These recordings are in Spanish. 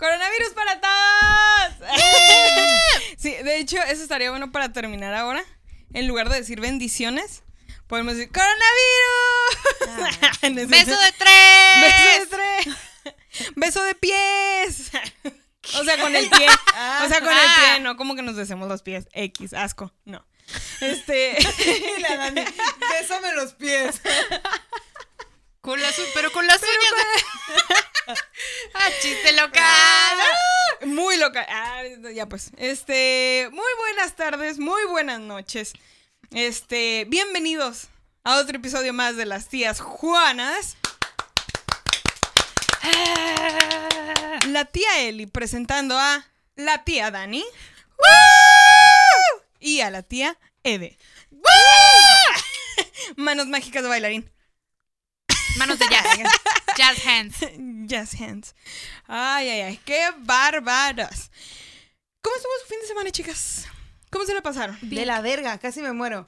Coronavirus para todos. sí, de hecho, eso estaría bueno para terminar ahora. En lugar de decir bendiciones, podemos decir coronavirus. Beso de tres. Beso de tres. Beso de pies. O sea, con el pie. O sea, con el pie, no como que nos besemos los pies. X, asco. No. Este. La Dani, bésame los pies. Con las, u- pero con las uñas. ah, chiste local. Muy loca. Ah, ya pues. Este, muy buenas tardes, muy buenas noches. Este, bienvenidos a otro episodio más de las tías Juanas. La tía Eli presentando a la tía Dani. Y a la tía Eve. Manos mágicas de bailarín. Manos de jazz. Jazz hands. Jazz hands. Ay, ay, ay. Qué bárbaras. ¿Cómo estuvo su fin de semana, chicas? ¿Cómo se la pasaron? De la verga, casi me muero.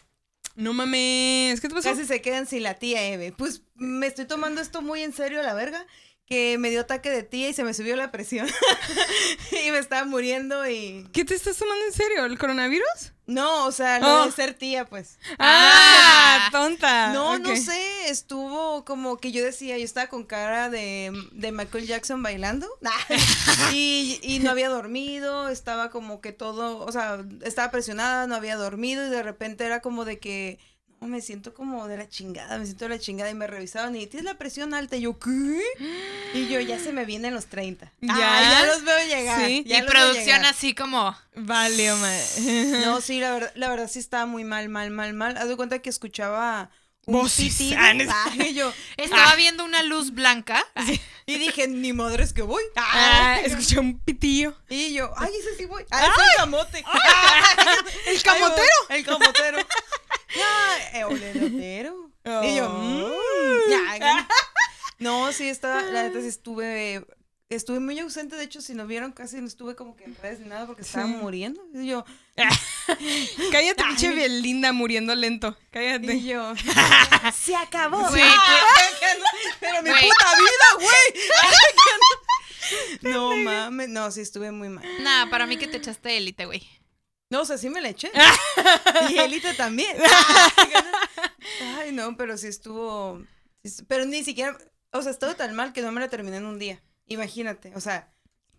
No mames. ¿Qué te pasó? Casi se quedan sin la tía Eve. Pues me estoy tomando esto muy en serio a la verga. Que me dio ataque de tía y se me subió la presión. y me estaba muriendo y. ¿Qué te estás tomando en serio? ¿El coronavirus? No, o sea, lo Oh. de ser tía, pues. Ah, Ah. tonta. No, no sé, estuvo como que yo decía, yo estaba con cara de, de Michael Jackson bailando y, y no había dormido, estaba como que todo, o sea, estaba presionada, no había dormido y de repente era como de que, me siento como de la chingada, me siento de la chingada y me revisaban y tienes la presión alta y yo, ¿qué? Y yo, ya se me vienen los 30. ¿Ya? Ah, ya los veo llegar. Sí. ya y producción así como. Vale, madre. No, sí, la verdad, la verdad sí estaba muy mal, mal, mal, mal. Haz de cuenta que escuchaba un Voces. pitido. Ah, es- Ah, y yo, Estaba viendo una luz blanca. Y dije, ni madres que voy. Ah, escuché un pitillo. Y yo, ay, ese sí voy. Ah, es el camote. ¿El Ahí camotero? voy, El camotero. Ya, eh, el elotero. Y yo, Oh. mm, ya. No, sí, estaba, la neta sí estuve, estuve muy ausente. De hecho, si no vieron, casi no estuve como que en redes ni nada porque estaba Sí. muriendo. Y yo, Cállate, pinche Belinda muriendo lento. Cállate. y yo, se acabó. Güey, Pero mi Güey. puta vida, güey. No mames, no, sí estuve muy mal. Nada, para mí que te echaste élite, güey. No, o sea, sí me la eché. y Elite también. Ay, no, pero sí estuvo. Pero ni siquiera. O sea, estuvo tan mal que no me la terminé en un día. Imagínate. O sea,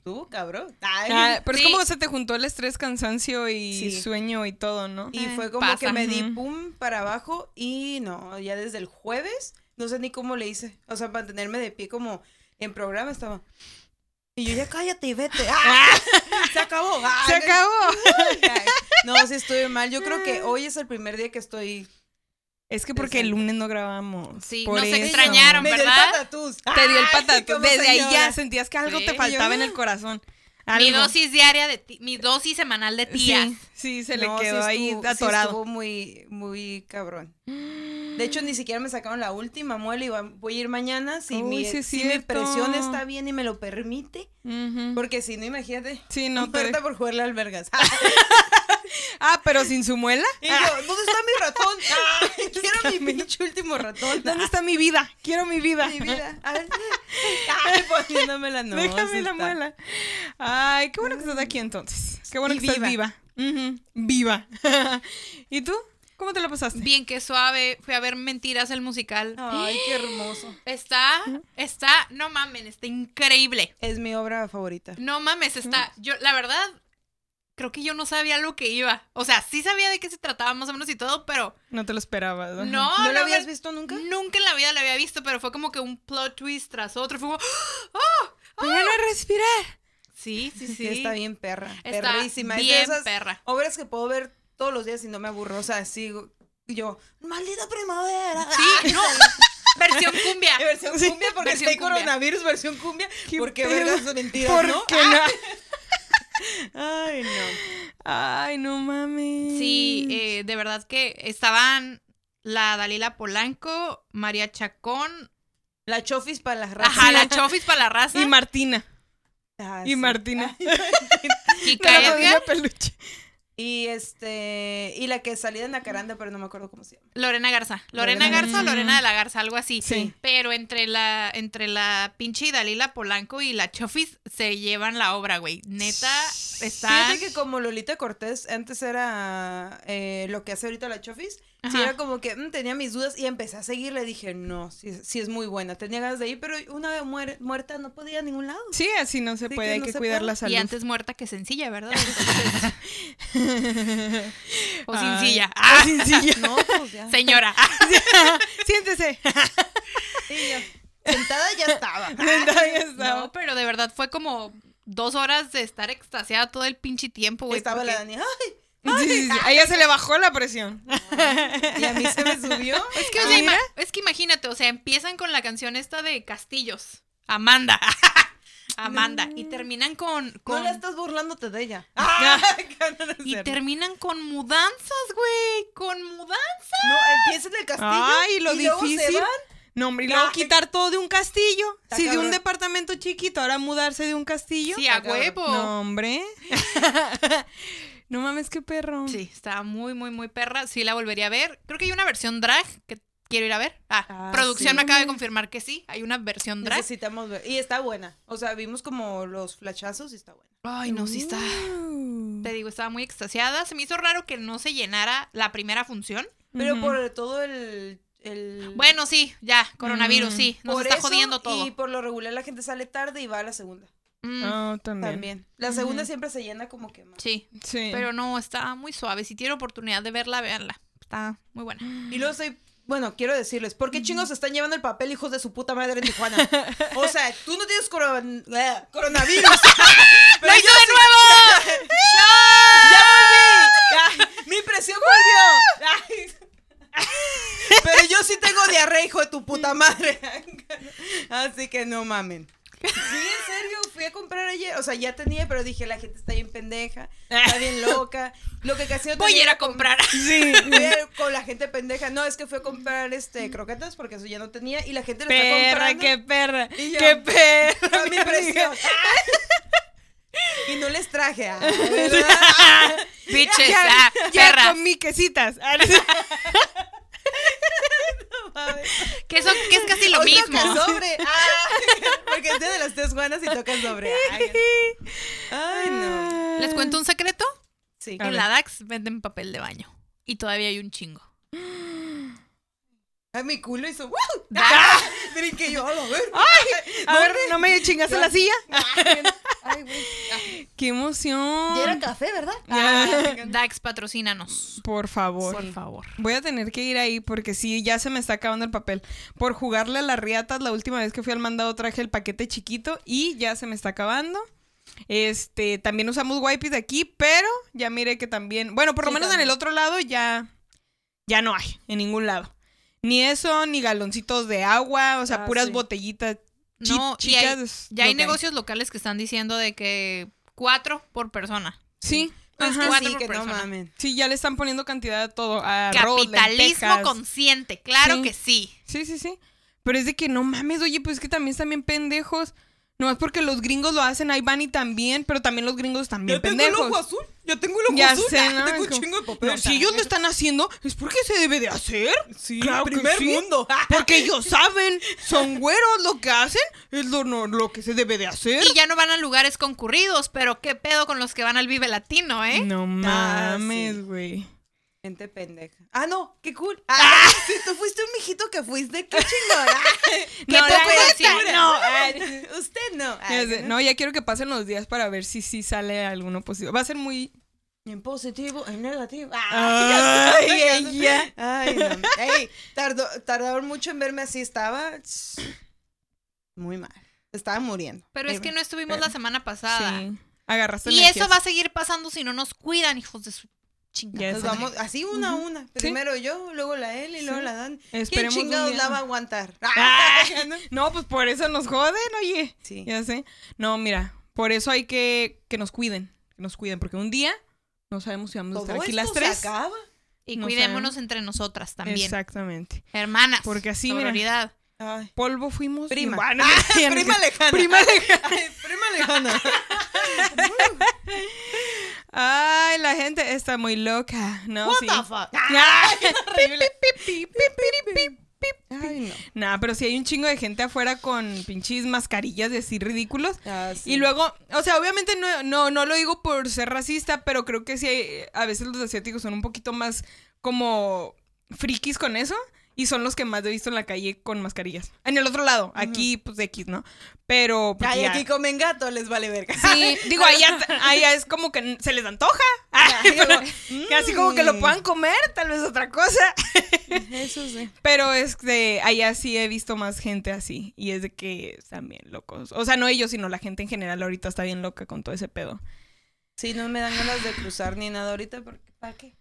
tú, cabrón. Ay. Ah, pero Sí. es como se te juntó el estrés, cansancio y Sí. sueño y todo, ¿no? y fue como pasa. que me di pum para abajo. Y no, ya desde el jueves, no sé ni cómo le hice. O sea, mantenerme de pie como en programa estaba. Y yo ya cállate y vete. ¡Ah! Se acabó. ¡Ah! Se acabó. No, sí estuve mal. Yo creo que hoy es el primer día que estoy. Es que porque el lunes no grabamos. Sí, Por nos eso. extrañaron, Me dio el ¿verdad? patatús. Te dio el patatús. Desde ahí ya sentías que algo Sí. te faltaba en el corazón. Mi dosis diaria de ti- mi dosis semanal de tías. Sí, sí, se le No, sí quedó ahí estuvo- sí atorado. estuvo muy, muy cabrón. De hecho, ni siquiera me sacaron la última muela y voy a ir mañana si, Uy, mi, sí si mi presión está bien y me lo permite. Porque si no, imagínate. Sí, no te... Muerta por jugarle albergas. Ah, pero sin su muela. y yo, ¿dónde está mi ratón? Quiero mi pinche último ratón. ¿Dónde está mi vida? Quiero mi vida. mi vida? A ver. Ay, poniéndome la no, Déjame la muela. Ay, qué bueno que estás aquí entonces. Qué bueno Y que estás viva. viva. Viva. ¿Y tú? ¿Cómo te la pasaste? Bien que suave. Fui a ver Mentiras el musical. Ay, qué hermoso. Está, está, no mamen, está increíble. Es mi obra favorita. No mames, está. Yo, la verdad, creo que yo no sabía lo que iba. O sea, sí sabía de qué se trataba más o menos y todo, pero No te lo esperaba. ¿verdad? no. ¿No la lo habías visto nunca? Nunca en la vida la había visto, pero fue como que un plot twist tras otro. Fue como. Ya no es respirar. Sí, sí, sí. Está bien perra. Está perrísima. Es de bien esas perra. obras que puedo ver todos los días y no me aburro. O sea, sigo. Y yo, maldita primavera. Sí, no. Versión cumbia. Versión cumbia porque Versión si hay cumbia. coronavirus, versión cumbia. ¿Qué Porque vergas mentiras, ¿Por ¿no? qué no? Ay, no. Ay, no mames. Sí, eh, de verdad que estaban la Dalila Polanco, María Chacón, La chofis para las razas. ajá, la Chofis para la raza, Y Martina. Ah, Y sí. Martina. La familia Edgar, peluche. Y este. Y la que salía de Nacaranda, pero no me acuerdo cómo se llama. Lorena Garza. Lorena, Lorena Garza o. Lorena de la Garza, algo así. Sí. Pero entre la, entre la pinche Dalila Polanco y la Chofis se llevan la obra, güey. Neta, están. Fíjate que como Lolita Cortés antes era eh, lo que hace ahorita la Chofis, sí era como que mm, tenía mis dudas y empecé a seguirle. Dije, no, sí, sí es muy buena. Tenía ganas de ir, pero una muer- muerta no podía ir a ningún lado. Sí, así no se puede, que hay no que cuidar puede. la Y salud. antes muerta que sencilla, ¿verdad? o sencilla. o Ah, sencilla. No, pues ya. señora. Siéntese. Sí, ya. Sentada ya estaba. Ya estaba. No, pero de verdad fue como dos horas de estar extasiada todo el pinche tiempo, güey. Estaba porque- la Dani. ¡Ay! Sí, sí, sí. A ella se le bajó la presión. Y a mí se me subió. Es que, o Ah, sea, mira. ima- es que imagínate, o sea, empiezan con la canción esta de Castillos. Amanda. Amanda. Y terminan con. No con la estás burlándote de ella. Ah. No, no y terminan con mudanzas, güey. Con mudanzas. No, empieza en el castillo. Ay, lo y luego se difícil. van. No, hombre, y luego Ay. quitar todo de un castillo. Está Si de un departamento chiquito, ahora mudarse de un castillo. Sí, a huevo. No, hombre. No mames, qué perro. Sí, está muy, muy, muy perra. Sí, la volvería a ver. Creo que hay una versión drag que quiero ir a ver. Ah, Ah, producción sí. me acaba de confirmar que sí. Hay una versión drag. Necesitamos ver. Y está buena. O sea, vimos como los flashazos y está buena. Ay, no, sí está. Uh. Te digo, estaba muy extasiada. Se me hizo raro que no se llenara la primera función. Pero por todo el. el- Bueno, sí, ya, coronavirus, Mm. sí. Nos por está eso, jodiendo todo. Y por lo regular la gente sale tarde y va a la segunda. Mm, Ah, también. También. La segunda siempre se llena como que más. Sí, Sí. pero no, está muy suave. Si tiene oportunidad de verla, véanla. Está muy buena. Y luego soy. Bueno, quiero decirles, ¿por qué chingos están llevando el papel, hijos de su puta madre en Tijuana? O sea, tú no tienes coron- eh, coronavirus. Pero ¡Lo hizo yo de sí- nuevo! ¡Ya volví! ¡Mi presión volvió! Pero yo sí tengo diarrea, hijo de tu puta madre. Así que no mamen. Sí, en serio, fui a comprar ayer. O sea, ya tenía, pero dije, la gente está bien pendeja, está bien loca. Lo que casi no Voy a ir a comprar. Sí. Fui a- con la gente pendeja. No, es que fui a comprar este croquetas porque eso ya no tenía y la gente lo está Perra, comprando. qué perra. Y yo, qué perra. a mi presión. y no les traje. ah, ¿verdad? Bitches, Ya, ah, ya perras. comí quesitas. Ah. Que, eso, que es casi lo Hoy mismo. toca sobre. Ah, porque es de las tres Juanas y toca sobre. Ay, ay, no. ¿Les cuento un secreto? Sí. En la DAX venden papel de baño. Y todavía hay un chingo. Ay, mi culo hizo. ¡Wow! ¡Ah! Brinqué yo, a ver. A ver, ¿no me chingaste la silla? Ay, güey. ¡Qué emoción! Ya era café, ¿verdad? Ya. DAX, patrocínanos. Por favor. Por favor. Voy a tener que ir ahí porque sí, ya se me está acabando el papel. Por jugarle a las riatas, la última vez que fui al mandado traje el paquete chiquito y ya se me está acabando. Este, también usamos wipes de aquí, pero ya mire que también, bueno, por lo Sí, menos en el otro lado ya, ya no hay, en ningún lado. Ni eso, ni galoncitos de agua, o sea, Ah, puras sí. botellitas chi- No, y chicas. hay- Ya hay negocios locales que están diciendo de que cuatro por persona. Sí, Pues ajá. Cuatro sí, por que no persona. mamen. sí, ya le están poniendo cantidad a todo. a Capitalismo consciente, claro Sí. que sí. Sí, sí, sí. Pero es de que no mames, oye, pues es que también están bien pendejos. No es porque los gringos lo hacen, ahí van y también, pero también los gringos bien Yo tengo el ojo azul. Yo tengo el ojo Ya azul. sé, Ah, ¿no? Tengo un como- chingo de papel. No, si ellos lo están haciendo, es porque se debe de hacer. Sí, Claro que primer sí. mundo. Porque ellos saben, son güeros, lo que hacen es lo, no- lo que se debe de hacer. Y ya no van a lugares concurridos, pero qué pedo con los que van al Vive Latino, ¿eh? No Ah, mames, sí. güey. Gente pendeja. Ah, no, qué cool. Ah, si tú fuiste un mijito que fuiste, qué chingón. Qué No, poco la decir. no. Ay, Usted no. Ay, No, ya quiero que pasen los días para ver si sí sale alguno positivo. Va a ser muy... En positivo, en negativo. Ay, ya sé, ya sé. ella. Ay, no. Ey, tardó, tardaron mucho en verme así. Estaba muy mal. Estaba muriendo. Pero es que no estuvimos pero- la semana pasada. Sí. Agarraste Y energías. eso va a seguir pasando si no nos cuidan, hijos de su sé. vamos así una a una. Primero yo, luego la él y luego Sí. la Dan. ¿Quién Esperemos chingados la va a aguantar? Ah, no, pues por eso nos joden, oye. Sí. Ya sé. No, mira, por eso hay que que nos cuiden, que nos cuiden, porque un día no sabemos si vamos a estar aquí esto las se tres. acaba. Y No cuidémonos sabemos. entre nosotras también. Exactamente. Hermanas. Porque así, mira. sororidad. Ay. Polvo fuimos. Prima. Bueno, Ah, prima lejana. Prima lejana. Ay, prima lejana. Ay, la gente está muy loca. No, What sí. the fuck? Ay, horrible. No. Nah, pero sí hay un chingo de gente afuera con pinches mascarillas de así ridículos. Ah, sí. Y luego, o sea, obviamente no, no, no lo digo por ser racista, pero creo que sí, hay- a veces los asiáticos son un poquito más como frikis con eso. Y son los que más he visto en la calle con mascarillas. En el otro lado, aquí pues X, ¿no? Pero... Ay, ya- aquí comen gato, les vale verga. Sí, digo, allá, allá es como que se les antoja. Que así como que lo puedan comer, tal vez otra cosa. Eso sí. Pero es de allá sí he visto más gente así. Y es de que están bien locos. O sea, no ellos, sino la gente en general ahorita está bien loca con todo ese pedo. Sí, no me dan ganas de cruzar ni nada ahorita porque ¿para qué?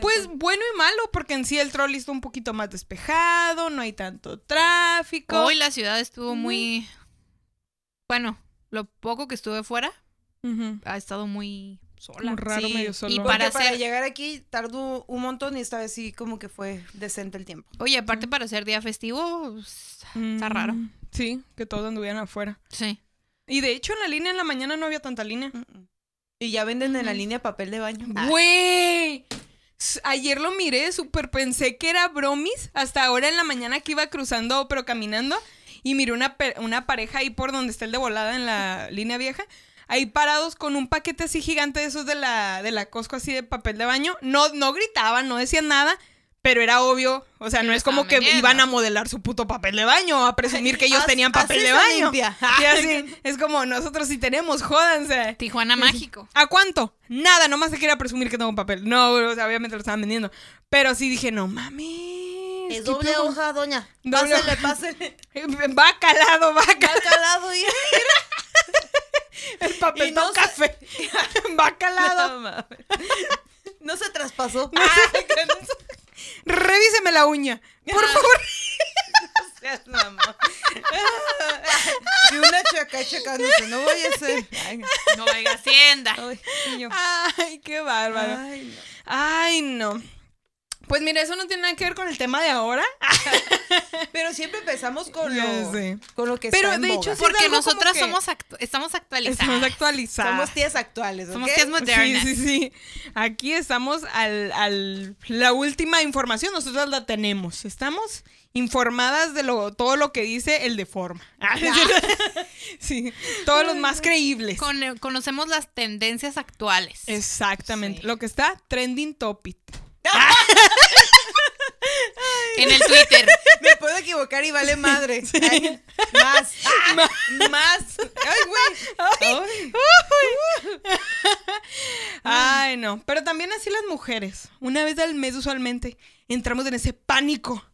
Pues bueno y malo, porque en sí el trolley está un poquito más despejado, no hay tanto tráfico. Hoy la ciudad estuvo muy. Bueno, lo poco que estuve fuera ha estado muy sola. Muy raro, Sí, medio Y solo. Porque para para, hacer. llegar aquí tardó un montón y esta vez sí como que fue decente el tiempo. Oye, aparte para ser día festivo, pues, está raro. Mm, Sí, que todos anduvieran afuera. Sí. Y de hecho en la línea en la mañana no había tanta línea. Y ya venden en la línea papel de baño. Ah, Güey. Ayer lo miré, súper pensé que era bromis. Hasta ahora en la mañana que iba cruzando, pero caminando. Y miré una, una pareja ahí por donde está el de volada en la línea vieja. Ahí parados con un paquete así gigante de esos de la, de la Costco así de papel de baño. No, no gritaban, no decían nada. Pero era obvio. O sea, no es como estaban que iban a modelar su puto papel de baño. A presumir que ellos tenían papel así de baño. limpia. Y así, es como nosotros sí tenemos, jódanse. Tijuana mágico. ¿A cuánto? Nada, nomás se quería presumir que tengo un papel. No, o sea, obviamente lo estaban vendiendo. Pero sí dije, no mames. Es ¿qué doble hoja, doña. Doble pásale, pásale. Va calado, va calado. Está calado y... El papel no se- café. Va calado. No, mames. No se traspasó. No sé. Revíseme la uña. Por favor. seas mamá. Y una chaca checándose, no voy a ser. Ay, No vaya hacienda. ay, Ay, qué bárbaro. ay, no. Ay, no. Pues mira, eso no tiene nada que ver con el tema de ahora. Pero siempre empezamos con lo, con lo que Pero, está en de boga. hecho, sí. Porque nosotras somos actu- estamos actualizadas. Estamos actualizadas. Somos tías actuales, ¿ok? Somos tías modernas. Sí, sí, sí. Aquí estamos al, al- la última información, nosotros la tenemos. Estamos informadas de lo, todo lo que dice el de forma. sí, todos los más creíbles. Con- conocemos las tendencias actuales. Exactamente. Sí. Lo que está trending topic. En el Twitter. Me puedo equivocar y vale madre. Ay, más. Ah, más. Ay, güey. Ay. Ay, no. Pero también así las mujeres. Una vez al mes usualmente entramos en ese pánico,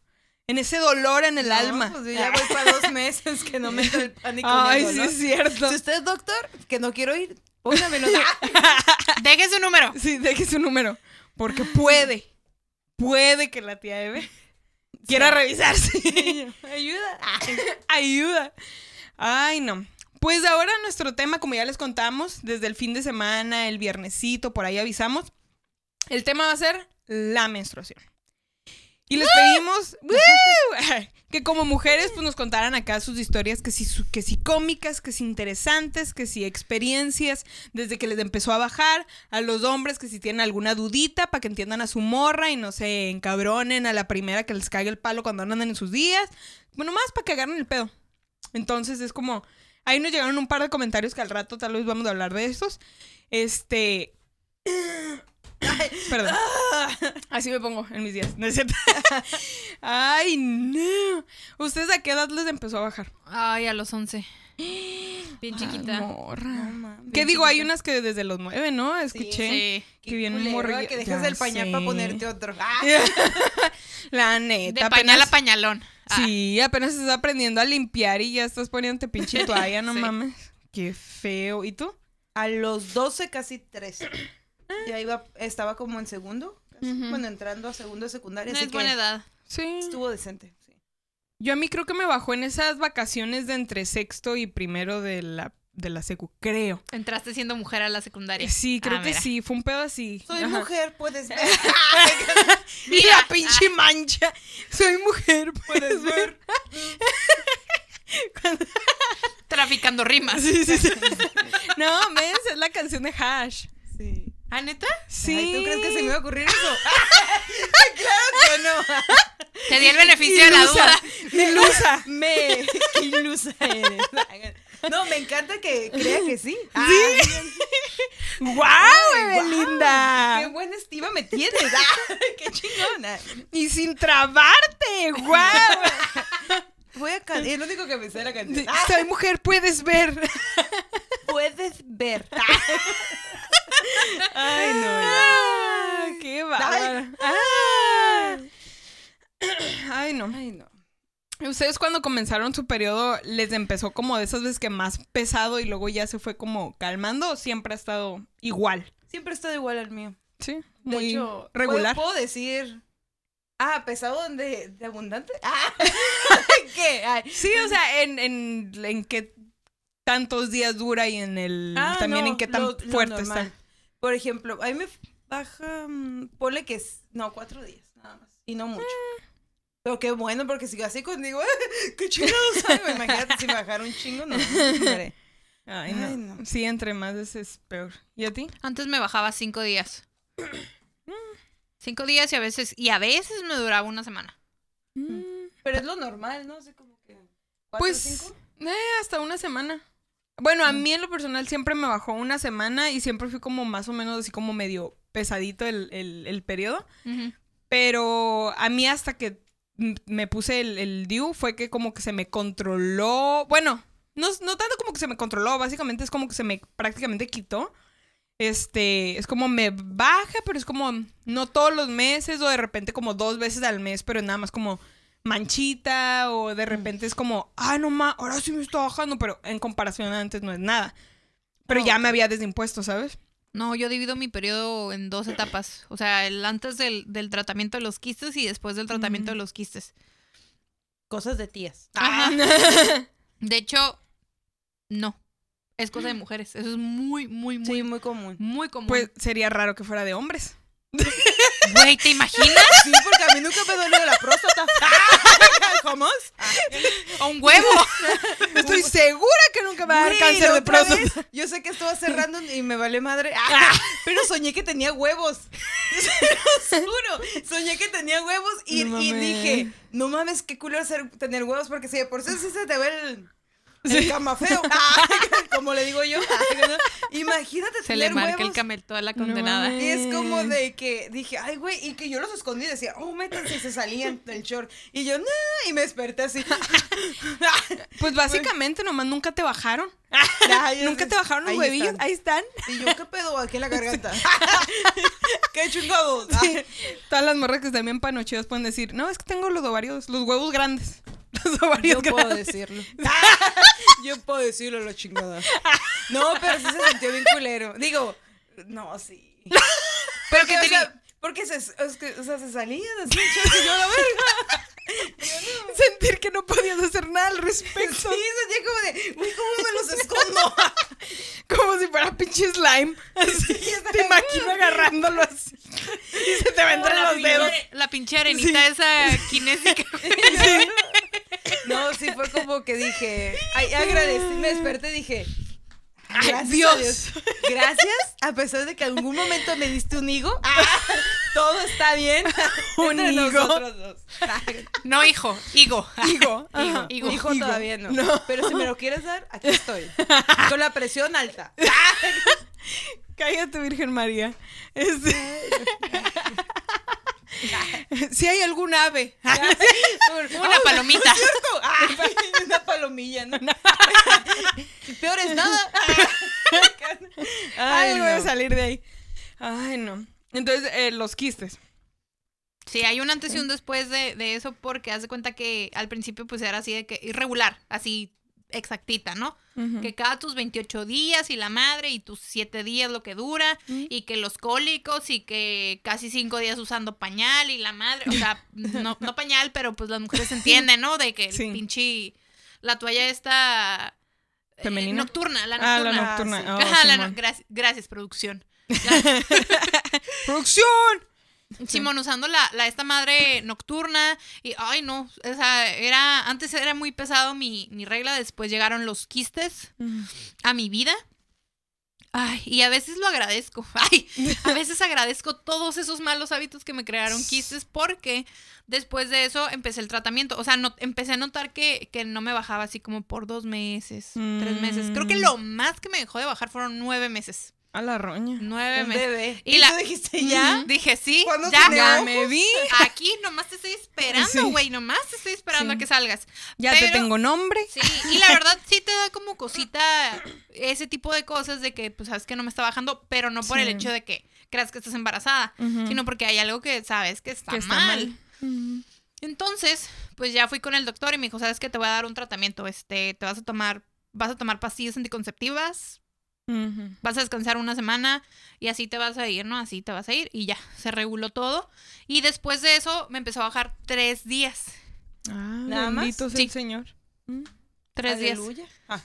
en ese dolor en el No, alma. pues yo ya voy para dos meses que no me entra el pánico. Ay, sí es cierto. Si usted es doctor, que no quiero ir, póngamelo. Deje su número. Sí, deje su número. Porque puede, puede que la tía Eve quiera revisarse. Ayuda. Ayuda. Ay, no. Pues ahora nuestro tema, como ya les contamos, desde el fin de semana, el viernesito, por ahí avisamos, el tema va a ser la menstruación. Y les pedimos ¡Woo! que como mujeres pues nos contaran acá sus historias, que si, que si cómicas, que si interesantes, que si experiencias desde que les empezó a bajar, a los hombres que si tienen alguna dudita para que entiendan a su morra y no se encabronen a la primera que les caiga el palo cuando andan en sus días. Bueno, más para que agarren el pedo. Entonces es como, ahí nos llegaron un par de comentarios que al rato tal vez vamos a hablar de estos. Este... Perdón. Así me pongo en mis días. ¿No es cierto? Ay, no. ¿Ustedes a qué edad les empezó a bajar? Ay, a los 11. Bien chiquita. Ay, morra. No, mames. ¿Qué digo? Hay unas que desde los nueve, ¿no? Escuché. Sí. Que bien culero, morri- Que dejas ya el pañal sé. para ponerte otro. Ah, La De neta. pañal a apenas- pañalón. Ah, Sí, apenas estás aprendiendo a limpiar y ya estás poniéndote pinche toalla, no Sí. mames. Qué feo. ¿Y tú? A los 12, casi 13. Ya iba, estaba como en segundo. casi. Bueno, entrando a segundo de secundaria. no así es que buena edad. Sí. estuvo decente. sí. Yo a mí creo que me bajó en esas vacaciones de entre sexto y primero de la, de la secu, creo. Entraste siendo mujer a la secundaria. Sí, creo Ah, que mira. sí, fue un pedo así. Soy Ajá. mujer, puedes ver. Mira, pinche mancha. Soy mujer, puedes ver. Traficando rimas. Sí, sí, sí. No, ves, es la canción de Hash. Sí. ¿Ah, neta? Sí. Ay, ¿Tú crees que se me iba a ocurrir eso? claro que no. Te di el beneficio de la duda. Ilusa. Me ilusa eres. No, me encanta que crea que sí. ¡Guau, Ay, guau, Evelinda! Qué buena estima me tienes. Ah, qué chingona. Y sin trabarte, guau. Voy a cantar. Es lo único que me sé canción. Ah, Soy mujer, puedes ver. puedes ver. Ay, no. Ah, qué bárbaro. Ah. Ay, no. Ay, no. ¿Ustedes cuando comenzaron su periodo les empezó como de esas veces que más pesado y luego ya se fue como calmando o siempre ha estado igual? Siempre he estado igual al mío. Sí, De muy hecho, regular. ¿puedo, puedo decir. Ah, pesado de, de abundante. Ah, ¿Qué? Ay. Sí, o sea, en, en, en qué tantos días dura y en el Ah, también no, en qué tan lo- lo fuerte normal. está. Por ejemplo, a mí me baja, mm, ponle que es, no, cuatro días, nada más, y no mucho. Pero qué bueno, porque si así contigo, qué chingados sabe. Imagínate si me bajara un chingo, no. hombre. Ay, no. Ay, no. Sí, entre más veces es peor. ¿Y a ti? Antes me bajaba cinco días. Cinco días y a veces, y a veces me duraba una semana. Pero es lo normal, ¿no? Así como que. ¿cuatro, Pues cinco? eh, hasta una semana. Bueno, a Mm. mí en lo personal siempre me bajó una semana y siempre fui como más o menos así como medio pesadito el, el, el periodo. Pero a mí hasta que me puse el, el DIU fue que como que se me controló. Bueno, no, no tanto como que se me controló, básicamente es como que se me prácticamente quitó. Este, es como me baja, pero es como no todos los meses o de repente como dos veces al mes, pero nada más como manchita o de repente es como, ah, no ma, ahora sí me está bajando, pero en comparación a antes no es nada. Pero ya me había desimpuesto, ¿sabes? No, yo divido mi periodo en dos etapas. O sea, el antes del, del tratamiento de los quistes y después del tratamiento de los quistes. Cosas de tías. Ajá. De hecho, no. Es cosa de mujeres. Eso es muy, muy, muy, Sí, muy común. muy común. Pues sería raro que fuera de hombres. Güey, ¿te imaginas? Sí, porque a mí nunca me dolió la próstata. ¿Cómo? A un huevo. Estoy segura que nunca va a dar Güey, cáncer de otra próstata. vez, Yo sé que estaba cerrando y me vale madre. Ah, pero soñé que tenía huevos. Se juro. Soñé que tenía huevos y, No y mames. dije, no mames, qué culero ser, tener huevos porque si de por sí sí se te ve el, el camafeo. Como le digo yo. Imagínate Se le marca el huevos. camel toda la condenada. Y es como de que dije, ay, güey, y que yo los escondí y decía, oh, métanse y se salían del short. Y yo, no, y me desperté así. Pues básicamente nomás nunca te bajaron. Nunca sé. te bajaron los Ahí huevillos. están. Ahí están. Y yo, ¿qué pedo aquí en la garganta? ¡Qué chingados! Todas las morras que están bien panocheadas pueden decir, no, es que tengo los ovarios, los huevos grandes. Los ovarios Yo puedo decirlo. Yo puedo decirlo, la chingada. No, pero sí se sintió bien culero. Digo, no, sí. Pero que tenía- porque se, es que, o sea, se salían así, y yo la verga. Sentir que no podías hacer nada al Sí, respecto. sentía como de, uy, ¿cómo me los escondo? Como si fuera pinche slime. Así, te imagino agarrándolo así. Y se te va entre la, los dedos. la pinche arenita esa kinésica. No, sí, fue como que dije, ay, agradecí, me desperté y dije, Ay, gracias a Dios. Gracias, a pesar de que algún momento me diste un higo, todo está bien. Un entre higo. nosotros dos. No, hijo, higo. Higo. ajá. Higo. Hijo Higo. todavía no. No. Pero si me lo quieres dar, aquí estoy. Con la presión alta. Cállate, Virgen María. Este- si hay algún ave. Una palomita. Ay, una palomilla, ¿no? Peor es nada. Ay, debe no. salir de ahí. Ay, no. Entonces, eh, los quistes. Sí, hay un antes y un después de, de eso porque haz de cuenta que al principio pues era así de que irregular, así exactita, ¿no? Que cada tus 28 días y la madre y tus 7 días lo que dura Mm. y que los cólicos y que casi 5 días usando pañal y la madre, o sea, no, no pañal, pero pues las mujeres entienden, ¿no? De que el Sí. pinche, la toalla esta... eh, ¿Femenina? nocturna, la Ah, nocturna. la Ah, nocturna. sí. Oh, Ajá, la no- Simón. gracias, gracias, producción. ¡Producción! Simón usando la, la esta madre nocturna y ay no, o sea, era antes era muy pesado mi, mi regla, después llegaron los quistes a mi vida. Ay, y a veces lo agradezco. Ay, a veces agradezco todos esos malos hábitos que me crearon quistes porque después de eso empecé el tratamiento. O sea, no, empecé a notar que, que no me bajaba así como por dos meses, tres meses. Creo que Mm. lo más que me dejó de bajar fueron nueve meses. A la roña. Nueve meses. bebé. Y ¿Y, la- tú dijiste ya? Dije, sí, ¿Cuándo ya, Ya me vi. aquí nomás te estoy esperando, Sí. güey, nomás te estoy esperando Sí. a que salgas. Ya te tengo nombre. Sí, y la verdad sí te da como cosita ese tipo de cosas de que, pues, sabes que no me está bajando, pero no por el hecho de que creas que estás embarazada, sino porque hay algo que sabes que está, Que está mal. Entonces, pues ya fui con el doctor y me dijo, sabes que te voy a dar un tratamiento, este, te vas a tomar, vas a tomar pastillas anticonceptivas, Vas a descansar una semana y así te vas a ir, ¿no? Así te vas a ir y ya, se reguló todo. Y después de eso me empezó a bajar tres días. Ah, ¿Nada más? sea Sí. el Señor. Mm. Tres días. Aleluya. Ah,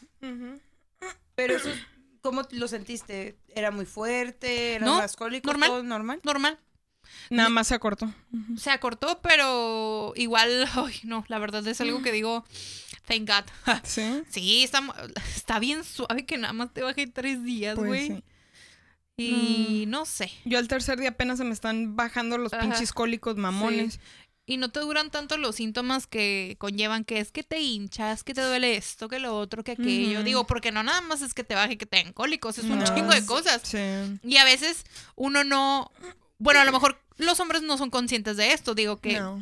pero eso, ¿cómo lo sentiste? ¿Era muy fuerte? ¿Era No, más cólico? normal. ¿Todo normal? Normal. Nada más se acortó. Se acortó, pero igual, ay, no, la verdad es algo que digo, thank God. Sí. Sí, está, está bien suave que nada más te bajé tres días, Pues güey. sí. Y no sé. Yo al tercer día apenas se me están bajando los Ajá. pinches cólicos mamones. Y no te duran tanto los síntomas que conllevan que es que te hinchas, que te duele esto, que lo otro, que aquello. Digo, porque no nada más es que te baje que te den cólicos, es un chingo de sí. cosas. Sí. Y a veces uno no... Bueno, a lo mejor los hombres no son conscientes de esto. Digo que No.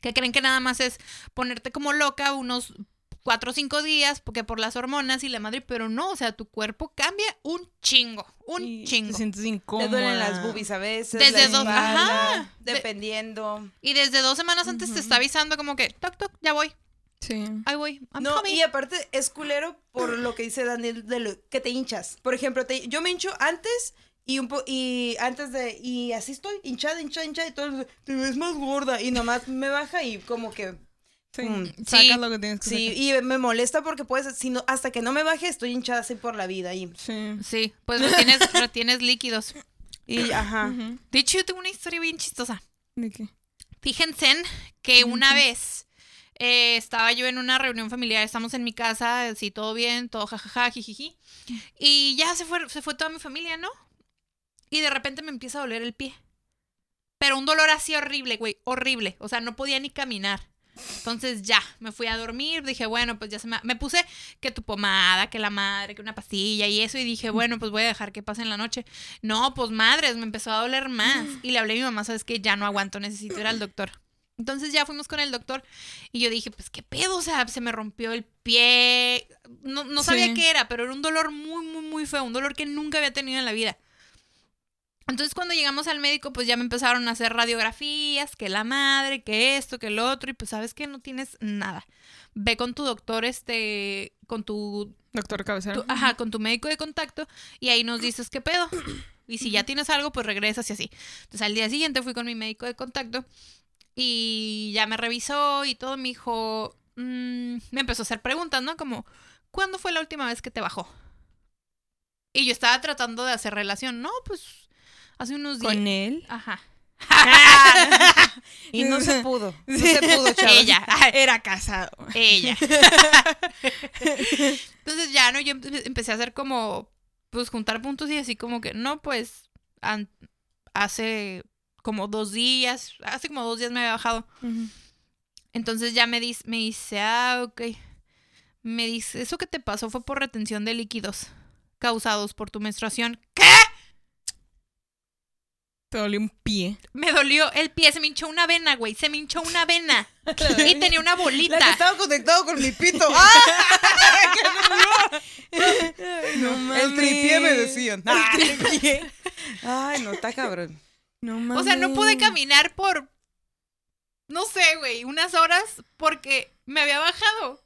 Que creen que nada más es ponerte como loca unos cuatro o cinco días porque por las hormonas y la madre, pero no, o sea, tu cuerpo cambia un chingo, un Y chingo. Te sientes Te incómoda. duelen las boobies a veces. Desde la dos- espalda, ajá. De- Dependiendo. Y desde dos semanas antes te está avisando como que, toc, toc, ya voy, Sí. ahí voy, I'm No, coming. y aparte es culero por lo que dice Daniel de lo- que te hinchas. Por ejemplo, te- yo me hincho antes y un po y antes de y así estoy hinchada, hinchada, hinchada y todo te ves más gorda y nomás me baja y como que Sí. Mm, Sacas sí. lo que tienes que sí sacar. y me molesta porque pues si no, hasta que no me baje estoy hinchada así por la vida y Sí. Sí, pues retienes, retienes líquidos. y ajá. De hecho, yo tengo una historia bien chistosa. ¿De qué? Fíjense que una vez eh, estaba yo en una reunión familiar, estamos en mi casa, así todo bien, todo jajaja, jijiji. Y ya se fue, se fue toda mi familia, ¿no? Y de repente me empieza a doler el pie. Pero un dolor así horrible, güey, horrible. O sea, no podía ni caminar. Entonces ya, me fui a dormir, dije, bueno, pues ya se me... Me puse que tu pomada, que la madre, que una pastilla y eso, y dije, bueno, pues voy a dejar que pase en la noche. No, pues madres, me empezó a doler más. Y le hablé a mi mamá, sabes que ya no aguanto, necesito ir al doctor. Entonces ya fuimos con el doctor y yo dije, pues qué pedo, o sea, se me rompió el pie. No, no sabía Sí. qué era, pero era un dolor muy, muy, muy feo, un dolor que nunca había tenido en la vida. Entonces cuando llegamos al médico, pues ya me empezaron a hacer radiografías, que la madre, que esto, que lo otro, y pues sabes que no tienes nada. Ve con tu doctor, este, con tu Doctor cabecera. tu- ajá, con tu médico de contacto y ahí nos dices qué pedo. Y si ya tienes algo, pues regresas y así. Entonces al día siguiente fui con mi médico de contacto y ya me revisó y todo. Me dijo, mm, me empezó a hacer preguntas, ¿no? Como, ¿cuándo fue la última vez que te bajó? Y yo estaba tratando de hacer relación. No, pues hace unos días. ¿Con él? Ajá. Y no se pudo. No se pudo, chavos. Ella. Era casado. Ella. Entonces ya, ¿no? Yo empe- empecé a hacer como, pues juntar puntos y así como que, no, pues, hace como dos días, hace como dos días me había bajado. Entonces ya me, dice, me dice, ah, ok. Me dice, eso que te pasó fue por retención de líquidos causados por tu menstruación. ¿Qué? Te dolió un pie. Me dolió el pie, se me hinchó una vena, güey, se me hinchó una vena. y tenía una bolita. La que estaba conectado con mi pito. ¡Ah! No El tripié me mames. decían. Ay, no, está cabrón. No mames. O sea, no pude caminar por, no sé, güey, unas horas porque me había bajado.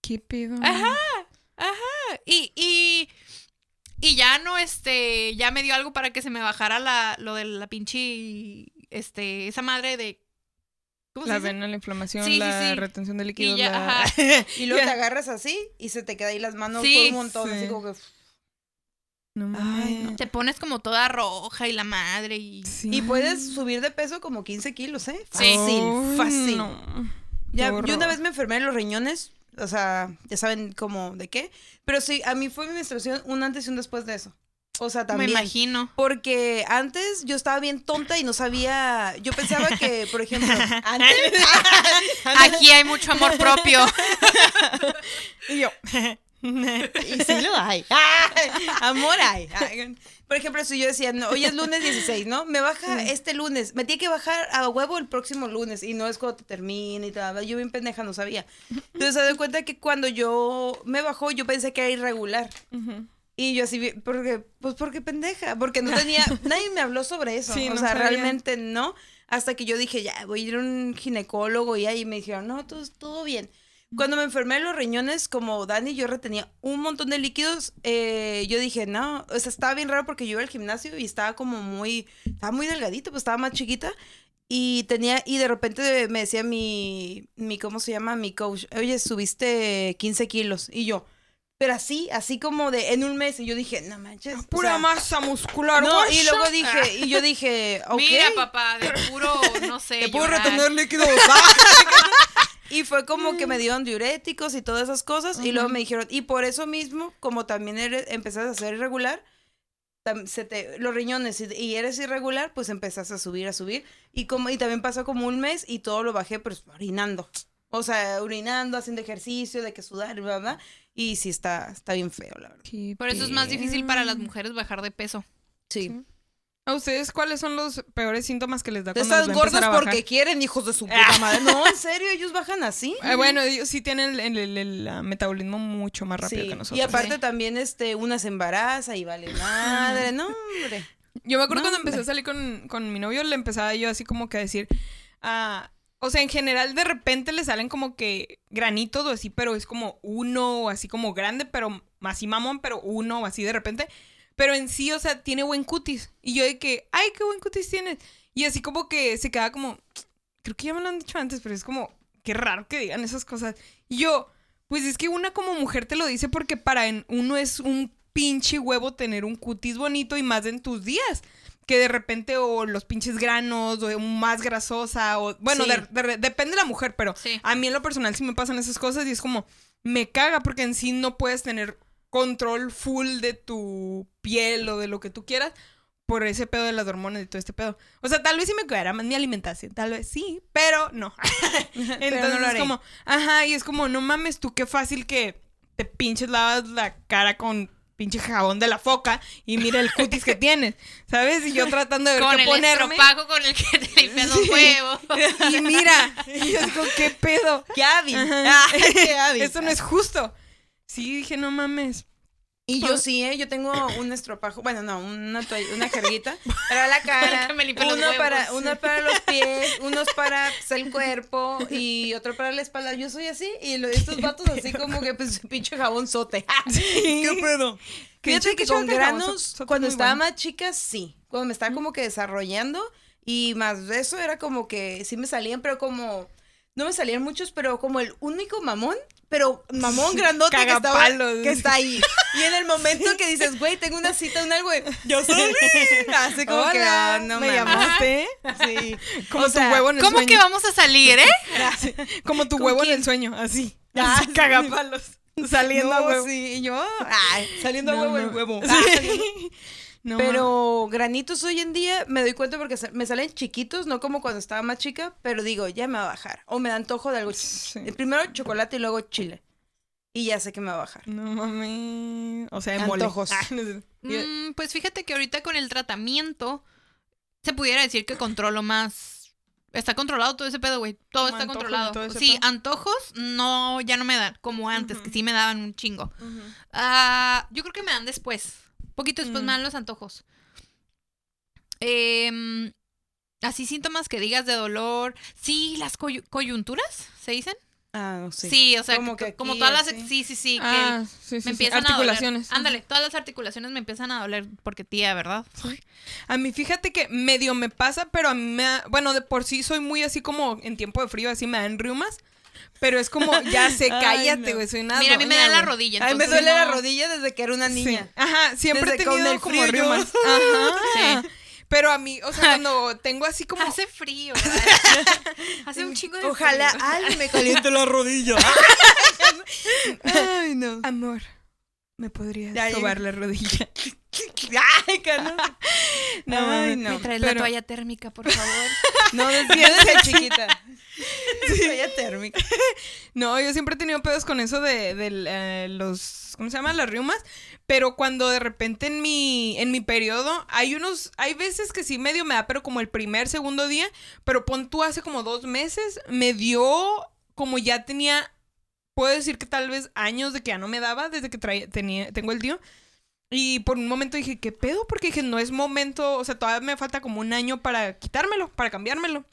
¿Qué pedo? Ajá, ajá. Y, y, y ya no, este, ya me dio algo para que se me bajara la, lo de la pinche, este, esa madre de... ¿Cómo se La dice? vena, la inflamación, Sí, la sí. retención de líquidos. ya, la- ajá. Y luego te agarras así y se te queda ahí las manos Sí, por un montón. sí. Así como que. No Ay, no. Te pones como toda roja y la madre y... Sí. Y puedes subir de peso como 15 kilos, ¿eh? Fácil, fácil. no. Ya, yo una vez me enfermé de los riñones. O sea, ya saben cómo, de qué. Pero sí, a mí fue mi menstruación un antes y un después de eso. O sea, también. Me imagino. Porque antes yo estaba bien tonta y no sabía. Yo pensaba que, por ejemplo, antes. Aquí hay mucho amor propio. Y yo. y sí lo hay. Amor hay. Por ejemplo, si yo decía, no, hoy es lunes 16, ¿no? Me baja este lunes. Me tiene que bajar a huevo el próximo lunes. Y no es cuando te termina y tal. Yo bien pendeja no sabía. Entonces se doy cuenta que cuando yo me bajó, yo pensé que era irregular. Y yo así, porque, pues porque pendeja, porque no tenía, nadie me habló sobre eso, Sí, o no sea, sabía. realmente no, hasta que yo dije, ya, voy a ir a un ginecólogo y ahí me dijeron, no, todo, todo bien. Cuando me enfermé de los riñones, como Dani, yo retenía un montón de líquidos, eh, yo dije, no, o sea, estaba bien raro porque yo iba al gimnasio y estaba como muy, estaba muy delgadito, pues estaba más chiquita. Y tenía, y de repente me decía mi, mi, ¿cómo se llama? Mi coach, oye, subiste 15 kilos. Y yo, pero así, así como de en un mes. Y yo dije, no manches. o Pura sea, masa muscular. No, y luego dije, y yo dije, ok. Mira, papá, de puro, no sé. Te puedo llorar. retener líquidos. y fue como que me dieron diuréticos y todas esas cosas. Y luego me dijeron, y por eso mismo, como también eres, empezaste a ser irregular, se te, los riñones y, eres irregular, pues empezaste a subir, a subir. Y como y también pasó como un mes y todo lo bajé, pues orinando. O sea, orinando, haciendo ejercicio, de que sudar, bla, bla. Y sí está, está bien feo, la verdad. Por eso es más difícil para las pedo. mujeres bajar de peso. Sí. ¿A ustedes cuáles son los peores síntomas que les da cuando empezar gordos porque quieren, hijos de su puta madre. No, en serio, ellos bajan así. Eh, bueno, ellos sí tienen el, el- el, ah, metabolismo mucho más rápido Sí, que nosotros. Y aparte Sí. también, este, una se embaraza y vale madre, no, hombre. Yo me acuerdo No, cuando empecé hombre. a salir con, con mi novio, le empezaba yo así como que a decir, ah, o sea, en general de repente le salen como que granitos o así, pero es como uno o así como grande, pero así mamón, pero uno o así de repente. Pero en sí, o sea, tiene buen cutis. Y yo de que, ay, qué buen cutis tienes. Y así como que se queda como, creo que ya me lo han dicho antes, pero es como, qué raro que digan esas cosas. Y yo, pues es que una como mujer te lo dice porque para en- uno es un pinche huevo tener un cutis bonito y más en tus días. Que de repente o los pinches granos o más grasosa o... Bueno, Sí. de- de- depende de la mujer, pero Sí. a mí en lo personal sí me pasan esas cosas y es como... Me caga porque en sí no puedes tener control full de tu piel o de lo que tú quieras por ese pedo de las hormonas y todo este pedo. O sea, tal vez sí me cuidara más mi alimentación, tal vez sí, pero no. Entonces no lo es haré. como, ajá, y es como, no mames tú, qué fácil que te pinches lavas la cara con pinche jabón de la foca y mira el cutis que tienes, ¿sabes? Y yo tratando de ver Con qué el ponerme. estropajo con el que te limpias los huevos. Y mira, y yo digo, ¿qué pedo? ¡Qué hábil! Ah, ¡Qué hábil! Esto no es justo. Sí, dije, no mames. Y yo sí, ¿eh? Yo tengo un estropajo, bueno, no, una, toalla- una jerguita para la cara, uno para, uno para los pies, unos para pues, el cuerpo y otro para la espalda. Yo soy así y lo- estos vatos así como que pues pinche jabón sote. ¿Qué pedo? Fíjate que con granos, cuando estaba bueno. más chica, sí. Cuando me estaba como que desarrollando y más de eso era como que sí me salían, pero como... No me salían muchos, pero como el único mamón, pero mamón grandote que, estaba, que está ahí. Y en el momento que dices, güey, tengo una cita, un algo, yo soy. Así como que, ah, no ¿me llamaste? Sí. Como O sea, tu huevo en el ¿Cómo sueño. que vamos a salir, eh? Como tu ¿Con huevo quién? en el sueño, así. Ah, así sí. cagapalos. Saliendo a huevo. sí, y yo, ay, saliendo No, a huevo no. el huevo. Sí. No, Pero granitos hoy en día me doy cuenta porque me salen chiquitos, no como cuando estaba más chica, pero digo, ya me va a bajar. O me da antojo de algo. Sí. El Primero chocolate y luego chile. Y ya sé que me va a bajar. No mames. O sea, mole. Antojos. Ah, Mm, pues fíjate que ahorita con el tratamiento se pudiera decir que controlo más. Está controlado todo ese pedo, güey. Todo Como está antojos controlado. todo Sí, pedo. antojos no, ya no me dan como antes, que sí me daban un chingo. Ah, yo creo que me dan después. Poquito después Mm. me dan los antojos. Em, así síntomas que digas de dolor. Sí, las coyu- coyunturas, ¿se dicen? Ah, no sé. Sí, o sea, Como que- que todas las... Sí, sí, sí. que Ah, sí, sí, me sí. empiezan Articulaciones. a doler. Ándale, todas las articulaciones me empiezan a doler porque tía, ¿verdad? A mí fíjate que medio me pasa, pero a mí me da, bueno, de por sí soy muy así como en tiempo de frío, así me dan riumas, pero es como, ya sé, cállate, no. güey, soy una Mira, a mí me da la rodilla. Ay, me entonces duele la no- rodilla desde que era una Sí. niña. Ajá, siempre Desde he con tenido el como frío. Ajá. Pero a mí, o sea, cuando tengo así como... Hace frío. ¿verdad? Hace un chingo de Ojalá frío. alguien me caliente la rodilla. Ay, no. Amor, ¿me podrías Ya, sobar la rodilla? Ay. No, Ay, no. no. Me traes la toalla térmica, por favor. No, desde chiquita. Toalla térmica. No, yo siempre he tenido pedos con eso de, de, eh, los, ¿cómo se llaman? Las riumas. Pero cuando de repente en mi, en mi periodo, hay unos, hay veces que sí medio me da, pero como el primer, segundo día, pero pon tú hace como dos meses, me dio, como ya tenía, puedo decir que tal vez años de que ya no me daba, desde que traía, tenía, tengo el tío. Y por un momento dije, ¿qué pedo? Porque dije, no es momento, o sea, todavía me falta como un año para quitármelo, para cambiármelo.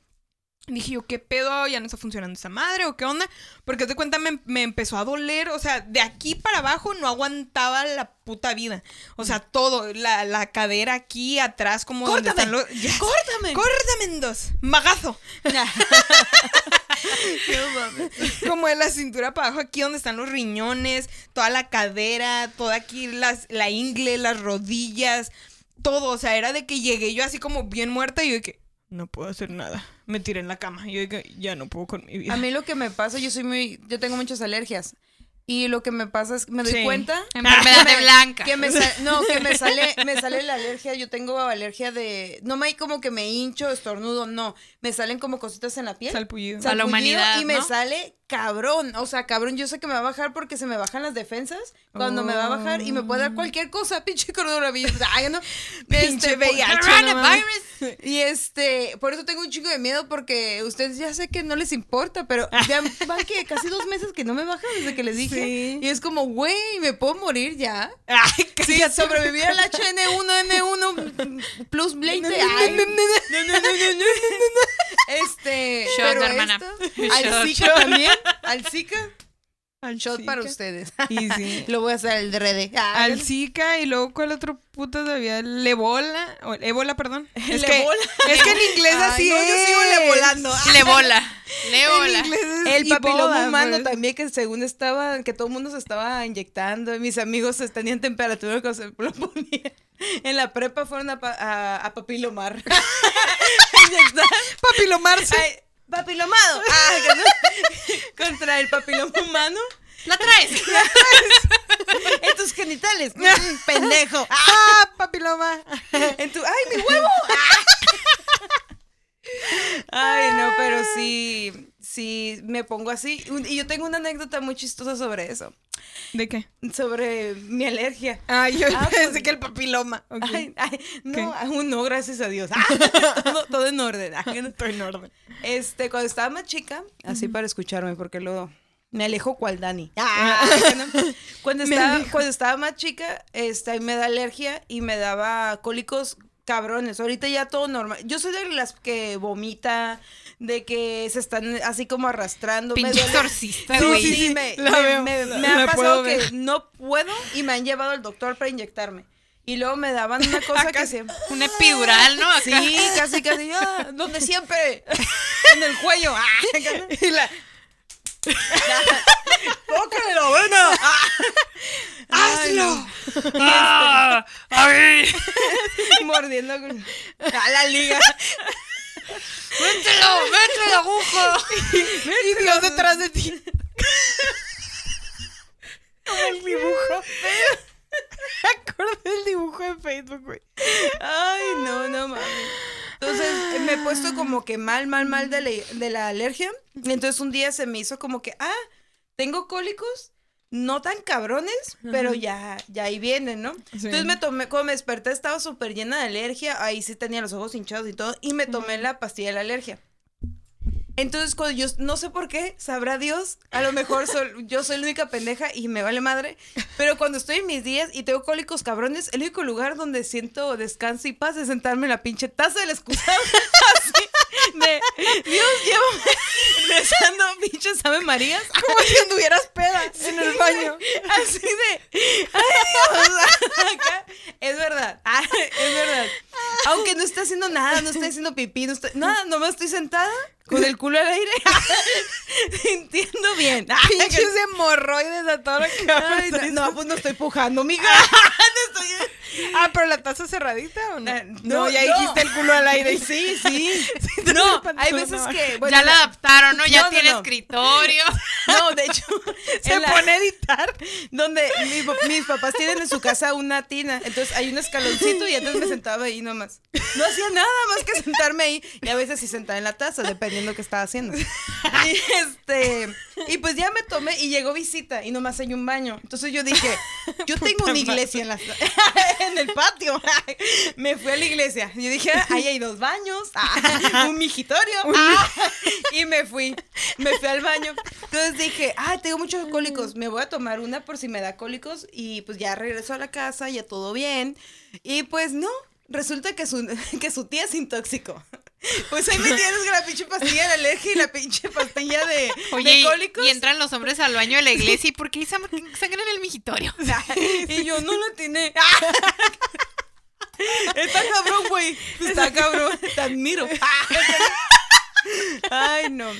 Dije yo, ¿qué pedo? ¿Ya no está funcionando esa madre o qué onda? Porque de cuenta me, me empezó a doler, o sea, de aquí para abajo no aguantaba la puta vida. O sea, todo, la, la cadera aquí, atrás, como donde Córtame, están los... Ya. ¡Córtame! ¡Córtame en dos! ¡Magazo! Como de la cintura para abajo, aquí donde están los riñones, toda la cadera, toda aquí las, la ingle, las rodillas, todo. O sea, era de que llegué yo así como bien muerta y yo de que no puedo hacer nada. Me tiré en la cama. Yo que ya no puedo con mi vida. A mí lo que me pasa, yo soy muy, yo tengo muchas alergias. Y lo que me pasa es que me doy Sí. cuenta Enfermedad de blanca. Que me sa- no, que me sale, me sale la alergia. Yo tengo alergia de. No me hay como que me hincho, estornudo, no. Me salen como cositas en la piel. Salpullido. Sal- A la Salpullido humanidad, Y me ¿no? sale cabrón. O sea, cabrón, yo sé que me va a bajar porque se me bajan las defensas. Cuando me va a bajar y me puede dar cualquier cosa, pinche coronavirus. Ay, no. Pinche Este, VIH, Coronavirus. Y este, por eso tengo un chingo de miedo porque ustedes ya sé que no les importa, pero ya van que casi dos meses que no me bajan desde que les dije. Y es como, güey, me puedo morir ya. Ay, sí, sobrevivir al HN1N1 plus blade Este, hermana. Esto, al Zika también, al Zika. Al shot Zika. para ustedes. Y sí. Lo voy a hacer al rede. Ah, Al Zika y luego ¿cuál otro puto había? El Ebola. o- Ébola, perdón. Es que, Ebola. es que en inglés Ay, así no, es. yo sigo le volando. Le bola. Le En bola. inglés es El papiloma Ebola, humano pues. también, que según estaba, que todo el mundo se estaba inyectando. y Mis amigos tenían temperatura cuando se lo ponían. En la prepa fueron a, pa- a, a papilomar. Inyectar. Papilomarse. Papilomado. Ah, no- Contra el papiloma humano. La traes. En tus genitales. Pendejo. Ah, papiloma. en tu. ¡Ay, mi huevo! Ay, no, pero sí. Sí, me pongo así. Y yo tengo una anécdota muy chistosa sobre eso. ¿De qué? Sobre mi alergia. Ah, yo Ah, pensé pues- que el papiloma. Ok. Ay, ay, no, no, gracias a Dios. Ah, todo, todo en orden. Ah, no. Estoy en orden. Este, cuando estaba más chica, así para escucharme, porque luego me alejo cual Dani. Ah. Cuando estaba, cuando estaba más chica, este, me da alergia y me daba cólicos cabrones. Ahorita ya todo normal. Yo soy de las que vomita, de que se están así como arrastrando. Pinche exorcista, Sí, güey. sí, sí, me, La me- veo, me- la- me la ha pasado ver. que no puedo y me han llevado al doctor para inyectarme. Y luego me daban una cosa Acá que se... Un epidural, ¿no? Acá. Sí, casi, casi. Ah, donde siempre. En el cuello. Ah, Y la... ¡Tócale la vena! Ay, ¡Hazlo! ¡Ah! ¡Ay! no. Mordiendo con- a la liga. ¡Mételo! ¡Mételo la aguja! Y Dios detrás de ti. Como el dibujo. Me acordé del dibujo de Facebook, güey. Ay, no, no mames. Entonces me he puesto como que mal, mal, mal de la, de la alergia. Y entonces un día se me hizo como que, ah, tengo cólicos, no tan cabrones, pero ya, ya ahí vienen, ¿no? Sí. Entonces me tomé, cuando me desperté estaba súper llena de alergia, ahí sí tenía los ojos hinchados y todo, y me tomé la pastilla de la alergia. Entonces, cuando yo, no sé por qué, sabrá Dios, a lo mejor soy- yo soy la única pendeja y me vale madre, pero cuando estoy en mis días y tengo cólicos cabrones, el único lugar donde siento descanso y paz es sentarme en la pinche taza del excusado, así, de, Dios, llévame, rezando pinches Ave Marías, Como si anduvieras peda en el baño. así de, ay Dios, acá, es verdad, es verdad, aunque no esté haciendo nada, no estoy haciendo pipí, no estoy, nada, nomás estoy sentada con el culo al aire, sintiendo bien. Pinches hemorroides a todo lo que Ay, no, no, pues no estoy pujando, mija. no estoy... Ah, pero la taza cerradita o no? Eh, no, no, ya no. dijiste el culo al aire. Sí, sí. te No, hay veces que. bueno, ya la adaptaron, ¿no? Ya No, tiene escritorio. No, de hecho, Se la- pone a editar. donde mi mis papás tienen en su casa una tina, entonces hay un escaloncito y antes me sentaba ahí nomás. No hacía nada más que sentarme ahí y a veces sí sentar en la taza, dependiendo qué estaba haciendo. Y este, y pues ya me tomé y llegó visita y nomás hay un baño. Entonces yo dije, yo tengo una iglesia en, la, en el patio. Me fui a la iglesia. Yo dije, "Ah, ahí hay dos baños, ah, un migitorio. ah, y me fui, me fui al baño. Entonces dije, ah, tengo muchos cólicos, me voy a tomar una por si me da cólicos y pues ya regreso a la casa, ya todo bien. Y pues no, resulta que su, que su tía es intóxico. Pues ahí me tienes con la pinche pastilla de la alergia y la pinche pastilla de, Oye, de y, cólicos. y entran los hombres al baño de la iglesia y ¿por qué sangre en el migitorio? Y yo no la tiene. Está cabrón, güey. Está cabrón. Te admiro. Ay, no.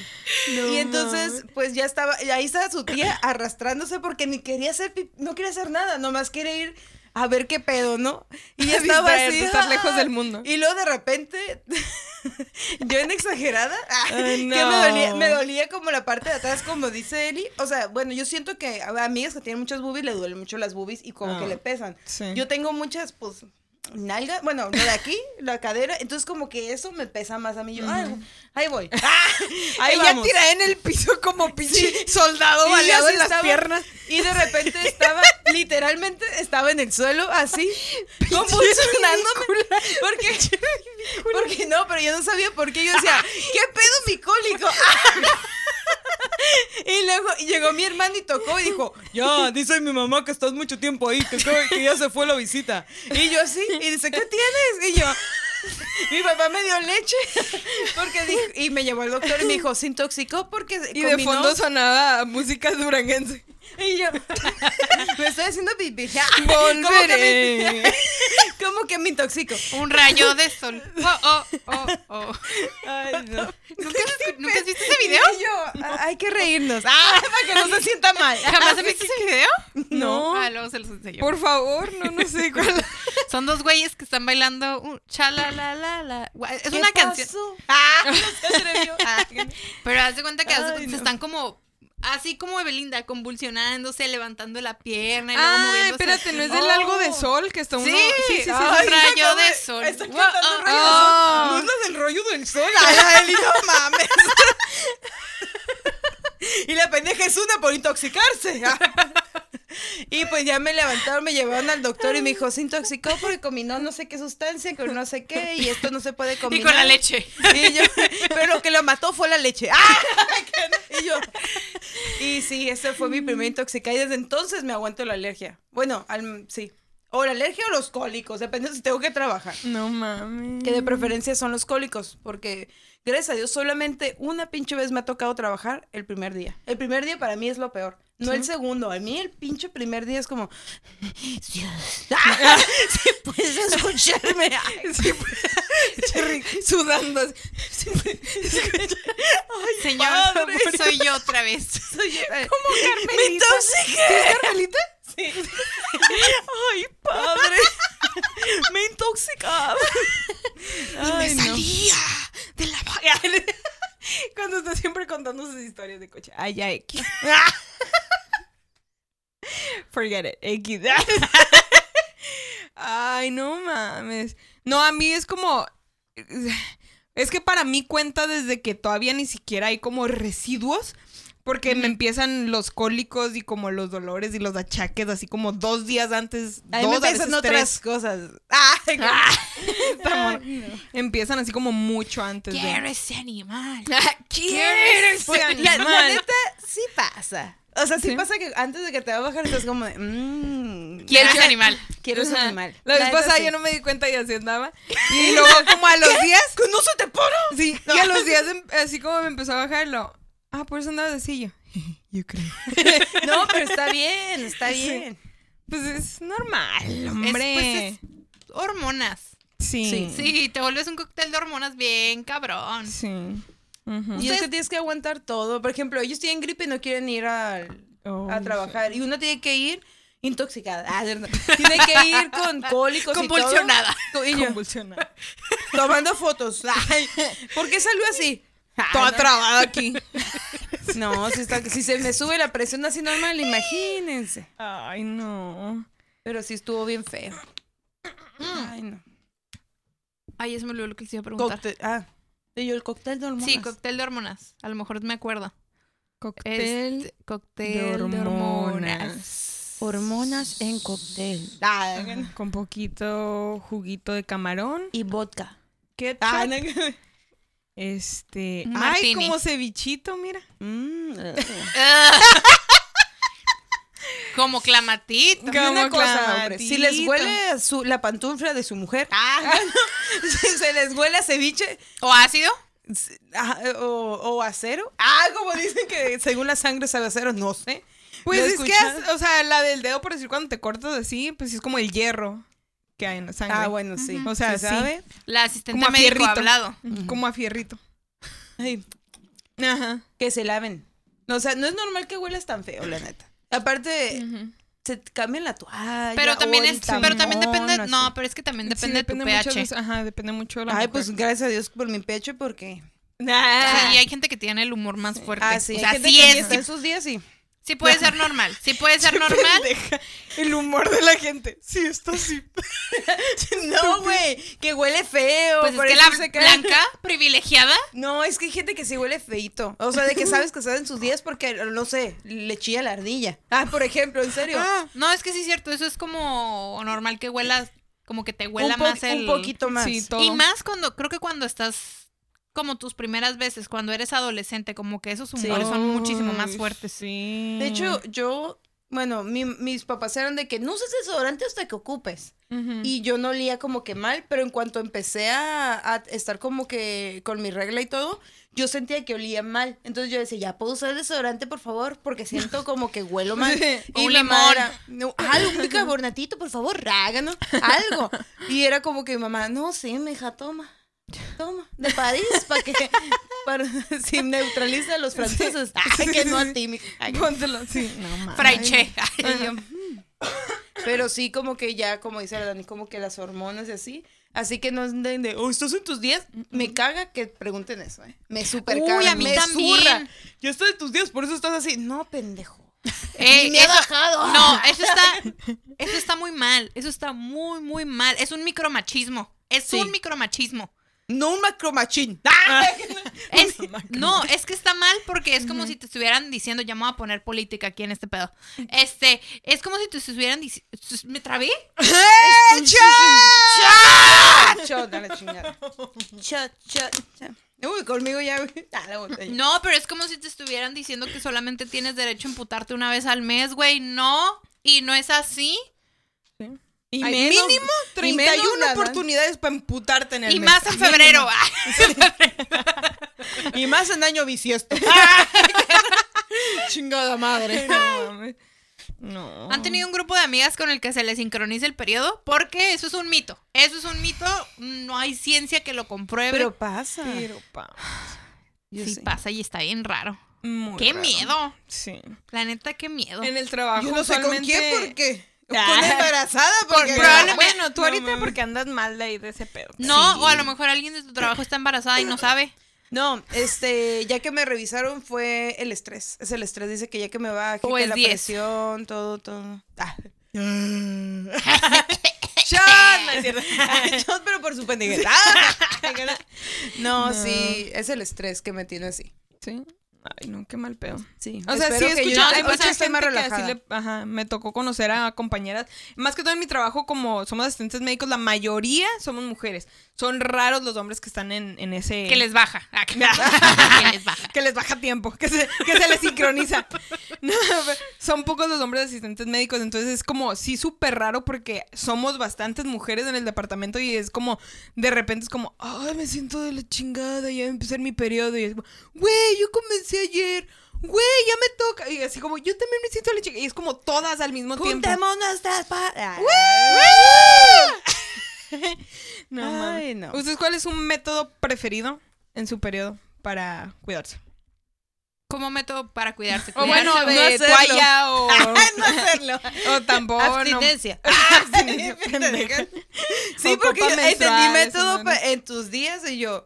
y entonces, pues ya estaba, ahí estaba su tía arrastrándose porque ni quería hacer, no quería hacer nada, nomás quería ir a ver qué pedo, ¿no? Y ya estaba así. estar lejos ¡ah! del mundo. Y luego de repente, yo en exagerada, Ay, que no. me dolía, me dolía como la parte de atrás, como dice Eli. O sea, bueno, yo siento que a amigas que tienen muchas boobies le duelen mucho las boobies y como Ah, que le pesan. sí. Yo tengo muchas, pues, nalgas, bueno, lo de aquí, la cadera, entonces como que eso me pesa más a mí. Yo, ay, ahí voy. Ahí Ella vamos. tira en el piso como pinche soldado baleado en las estaba- piernas. Y de repente estaba, literalmente estaba en el suelo, así, convulsionándome. Porque, porque no, pero yo no sabía por qué. Yo decía, ¿qué pedo mi cólico? Y luego llegó mi hermano y tocó y dijo, ya, dice mi mamá que estás mucho tiempo ahí, que, creo que ya se fue la visita. Y yo así, y dice, ¿qué tienes? Y yo, mi papá me dio leche porque dijo, y me llevó al doctor y me dijo, se intoxicó porque Y de fondo sonaba música duranguense. Y yo, me estoy haciendo pipí. ¿Cómo que me, Volveré. cómo que me intoxico? Un rayo de sol. Oh, oh, oh, oh. Ay, no. ¿Nunca, has- ¿nunca has visto ese video? Y yo, "Ah, hay que reírnos. Ah, para que no se sienta mal. ¿Jamás has visto ese video? No. Ah, luego se los enseño. Por favor, no, no sé cuál. Son dos güeyes que están bailando un. Gua- Es ¿Qué una canción. Ah, no se atrevió. Ah, Pero haz de cuenta que Ay, se no. están como. Así como Evelinda, convulsionándose, levantando la pierna y luego Ah, moviéndose. espérate, ¿no es del algo de sol que está uno? Sí, sí, sí. sí. Ay, rayo de sol. Está Wow, oh, rayo de oh. sol. No es la del rollo del sol. Ay, Eli, no mames. Y la pendeja es una por intoxicarse. Y pues ya me levantaron, me llevaron al doctor y me dijo, se intoxicó porque combinó no sé qué sustancia con no sé qué y esto no se puede Y combinar. con la leche. Y yo, pero lo que lo mató fue la leche. ¡Ah! Y yo. Y sí, esa fue mi primera intoxicada y desde entonces me aguanto la alergia. Bueno, al, sí. O la alergia o los cólicos, depende si tengo que trabajar. No mames. Que de preferencia son los cólicos, porque gracias a Dios solamente una pinche vez me ha tocado trabajar el primer día. El primer día para mí es lo peor. No el segundo, a mí el pinche primer día es como... Si puedes escucharme. Ay, Sí, Cherry, sudando. así. Sí, Señor, padre. soy yo otra vez. soy yo. ¿Cómo ¡Me Carmelita? intoxiqué! ¿Es Carmelita? Sí. Ay, padre. Me intoxicaba. Ay, me no. salía de la Cuando está siempre contando sus historias de coche. Ay, ya, X. Forget it. X. Ay, no mames. No, a mí es como. Es que para mí cuenta desde que todavía ni siquiera hay como residuos. Porque me empiezan los cólicos y como los dolores y los achaques, así como dos días antes. Me dos, veces empiezan otras tres. cosas. Ay, Ay, no. Empiezan así como mucho antes Quiero de. ese animal. ¿Quiero ese Pues, la, la animal? neta, sí pasa. O sea, sí, ¿Sí? pasa que antes de que te va a bajar estás como de... Mmm, Quiero ese animal. quiero ese animal. La vez pasada yo no me di cuenta y así andaba. Y luego como a los días. ¡Que no se te para! Sí, y a los días em- así como me empezó a bajar lo. Ah, por eso andaba yo. Yo creo. No, pero está bien, está Sí. bien. Pues es normal, Es, hombre. pues, es hormonas. Sí. Sí. Sí, te vuelves un cóctel de hormonas bien cabrón. Sí. Ujú. Y es que tienes que aguantar todo. Por ejemplo, ellos tienen gripe y no quieren ir al- Oh, a trabajar. Y uno tiene que ir intoxicada. Ah, no. Tiene que ir con cólicos y todo. Convulsionada. Y yo, Convulsionada. tomando fotos. Ay, ¿Por qué salió así? Ay, Toda no. trabada aquí. No, si, está- si se me sube la presión así normal, imagínense. Ay, no. Pero sí estuvo bien feo. Ay, no. Ay, eso me olvidó lo que les iba a preguntar. Cóctel. Ah, y yo el cóctel de hormonas. Sí, cóctel de hormonas. A lo mejor me acuerdo. Cóctel. Este, cóctel de de hormonas. hormonas. En cóctel. Ah, Con poquito juguito de camarón. y vodka. Ah, no. Este. Ay, como cevichito, mira. Mm, eh. Como clamatito. Y una Como cosa, hombre, si les clamatito. huele a su, la pantufla de su mujer, si se les huele a ceviche ¿O ácido? ah, o, o acero, ah, como dicen que según la sangre sabe acero, no sé. Pues ¿Lo es que, o sea, la del dedo, por decir, cuando te cortas así, pues es como el hierro que hay en la sangre. Ah, bueno, sí. O sea, ¿Sí sí. sabe? La asistente Como a médico fierrito. ha hablado. Como a fierrito. Ay, Ajá. que se laven. No, o sea, no es normal que huelas tan feo, la neta. Aparte, se te cambian la toalla. Pero también o el es, pero también depende, así. no, pero es que también Sí, depende de tu mucho pH. de- ajá, depende mucho de la Ay, mujer. pues gracias a Dios por mi pecho, porque. Ah. Sí, hay gente que tiene el humor más fuerte. Ah, sí, o sea, hay gente sí que es, está sí, en sus días y. sí puede ser normal. Sí puede ser normal. El humor de la gente. Sí, está así. No, güey, que huele feo. Pues es que la se blanca privilegiada. No, es que hay gente que sí huele feito. O sea, de que sabes que está en sus días porque, no sé, le chilla la ardilla. Ah, por ejemplo, en serio. No, es que sí es cierto, eso es como normal que huelas, como que te huela un, más el... un poquito más. Sí, todo. Y más cuando, creo que cuando estás como tus primeras veces, cuando eres adolescente, como que esos Sí. humores son muchísimo más fuertes. Sí. De hecho, yo, bueno, mi- mis papás eran de que no uses desodorante hasta que ocupes. Y yo no olía como que mal, pero en cuanto empecé a, a estar como que con mi regla y todo, yo sentía que olía mal. Entonces yo decía, ya puedo usar desodorante, por favor, porque siento como que huelo mal. Y un mi mamá limón. era, no, algo, un bicarbonatito, por favor, rágano, algo. Y era como que mi mamá, no, sí, mija, toma. Toma, de París, para que para, si neutraliza a los franceses. Ay, que no a ti. Ay, Póntelo así. No mames. Fraiche. Pero sí, como que ya, como dice la Dani, como que las hormonas y así. Así que no anden de, oh, ¿estás en tus días? Me caga que pregunten eso, ¿eh? Me super Uy, caga. a mí me también. Yo estoy en tus días, por eso estás así. No, pendejo. Eh, me ha eso- bajado. No, eso está, eso está muy mal. Eso está muy, muy mal. Es un micromachismo. Es Sí. un micromachismo. No un macromachín. Es- no, es que está mal porque es como si te estuvieran diciendo, ya me voy a poner política aquí en este pedo. Este, es como si te estuvieran diciendo, ¿me trabé? Shot, dale chingada. Shot, shot, shot. Uy, conmigo ya. Ah. No, pero es como si te estuvieran diciendo que solamente tienes derecho a imputarte una vez al mes, güey. No, y no es así. Y Hay menos- mínimo y 31 menos nada. oportunidades para emputarte en el Y mes. más en febrero. Y más en año bisiesto. Chingada madre. No. No. ¿Han tenido un grupo de amigas con el que se les sincroniza el periodo? Porque eso es un mito. Eso es un mito. No hay ciencia que lo compruebe. Pero pasa. Pero pa. Yo sí sé. pasa y está bien raro. Muy ¡Qué raro. miedo! Sí. La neta, qué miedo. En el trabajo. Yo no sé con quién, porque. Con Ah. embarazada, porque. probablemente- Bueno, tú No ahorita porque andas mal de ahí de ese pedo. No, Sí. o a lo mejor alguien de tu trabajo está embarazada y no sabe. No, este, ya que me revisaron fue el estrés. Es el estrés, dice que ya que me baje, O que la 10. presión, todo, todo. Ah. Shot, no es cierto. Shot, pero por su pendejita. no, sí, es el estrés que me tiene así. Sí. Ay, no, qué mal pedo. Sí. O sea, sí ya- hay mucha gente más que así relajada. le, ajá, me tocó conocer a compañeras, más que todo en mi trabajo como somos asistentes médicos, la mayoría somos mujeres. Son raros los hombres que están en, en ese... Que les baja. Ah, que, les baja. que les baja tiempo, que se, que se les sincroniza. No, son pocos los hombres asistentes médicos, entonces es como, sí, súper raro porque somos bastantes mujeres en el departamento y es como, de repente es como, ay, me siento de la chingada, ya empezar mi periodo y es como, güey, yo comencé ayer. Güey, ya me toca. Y así como, yo también me siento chingada. Y es como todas al mismo tiempo. Juntemos nuestras pa- Ah. No. Ay, no. ¿Ustedes cuál es un método preferido en su periodo para cuidarse? Como método para cuidarse. O bueno, de no hacerlo. toalla o, no hacerlo. o o- Abstinencia. Abstinencia, pendeja. Sí, O porque entendí método ¿no? en tus días y yo,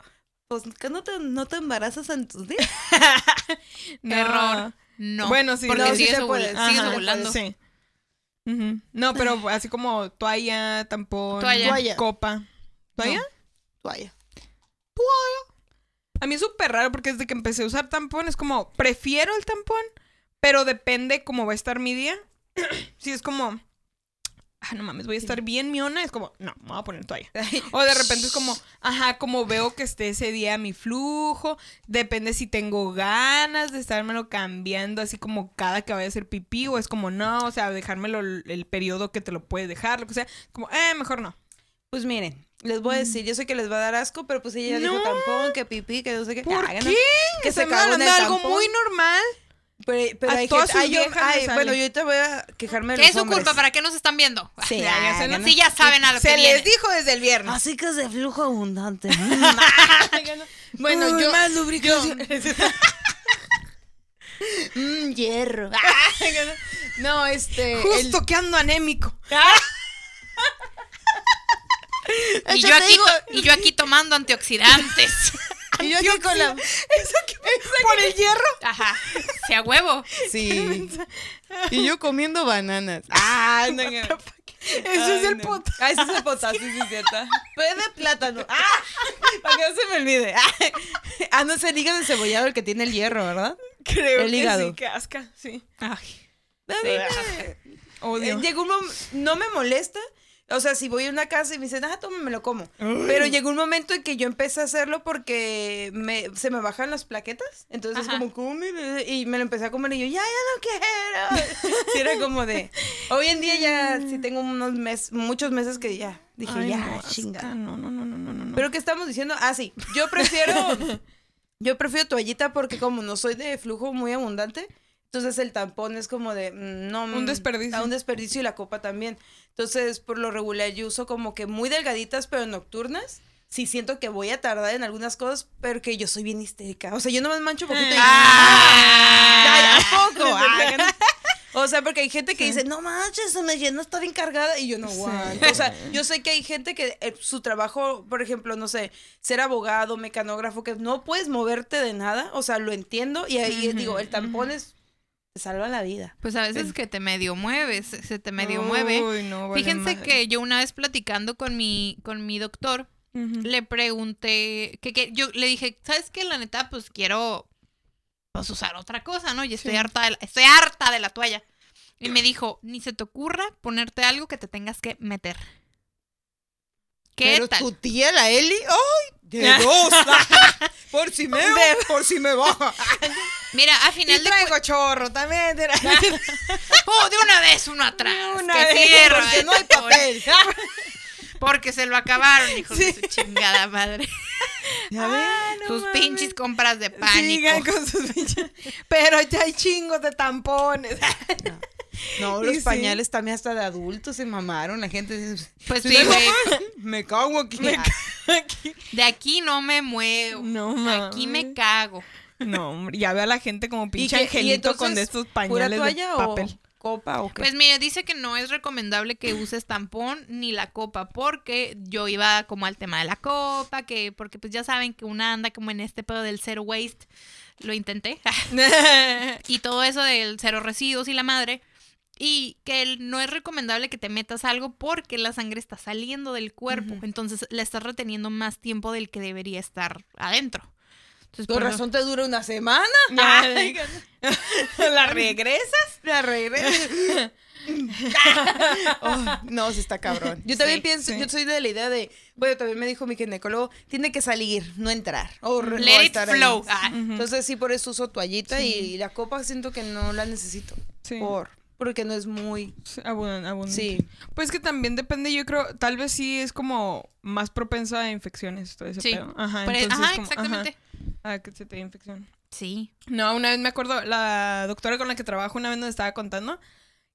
pues que no te, no te embarazas en tus días. No. Error. No. Bueno, sí, Porque no, sí sigues, se ovul- puede, sigues Ajá, ovulando. Sí. No, pero así como toalla, tampón, Toalla. Toalla. copa. ¿Toalla? Toalla. A mí es súper raro porque desde que empecé a usar tampón es como, prefiero el tampón, pero depende cómo va a estar mi día. si es como, ah, no mames, voy a estar bien miona, es como, no, me voy a poner toalla. O de repente es como, ajá, como veo que esté ese día mi flujo, depende si tengo ganas de estármelo cambiando así como cada que vaya a hacer pipí o es como, no, o sea, dejármelo el, periodo que te lo puedes dejar, lo que sea, como, eh, mejor no. Pues miren, les voy a decir, yo sé que les va a dar asco, pero pues ella ya dijo No. tampón, que pipí, que no sé qué. ¿Por Hagan, qué? ¿no? Que se en el hablando de algo tampón. muy normal. Pero, pero hay gente, sus ay, yo- viejas les ay, sale. bueno, yo ahorita voy a quejarme de ¿Qué los es su hombres. culpa? ¿Para qué nos están viendo? Sí, ya ¿no? ¿no? Sí, ya saben a lo Se que les viene. dijo desde el viernes. Así que es de flujo abundante. bueno, Uy, yo... más lubricación. Mm, hierro. No, este. el- Justo que ando anémico. Y Yo yo, aquí, y yo aquí tomando antioxidantes. Y yo aquí con la. ¿Eso qué ¿Por el hierro? Ajá. Sea huevo. Sí. Y yo comiendo bananas. Ah, no, no. Eso Ay, es el no. Ah, ese es el potasio, sí, es cierto. Pues de plátano. Ah, para que no se me olvide. Ah, Ah, no es el hígado encebollado el que tiene el hierro, ¿verdad? Creo El que hígado. sí, que asca, sí. A mí Sí, me- Odio. Eh, Llegó un momento, no me molesta. O sea, si voy a una casa y me dicen, ah, toma, me lo como. Pero llegó un momento en que yo empecé a hacerlo porque me, se me bajan las plaquetas. Entonces, Ajá. como, come. Y me lo empecé a comer y yo, ya, ya no quiero. Sí, era como de. Hoy en día ya sí tengo unos meses, muchos meses que ya dije, Ay, ya, no, chinga. No, no, no, no, no, no. Pero ¿qué estamos diciendo? Ah, sí. Yo prefiero. yo prefiero toallita porque, como no soy de flujo muy abundante. Entonces el tampón es como de, mm, no... Un mm, desperdicio. a un desperdicio y la copa también. Entonces, por lo regular yo uso como que muy delgaditas, pero nocturnas. Sí siento que voy a tardar en algunas cosas, pero que yo soy bien histérica. O sea, yo no me mancho poquito y... Ah. Ya, ya, ¿a poco? Ah. O sea, porque hay gente que dice, no manches, se me llenó, está bien cargada. Y yo no aguanto. O sea, yo sé que hay gente que eh, su trabajo, por ejemplo, no sé, ser abogado, mecanógrafo, que no puedes moverte de nada. O sea, lo entiendo. Y ahí digo, el tampón es. Te salva la vida. Pues a veces que te medio mueves, se te medio mueve. Uy, no, vale Fíjense madre. que yo una vez platicando con mi, con mi doctor, le pregunté, que, que yo le dije, ¿sabes qué? La neta, pues quiero pues, usar otra cosa, ¿no? Y estoy Sí. harta de la, estoy harta de la toalla. Y me dijo, ni se te ocurra ponerte algo que te tengas que meter. ¿Qué Pero tal? tu tía, la Eli, ¡ay! De dos. por si me, por si me baja. Mira, a Y final de traigo chorro también. era- ¡Oh, de una vez uno atrás! Una que vez, cierra Porque el no hay papel. Porque se lo acabaron, hijos de su chingada madre. Ya. Ah, no Tus mames. pinches compras de pánico. Sigan con sus pinches- Pero ya hay chingos de tampones. No, Y los sí. pañales también hasta de adultos se mamaron. La gente dice, Pues "Si sí, me güey. baja, Me cago aquí. Aquí. De aquí no me muevo. No mames. Aquí me cago. No, hombre, ya veo a la gente como ¿Y pinche y angelito con entonces, de estos ¿Pura pañales de toalla papel. o copa o qué? Pues mira, dice que no es recomendable que uses tampón ni la copa, porque yo iba como al tema de la copa, que porque pues ya saben que una anda como en este pedo del zero waste, lo intenté, y todo eso del cero residuos y la madre, y que no es recomendable que te metas algo porque la sangre está saliendo del cuerpo, entonces la estás reteniendo más tiempo del que debería estar adentro. Entonces, eso- razón te dura una semana. Ay, ¿La regresas? La regresa. Oh, no, sí está cabrón. Yo también Sí, pienso, sí. yo soy de la idea de, bueno, también me dijo mi ginecólogo, tiene que salir, no entrar. O Let o it estar flow. Ah. Entonces sí, por eso uso toallita Sí. y la copa siento que no la necesito. Sí. Por, porque no es muy... Abundante. Sí. Pues que también depende, yo creo, tal vez sí es como más propensa a infecciones, todo ese Sí. pedo. Ajá, Pero- entonces ajá, como- exactamente. ajá, a que se te dé infección. Sí. No, una vez me acuerdo, la doctora con la que trabajo una vez nos estaba contando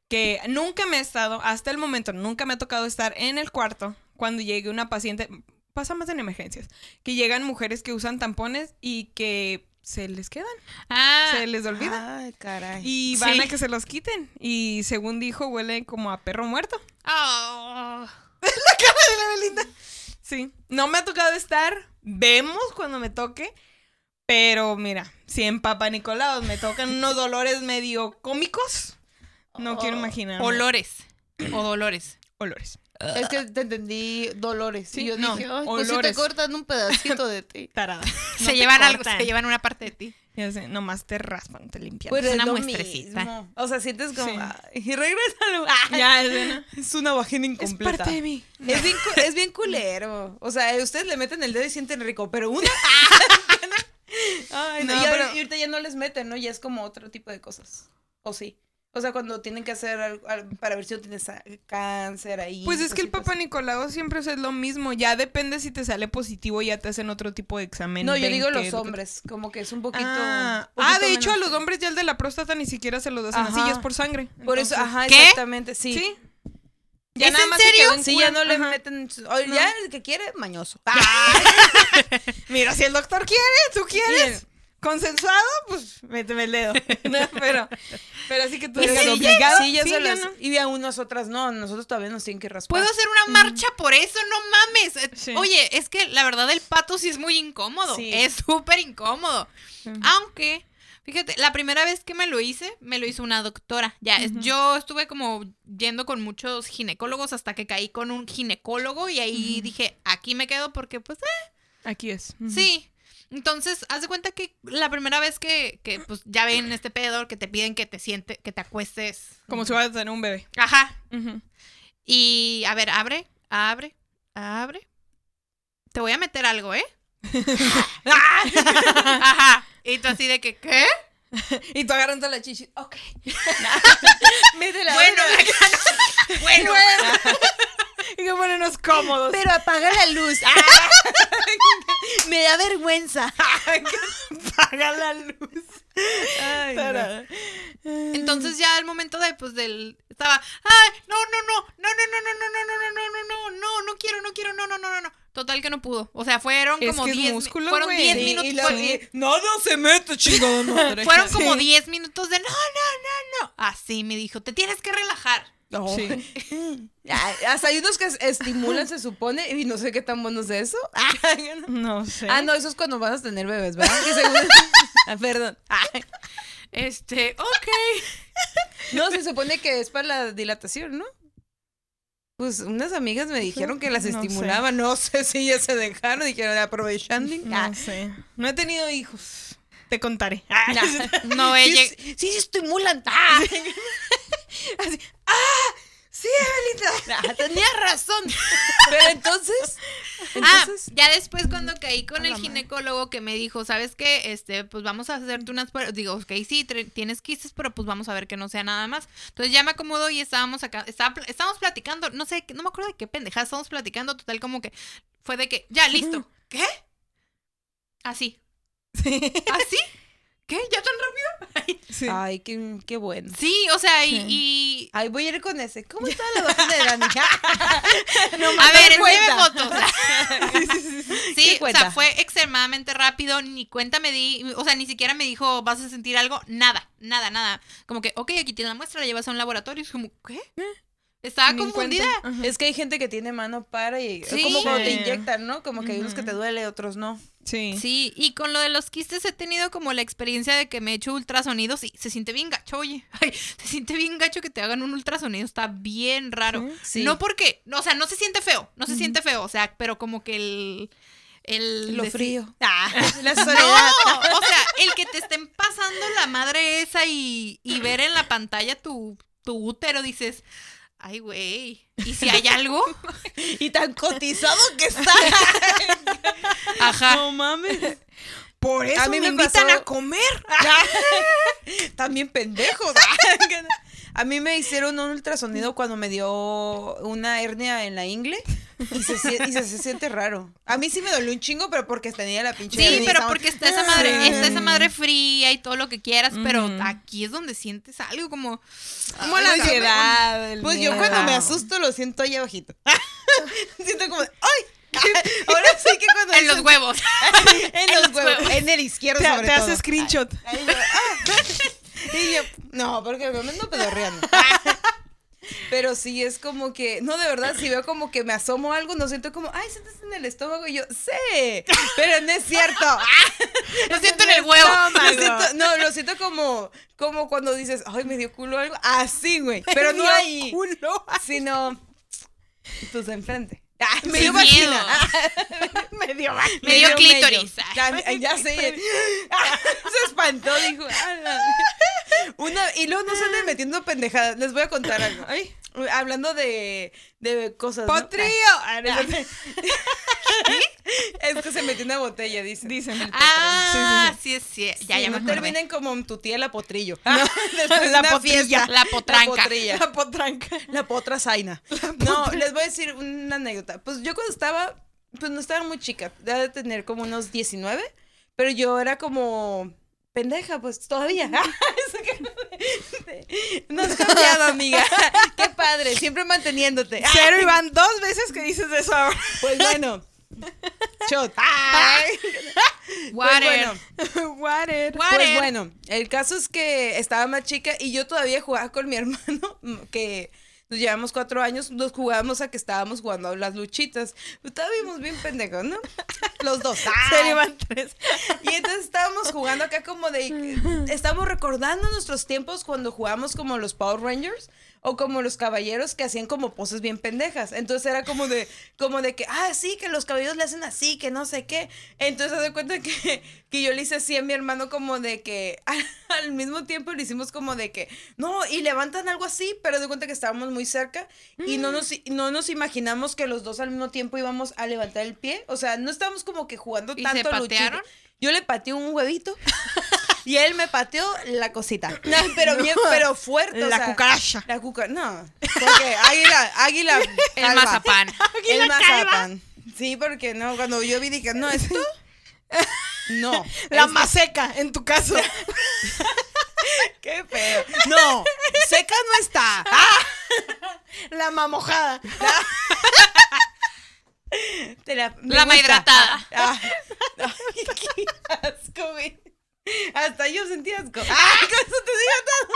que nunca me he estado, hasta el momento, nunca me ha tocado estar en el cuarto cuando llegue una paciente, pasa más en emergencias, que llegan mujeres que usan tampones y que se les quedan, Ah, se les olvida. Ay, caray. Y van Sí. a que se los quiten. Y según dijo, huele como a perro muerto. oh. Sí. No me ha tocado estar. Vemos cuando me toque. Pero mira, si en Papa Nicolau me tocan unos dolores medio cómicos, no quiero imaginar. olores o dolores. Olores. Es que te entendí dolores. Sí, y yo no, dije, ay, pues si te cortan un pedacito de ti. Tarada. No se llevan algo, cortan. se llevan una parte de ti. Ya sé, nomás te raspan, te limpian. Pues Es es una lo muestrecita. mismo. O sea, sientes como, Sí. y regrésalo. Ya, es, es una vagina es incompleta. parte de mí. Es bien, cu- es bien culero. O sea, ustedes le meten el dedo y sienten rico, pero una. Ay, no, No, y, ahora- pero- y ahorita ya no les meten, ¿no? Ya es como otro tipo de cosas. ¿O sí? O sea, cuando tienen que hacer algo, al- para ver si no tienes cáncer ahí. Pues es que el Papa. Nicolau siempre es lo mismo. Ya depende si te sale positivo, ya te hacen otro tipo de examen. No, yo digo los hombres, como que es un poquito. Ah, ah, de hecho, a los hombres ya el de la próstata ni siquiera se lo hacen así, ya es por sangre. Por eso, ajá, ¿Qué? exactamente, sí. Sí. ¿Es en se serio? Sí, cura. ya no le Ajá. meten. o Ya el que quiere, mañoso. Mira, si el doctor quiere, tú quieres. Consensuado, pues méteme el dedo. No, pero, pero así que tú sí, ya- obligado. sí, ya sí, se ya las- no. Y a unas otras no, nosotros todavía nos tienen que raspar. ¿Puedo hacer una marcha por eso? No mames. Eh, Sí. Oye, es que la verdad el pato sí es muy incómodo. Sí. Es súper incómodo. Aunque, fíjate, la primera vez que me lo hice, me lo hizo una doctora. Ya, es- yo estuve como yendo con muchos ginecólogos hasta que caí con un ginecólogo y ahí dije, aquí me quedo porque pues eh, Aquí es. Sí. Entonces, haz de cuenta que la primera vez que, que, pues ya ven este pedo, que te piden que te siente, que te acuestes. Como si vas a tener un bebé. Ajá. Y a ver, abre, abre, abre. Te voy a meter algo, ¿eh? Ajá. Y tú así de que, ¿qué? Y tú agarrando la chichi. Ok. Métela, Bueno, métela. bueno. Y que ponernos cómodos. Pero apaga la luz. Me da vergüenza. apaga la luz. Ay, no. Entonces ya al momento de, pues, del... Estaba, ay, no, no, no, no, no, no, no, no, no, no, no, no, no, no, no, no quiero, no quiero, no, no, no, no, no. Total que no pudo. O sea, fueron Es como que es 10 músculo, fueron güey. 10 Sí, minutos. y la- fue- nada se mete, chingada madre. Fueron como Sí. 10 minutos de no, no, no, no. Así me dijo, te tienes que relajar. No. Sí. Ah, Hasta hay unos que estimulan, se supone, y no sé qué tan bueno es eso. No sé. Ah, no, eso es cuando vas a tener bebés, ¿verdad? Según- Ah, perdón. Este, ok. No, se supone que es para la dilatación, ¿no? Pues unas amigas me dijeron que las No sé. estimulaban. No sé si ya se dejaron, dijeron aprovechando. Ah, No sé. No he tenido hijos. Te contaré. No, sí, ella. sí, sí, estimulan. Ah, Así. ¡Ah! ¡Sí, Evelita! ah, tenías razón. Pero entonces, Ah, entonces, ya después cuando caí con el madre. ginecólogo que me dijo, ¿sabes qué? Este, pues vamos a hacerte unas. Digo, ok, sí, tienes quistes, pero pues vamos a ver que no sea nada más. Entonces ya me acomodo y estábamos acá, estaba, estábamos platicando, no sé, no me acuerdo de qué pendejada estábamos platicando, total como que fue de que, ya, listo. ¿Qué? Así. ¿Así? ¿Qué? ¿Ya tan rápido? Sí. ay, qué, qué bueno. Sí, o sea, y, Sí. y- Ay, voy a ir con ese. ¿Cómo está la vagina de Dani? a ver, enséñame fotos. Sí, ¿Qué o cuenta? sea, fue extremadamente rápido, ni cuenta me di, o sea, ni siquiera me dijo, vas a sentir algo, nada, nada, nada. Como que, ok, aquí tienes la muestra, la llevas a un laboratorio, y es como, ¿qué? Estaba confundida. Es que hay gente que tiene mano para y Sí. como cuando te inyectan, ¿no? Como que hay unos que te duele, otros no. Sí. Sí, y con lo de los quistes he tenido como la experiencia de que me he hecho ultrasonidos y se siente bien gacho, oye. Ay, se siente bien gacho que te hagan un ultrasonido, está bien raro. Sí. No porque, o sea, no se siente feo, no se siente feo, o sea, pero como que el... el Lo frío. Ah, la No, soledad. o sea, el que te estén pasando la madre esa y, y ver en la pantalla tu, tu útero, dices, ay, güey, ¿y si hay algo? Y tan cotizado que está. Ajá. No mames. Por eso A mí me, me invitan a comer. También pendejos. A mí me hicieron un ultrasonido cuando me dio una hernia en la ingle. Y se, sie- y se, se siente raro. A mí sí me dolió un chingo, pero porque tenía la pinche. Sí, pero estaba- porque está esa madre, Sí. está esa madre fría y todo lo que quieras, pero aquí es donde sientes algo como Como Ay, la pues yo- ansiedad. Pues yo miedo. cuando me asusto lo siento ahí abajito. siento como, ¡ay! Ahora sí que cuando en los huevos. en los huevos, en el izquierdo Te, sobre te todo. hace screenshot. Ahí yo, ah. Y yo, no, porque me ando pedorreando. Pero sí es como que, no, de verdad, si veo como que me asomo algo, no siento como, ay, sientes en el estómago. Y yo, sí, pero no es cierto. Lo siento en el huevo. Lo siento- no, lo siento como, como cuando dices, ay, me dio culo algo. Así, güey. Pero no ahí. culo. Sino, pues enfrente. Ah, me dio vagina. Ah, Me dio Me dio clítoris. Ya, ya sé. Se espantó, dijo. "Ala". Una, y luego no se anden metiendo pendejadas. Les voy a contar algo. Ay, hablando de, de cosas. ¿no? ¡Potrillo! Ah, no, no, Es que se metió una botella, dice. Dicen. el Ah, sí, sí, Ya, Sí, ya me no terminen como tu tía la potrillo. Después la potrilla. fiesta. La potranca. La potrilla. La potranca. La potra zaina. No, les voy a decir una anécdota. Pues yo cuando estaba, pues no estaba muy chica, debe de tener como unos 19, pero yo era como pendeja, pues todavía. No has cambiado, amiga. Qué padre, siempre manteniéndote. Cero y van dos veces que dices eso ahora. Pues bueno. Shot. Pues Water. bueno, Water. Water. Pues bueno, el caso es que estaba más chica y yo todavía jugaba con mi hermano, que nos llevamos cuatro años, nos jugábamos a que estábamos jugando las luchitas. Estábamos bien pendejos, ¿no? Los dos. Van tres. Y entonces estábamos jugando acá como de... Estábamos recordando nuestros tiempos cuando jugábamos como los Power Rangers o como los caballeros que hacían como poses bien pendejas. Entonces era como de, como de que, ah, sí, que los caballeros le hacen así, que no sé qué. Entonces se cuenta que, que yo le hice así a mi hermano como de que al, al mismo tiempo le hicimos como de que, no, y levantan algo así, pero de cuenta que estábamos muy cerca y no nos, no nos imaginamos que los dos al mismo tiempo íbamos a levantar el pie. O sea, no estábamos como que jugando ¿Y tanto se luchita. patearon? Yo le pateé un huevito y él me pateó la cosita. No, pero bien, pero fuerte. o La sea, cucaracha. La cucaracha. No, porque águila, águila. El calva. mazapán. El mazapán. Sí, porque no, cuando yo vi dije, no, esto. No. La esto- maseca, en tu caso. Qué feo. No, seca no está. Ah, La mamojada. te la gusta. hidratada. Ah, ah, ay, qué asco, güey. Hasta yo sentí asco. Ah, con eso te digo todo.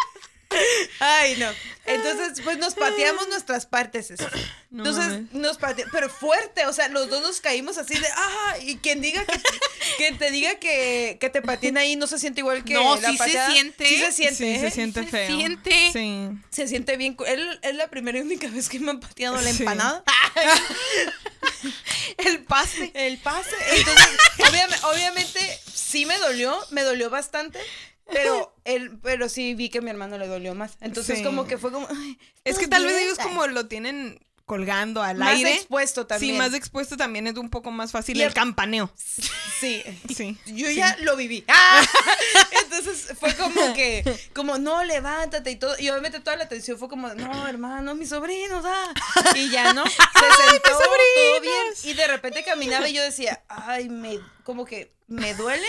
Ay, no. Entonces, pues nos pateamos nuestras partes. eso. No Entonces, mames. nos pateamos, pero fuerte, o sea, los dos nos caímos así de, ah, y quien diga que, que te diga que, que te pateen ahí no se siente igual que No, la sí se siente. Sí se siente, Sí, se ¿eh? siente se feo. siente. Sí. Se siente bien. Él, es la primera y única vez que me han pateado la Sí. empanada. El pase. El pase. Entonces, obviamente, obviamente, sí me dolió, me dolió bastante. Pero, él, pero sí vi que a mi hermano le dolió más. Entonces, Sí. como que fue como. ay, Es que ¿estás tal vez ellos como lo tienen colgando al más aire. expuesto también. Sí, más expuesto también es un poco más fácil Y el el- campaneo. Sí. Sí. Yo ya lo viví. ¡Ah! Entonces fue como que, como, no, levántate y todo. Y obviamente toda la atención fue como, no, hermano, mis sobrinos, ah. Y ya, ¿no? Se sentó todo bien. Y de repente caminaba y yo decía, ay, me, como que me duele.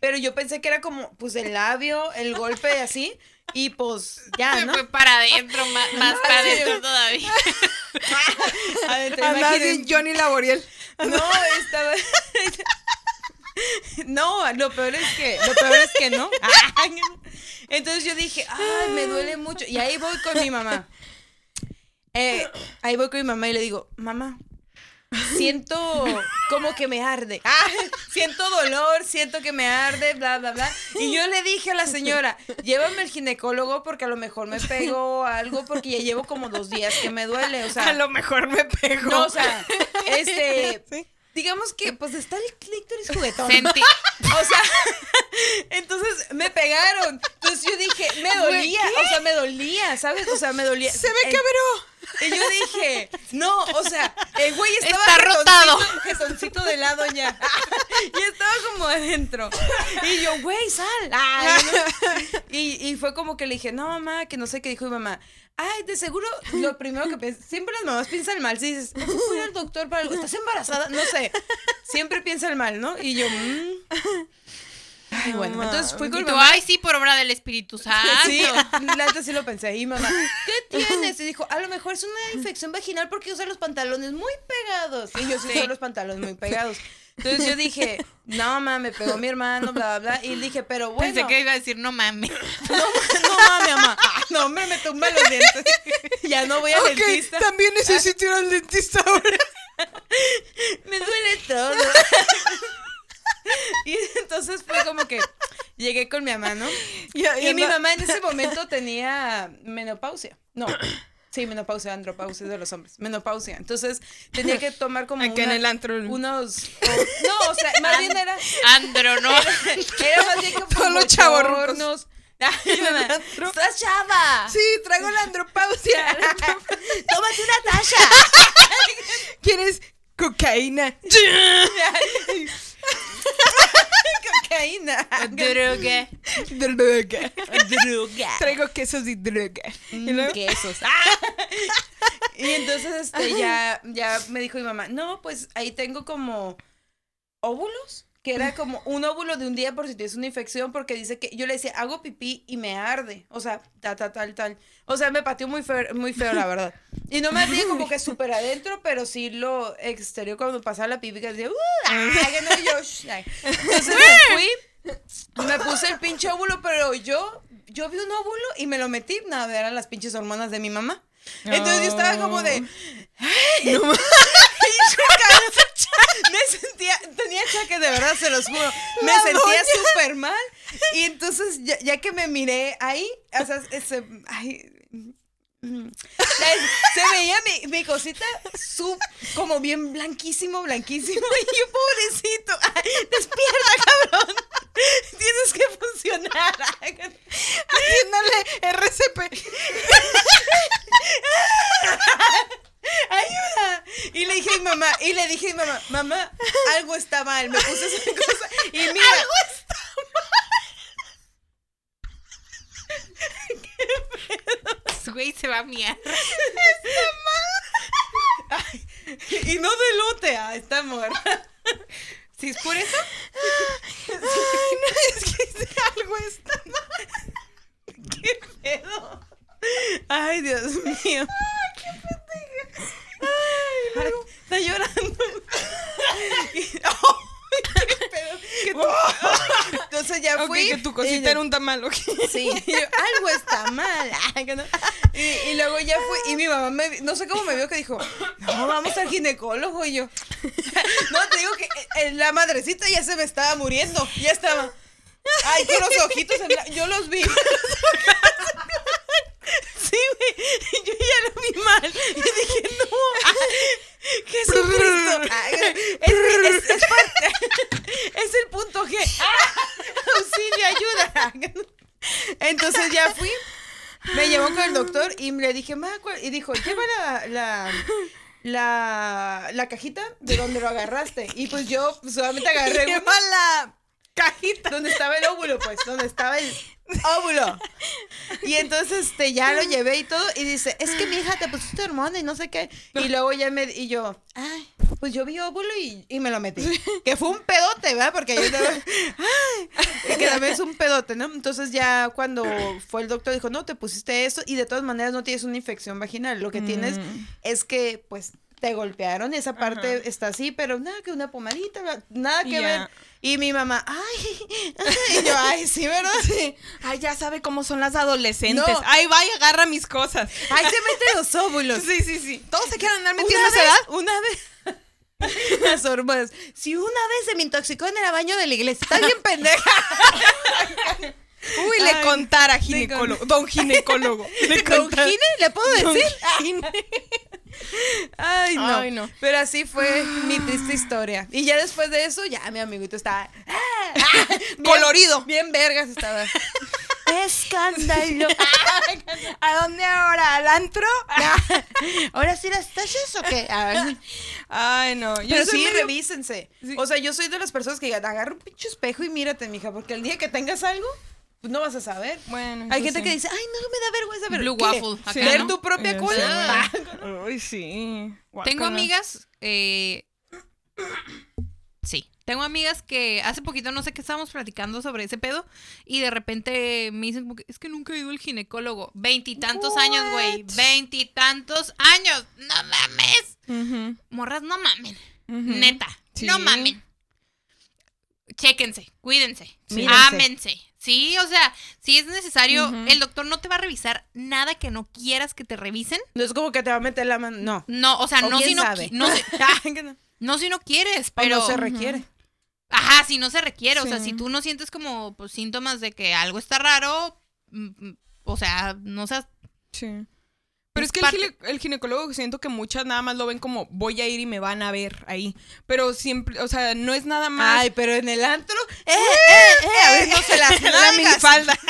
Pero yo pensé que era como, pues, el labio, el golpe así. Y pues, ya, Se ¿no? fue para adentro, más, más para adentro todavía. Adentro, bien Johnny Laboriel. No, estaba. No, lo peor es que, lo peor es que no. Entonces yo dije, ay, me duele mucho. Y ahí voy con mi mamá. Eh, ahí voy con mi mamá y le digo, mamá, siento como que me arde. Ah, siento dolor, siento que me arde, bla, bla, bla. Y yo le dije a la señora, llévame al ginecólogo porque a lo mejor me pego algo porque ya llevo como dos días que me duele. O sea, a lo mejor me pegó. no, o sea, este, Sí. digamos que pues está el clítoris juguetón. Sentí. O sea, entonces me pegaron. Entonces yo dije, me dolía, o sea, me dolía, ¿sabes? O sea, me dolía. Se ve Eh, quebró. Y yo dije, no, o sea, el güey estaba Está rotado. jetoncito de lado ya. Y estaba como adentro. Y yo, güey, sal. Ay, no. Y, y fue como que le dije, no, mamá, que no sé qué dijo mi mamá. Ay, de seguro, lo primero que piensas, siempre las mamás piensan mal. Si dices, voy al doctor para algo, ¿estás embarazada? No sé, siempre piensan mal, ¿no? Y yo, mm. Ay, No bueno, entonces fui mames. con Y mi tú, mamá. ay, sí, por obra del Espíritu Santo. Sí, la sí lo pensé. Y mamá, ¿qué tienes? Y dijo, a lo mejor es una infección vaginal porque usa los pantalones muy pegados. Y yo sí, uso los pantalones muy pegados. Entonces yo dije, no, mamá, me pegó mi hermano, bla, bla, bla. Y dije, pero bueno. Pensé que iba a decir, no mames. No, no mami, mamá. No, me, me tumba los dientes. Ya no voy al Ok, dentista. también necesito ir al dentista ahora. Me duele todo. Y entonces fue como que llegué con mi mamá, ¿no? Y, Y mi mamá en ese momento tenía menopausia. No. Sí, menopausia, andropausia de los hombres. Menopausia. Entonces tenía que tomar como Aquí en el antro. unos... o- no, o sea, más bien era... Andro, ¿no? Era más bien como Todos los antro. ¡Estás chava! Sí, traigo la andropausia. ¡Tómate una tacha! ¿Quieres cocaína? Cocaína. Droga. Droga. Droga. Traigo quesos y droga. Y Mm, luego- quesos. y entonces este ya, ya me dijo mi mamá, no, pues ahí tengo como óvulos, que era como un óvulo de un día por si tienes una infección, porque dice que yo le decía, hago pipí y me arde. O sea, tal, tal, tal, tal. O sea, me pateó muy feo, muy feo, la verdad. Y no me ardía como que súper adentro, pero sí lo exterior cuando pasaba la pipí, que decía, "Uh, ah", que no, yo, ay. Entonces me fui, me puse el pinche óvulo, pero yo, yo vi un óvulo y me lo metí, nada, eran las pinches hormonas de mi mamá. Entonces yo estaba como de, No ma- y chocada. me sentía, tenía chaques, de verdad, se los juro. Me La sentía súper mal. Y entonces, ya, ya que me miré ahí, o sea, ese, ay, se veía mi, mi cosita su, como bien blanquísimo, blanquísimo. Y yo, pobrecito, ay, despierta, cabrón. Tienes que funcionar. Haciéndole RCP. ayuda. Y le dije a mi mamá, y le dije a mi mamá, mamá, algo está mal. Me puse esa cosa y mira. Algo está Güey, se va a miar. mal. Y no de lote, ah, está muerta. ¿Sí es por eso? Ay, no, es que algo está mal. ¿Qué pedo? Ay, Dios mío. Ay, está llorando. Ay, qué pedo. Entonces ya fui. que tu cosita era un tamal, ok. Sí, y yo, algo está mal. Que. Y, y luego ya fui, y mi mamá me, no sé cómo me vio que dijo, no, vamos al ginecólogo. Y yo, no, te digo que eh, la madrecita ya se me estaba muriendo, ya estaba. Ay, con los ojitos, en yo los vi. Sí, güey, yo ya lo vi mal. Y dije, no, Jesucristo. Ay, es, es, es parte- es el punto G. Auxilio, ayuda. Entonces ya fui, me llevó con el doctor y le dije, ma, ¿cuál?" y dijo, lleva la, la, la, la cajita de donde lo agarraste. Y pues yo solamente agarré Lleva la cajita. donde estaba el óvulo, pues, donde estaba el óvulo. Y entonces este, ya lo llevé y todo, y dice, es que mi hija te pusiste hormona y no sé qué. Y luego ya me, y yo, ay, pues yo vi óvulo y, y me lo metí. Que fue un pedote, ¿verdad? Porque yo estaba, ay, que también es un pedote, ¿no? Entonces ya cuando fue el doctor dijo, no, te pusiste esto y de todas maneras no tienes una infección vaginal. Lo que tienes Mm. es que, pues, te golpearon esa parte Ajá. está así, pero nada que una pomadita, nada que ver. Y mi mamá, ay, y yo, ay, sí, ¿verdad? Sí. Ay, ya sabe cómo son las adolescentes. No. Ay, va y agarra mis cosas. Ay, se mete los óvulos. Sí, sí, sí. Todos se quieren andar metiendo esa edad. una vez. Las hormonas. Si una vez se me intoxicó en el baño de la iglesia, está bien pendeja. Uy, le Ay, contara ginecólogo. Don ginecólogo. Le ¿Con contara. Gine? ¿Le puedo Don decir? Gine. Ay no. Ay, no. Pero así fue mi triste historia. Y ya después de eso, ya mi amiguito estaba. ah, bien- Colorido. Bien vergas estaba. Escándalo. ¿A dónde ahora? ¿Al antro? ¿Ahora sí las tallas o qué? Ay. Ay, no. Yo Pero sí, medio- revísense. Sí. O sea, yo soy de las personas que digan, agarra un pinche espejo y mírate, mija, porque el día que tengas algo, no vas a saber. Bueno. Hay gente sí. que dice, ay, no me da vergüenza ver Blue ¿qué? waffle, acá, ver ¿no? tu propia Eh, cola. sí. Ay, sí. Tengo amigas, eh, sí, tengo amigas que hace poquito no sé qué estábamos platicando sobre ese pedo y de repente me dicen como que es que nunca he ido al ginecólogo. Veintitantos años, güey. Veintitantos años. No mames. Morras, no mamen. Neta. Sí. No mamen. Chéquense, cuídense, ámense. Sí, o sea, si es necesario, el doctor no te va a revisar nada que no quieras que te revisen. No es como que te va a meter la mano. No. No, o sea, O no si no, no, Ah, no. no si no quieres, Pero no se requiere. Ajá, si no se requiere. O sea, si tú no sientes como pues, síntomas de que algo está raro, mm, mm, o sea, no seas. Sí. Pero Es que el, gine- el ginecólogo siento que muchas nada más lo ven como voy a ir y me van a ver ahí. Pero siempre, o sea, no es nada más. Ay, pero en el antro, eh, eh, eh, abriéndose las la minifalda.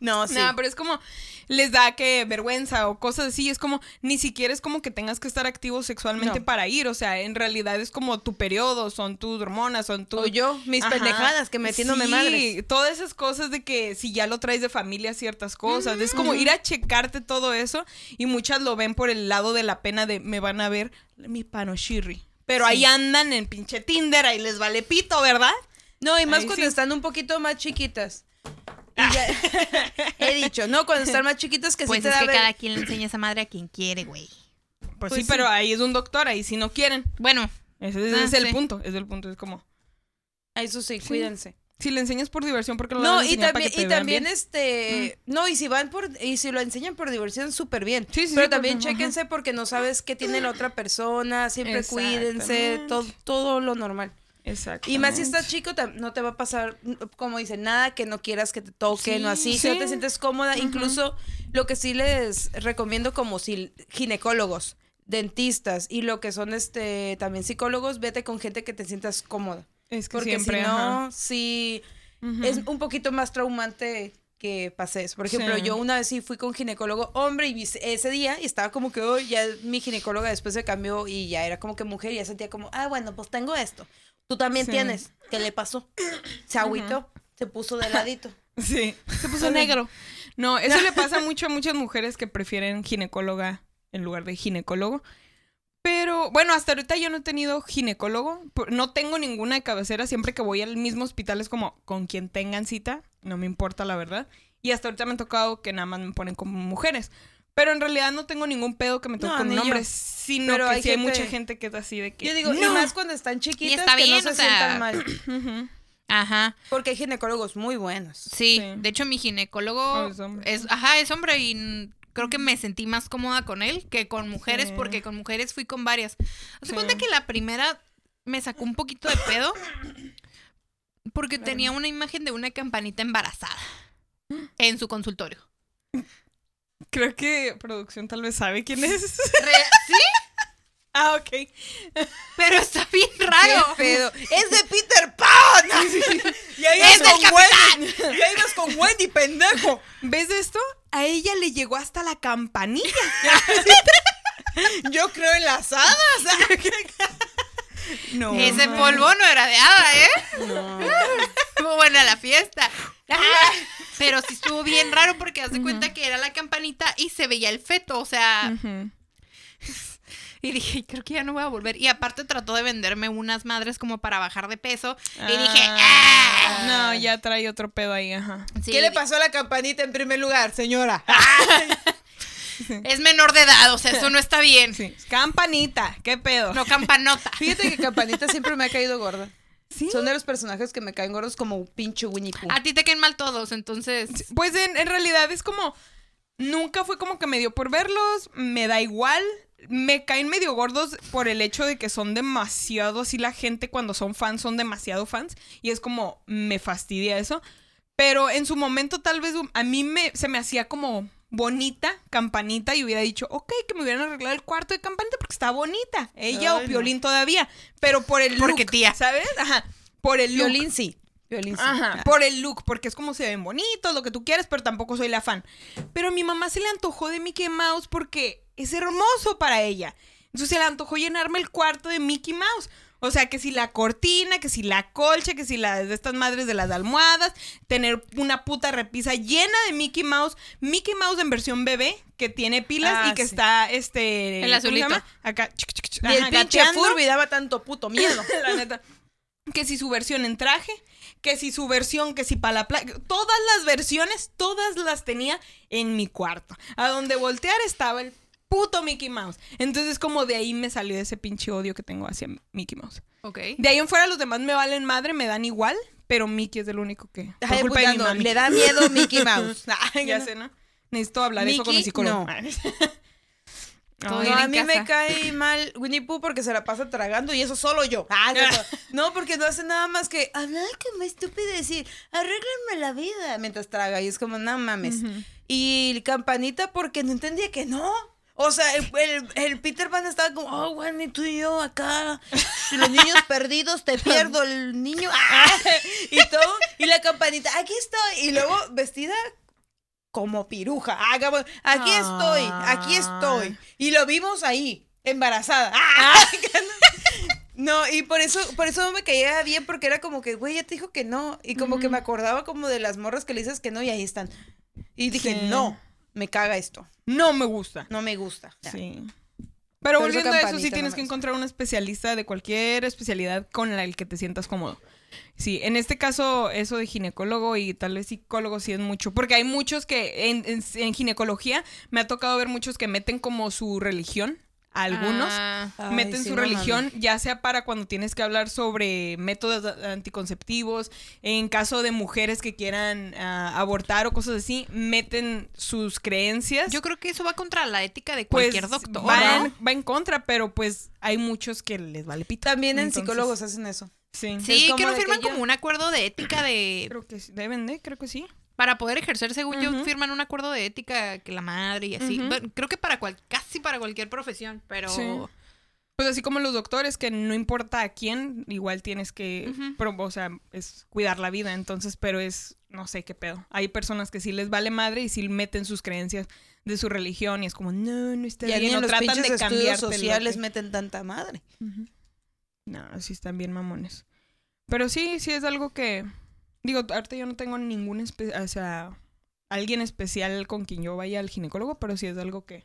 No, sí. No, pero es como les da que vergüenza o cosas así. Es como ni siquiera es como que tengas que estar activo sexualmente No. para ir. O sea, en realidad es como tu periodo, son tus hormonas, son tus. O yo, mis Ajá. pendejadas, que metiéndome Sí, madres. Todas esas cosas de que si ya lo traes de familia, ciertas cosas. Es como ir a checarte todo eso. Y muchas lo ven por el lado de la pena de me van a ver mi panoshirri. Pero ahí andan en pinche Tinder, ahí les vale pito, ¿verdad? No, y más cuando sí. están un poquito más chiquitas. He dicho, no, cuando están más chiquitas que Pues sí te es da que ver- cada quien le enseña esa madre a quien quiere, güey. Pues, Pues sí, sí. pero ahí es un doctor, ahí sí no quieren. Bueno, Ese, ese Ah, es el sí. punto, es el punto. Es como, Eso sí, cuídense. si le enseñas por diversión, porque lo No, vas a y para también, que te y vean también bien? este, no, y si van por, y si lo enseñan por diversión, súper bien. Sí, sí, Pero sí, también porque- ajá. chéquense porque no sabes qué tiene la otra persona, siempre cuídense, todo, todo lo normal. Exacto. Y más si estás chico, no te va a pasar, como dicen, nada que no quieras que te toquen o Sí, así. Si no te sientes cómoda, incluso lo que sí les recomiendo como si ginecólogos, dentistas y lo que son este también psicólogos, vete con gente que te sientas cómoda. Es que Porque siempre, si ajá. no, sí es un poquito más traumante que pase eso. Por ejemplo, Sí. yo una vez sí fui con ginecólogo hombre y ese día y estaba como que hoy ya mi ginecóloga después se cambió y ya era como que mujer y ya sentía como, ah, bueno, pues tengo esto. Tú también Sí. tienes. ¿Qué le pasó? Se agüitó, se puso de ladito. Sí. Se puso negro. No, eso le pasa mucho a muchas mujeres que prefieren ginecóloga en lugar de ginecólogo. Pero bueno, hasta ahorita yo no he tenido ginecólogo. No tengo ninguna de cabecera. Siempre que voy al mismo hospital es como con quien tengan cita. No me importa, la verdad. Y hasta ahorita me ha tocado que nada más me ponen como mujeres. Pero en realidad no tengo ningún pedo que me toque No, con hombre. yo. Sino Pero que hay sí hay gente- mucha gente que es así de que. Yo digo, y "No". más cuando están chiquitas está que bien, no se o sea, sientan mal. Ajá. Porque hay ginecólogos muy buenos. Sí, Sí. de hecho mi ginecólogo Oh, es ajá, es hombre y creo que me sentí más cómoda con él que con mujeres Sí. porque con mujeres fui con varias. Haz de Sí. cuenta que la primera me sacó un poquito de pedo porque tenía una imagen de una campanita embarazada en su consultorio. Creo que producción tal vez sabe quién es. ¿Sí? ah, ok. Pero está bien raro. ¡Qué pedo! ¡Es de Peter Pan! Ya ¡Es ibas del con Wendy. Ya ibas con Wendy, pendejo. ¿Ves esto? A ella le llegó hasta la campanilla. Yo creo en las hadas. No. Ese polvo no era de hada, ¿eh? No. Estuvo buena la fiesta. Ah, pero sí estuvo bien raro porque hace cuenta que era la campanita y se veía el feto, o sea, y dije, creo que ya no voy a volver. Y aparte trató de venderme unas madres como para bajar de peso. Y dije, ¡ah! No, ya trae otro pedo ahí, ajá. Sí, ¿Qué le pasó a la campanita en primer lugar, señora? Es menor de edad, o sea, eso no está bien. Sí. Campanita, ¿qué pedo? No campanota. Fíjate que Campanita siempre me ha caído gorda. Sí. Son de los personajes que me caen gordos como un pinche Winnie Pooh. A ti te caen mal todos, entonces. Pues en, en realidad es como. Nunca fue como que me dio por verlos. Me da igual. Me caen medio gordos por el hecho de que son demasiado así la gente cuando son fans, son demasiado fans. Y es como, me fastidia eso. Pero en su momento tal vez a mí me, se me hacía como bonita, campanita, y hubiera dicho, ok, que me hubieran arreglado el cuarto de campanita porque está bonita. Ella Ay, o Piolín todavía. Pero por el Porque look, tía. ¿sabes? Ajá. Por el look. Violín sí. Violín sí. Ajá, Ah. por el look, porque es como se ven bonitos, lo que tú quieres, pero tampoco soy la fan. Pero a mi mamá se le antojó de Mickey Mouse porque es hermoso para ella. Entonces se le antojó llenarme el cuarto de Mickey Mouse. O sea, que si la cortina, que si la colcha, que si la de estas madres de las almohadas, tener una puta repisa llena de Mickey Mouse, Mickey Mouse en versión bebé, que tiene pilas Ah, y que sí. está este El ¿cómo se azulito. Acá. Y el pinche. Furby daba tanto puto miedo. la neta. Que si su versión en traje, que si su versión, que si para la playa. Todas las versiones, todas las tenía en mi cuarto. A donde voltear estaba el puto Mickey Mouse. Entonces, como de ahí me salió ese pinche odio que tengo hacia Mickey Mouse. Ok. De ahí en fuera, los demás me valen madre, me dan igual. Pero Mickey es el único que. Por Ay, culpa de mi apuntando, mami. le da miedo Mickey Mouse. Ay, Ya no. sé, ¿no? Necesito hablar eso con Mickey, psicólogo. No, a mí me cae mal Winnie Pooh porque se la pasa tragando y eso solo yo. Ah, no, porque no hace nada más que hablar como estúpido y decir, arréglenme la vida mientras traga. Y es como, no mames. Y campanita porque no entendía que no. O sea, el, el- el Peter Pan estaba como, oh, tú y yo acá. Los niños perdidos, te pierdo el niño. Ah, y todo. Y la campanita, aquí estoy. Y luego vestida como piruja. Ah, aquí estoy, aquí estoy. Y lo vimos ahí, embarazada. Ah, No, y por eso, por eso no me caía bien, porque era como que, güey, ya te dijo que no. Y como que me acordaba como de las morras que le dices que no, y ahí están. Y dije, Sí. no, me caga esto. No me gusta. No me gusta. Sí. Pero Pero volviendo a eso, sí tienes no que encontrar un especialista de cualquier especialidad con la que te sientas cómodo. Sí, en este caso, eso de ginecólogo y tal vez psicólogo sí es mucho. Porque hay muchos que en, en- en ginecología me ha tocado ver muchos que meten como su religión. Algunos Ah, Ay, meten sí, su no religión, mames. ya sea para cuando tienes que hablar sobre métodos anticonceptivos, en caso de mujeres que quieran ah, abortar o cosas así, meten sus creencias. yo creo que eso va contra la ética de Pues, cualquier doctor. va, ¿no? en, va en contra, pero pues hay muchos que les vale pita. También en psicólogos hacen eso. Sí. Sí, Es que no que firman ya- como un acuerdo de ética de... Creo que sí. deben de, creo que sí. Para poder ejercer, según yo, firman un acuerdo de ética que la madre y así. Bueno, creo que para cual, casi para cualquier profesión, pero... Sí. Pues así como los doctores, que no importa a quién, igual tienes que, pro- o sea, es cuidar la vida, entonces, pero es, no sé qué pedo. Hay personas que sí les vale madre y sí meten sus creencias de su religión y es como, no, no está Y bien, ni en o los tratan de cambiar sociales meten tanta madre. No, sí están bien mamones. Pero sí, sí es algo que, digo, ahorita yo no tengo ningún, espe- o sea, alguien especial con quien yo vaya al ginecólogo, pero sí es algo que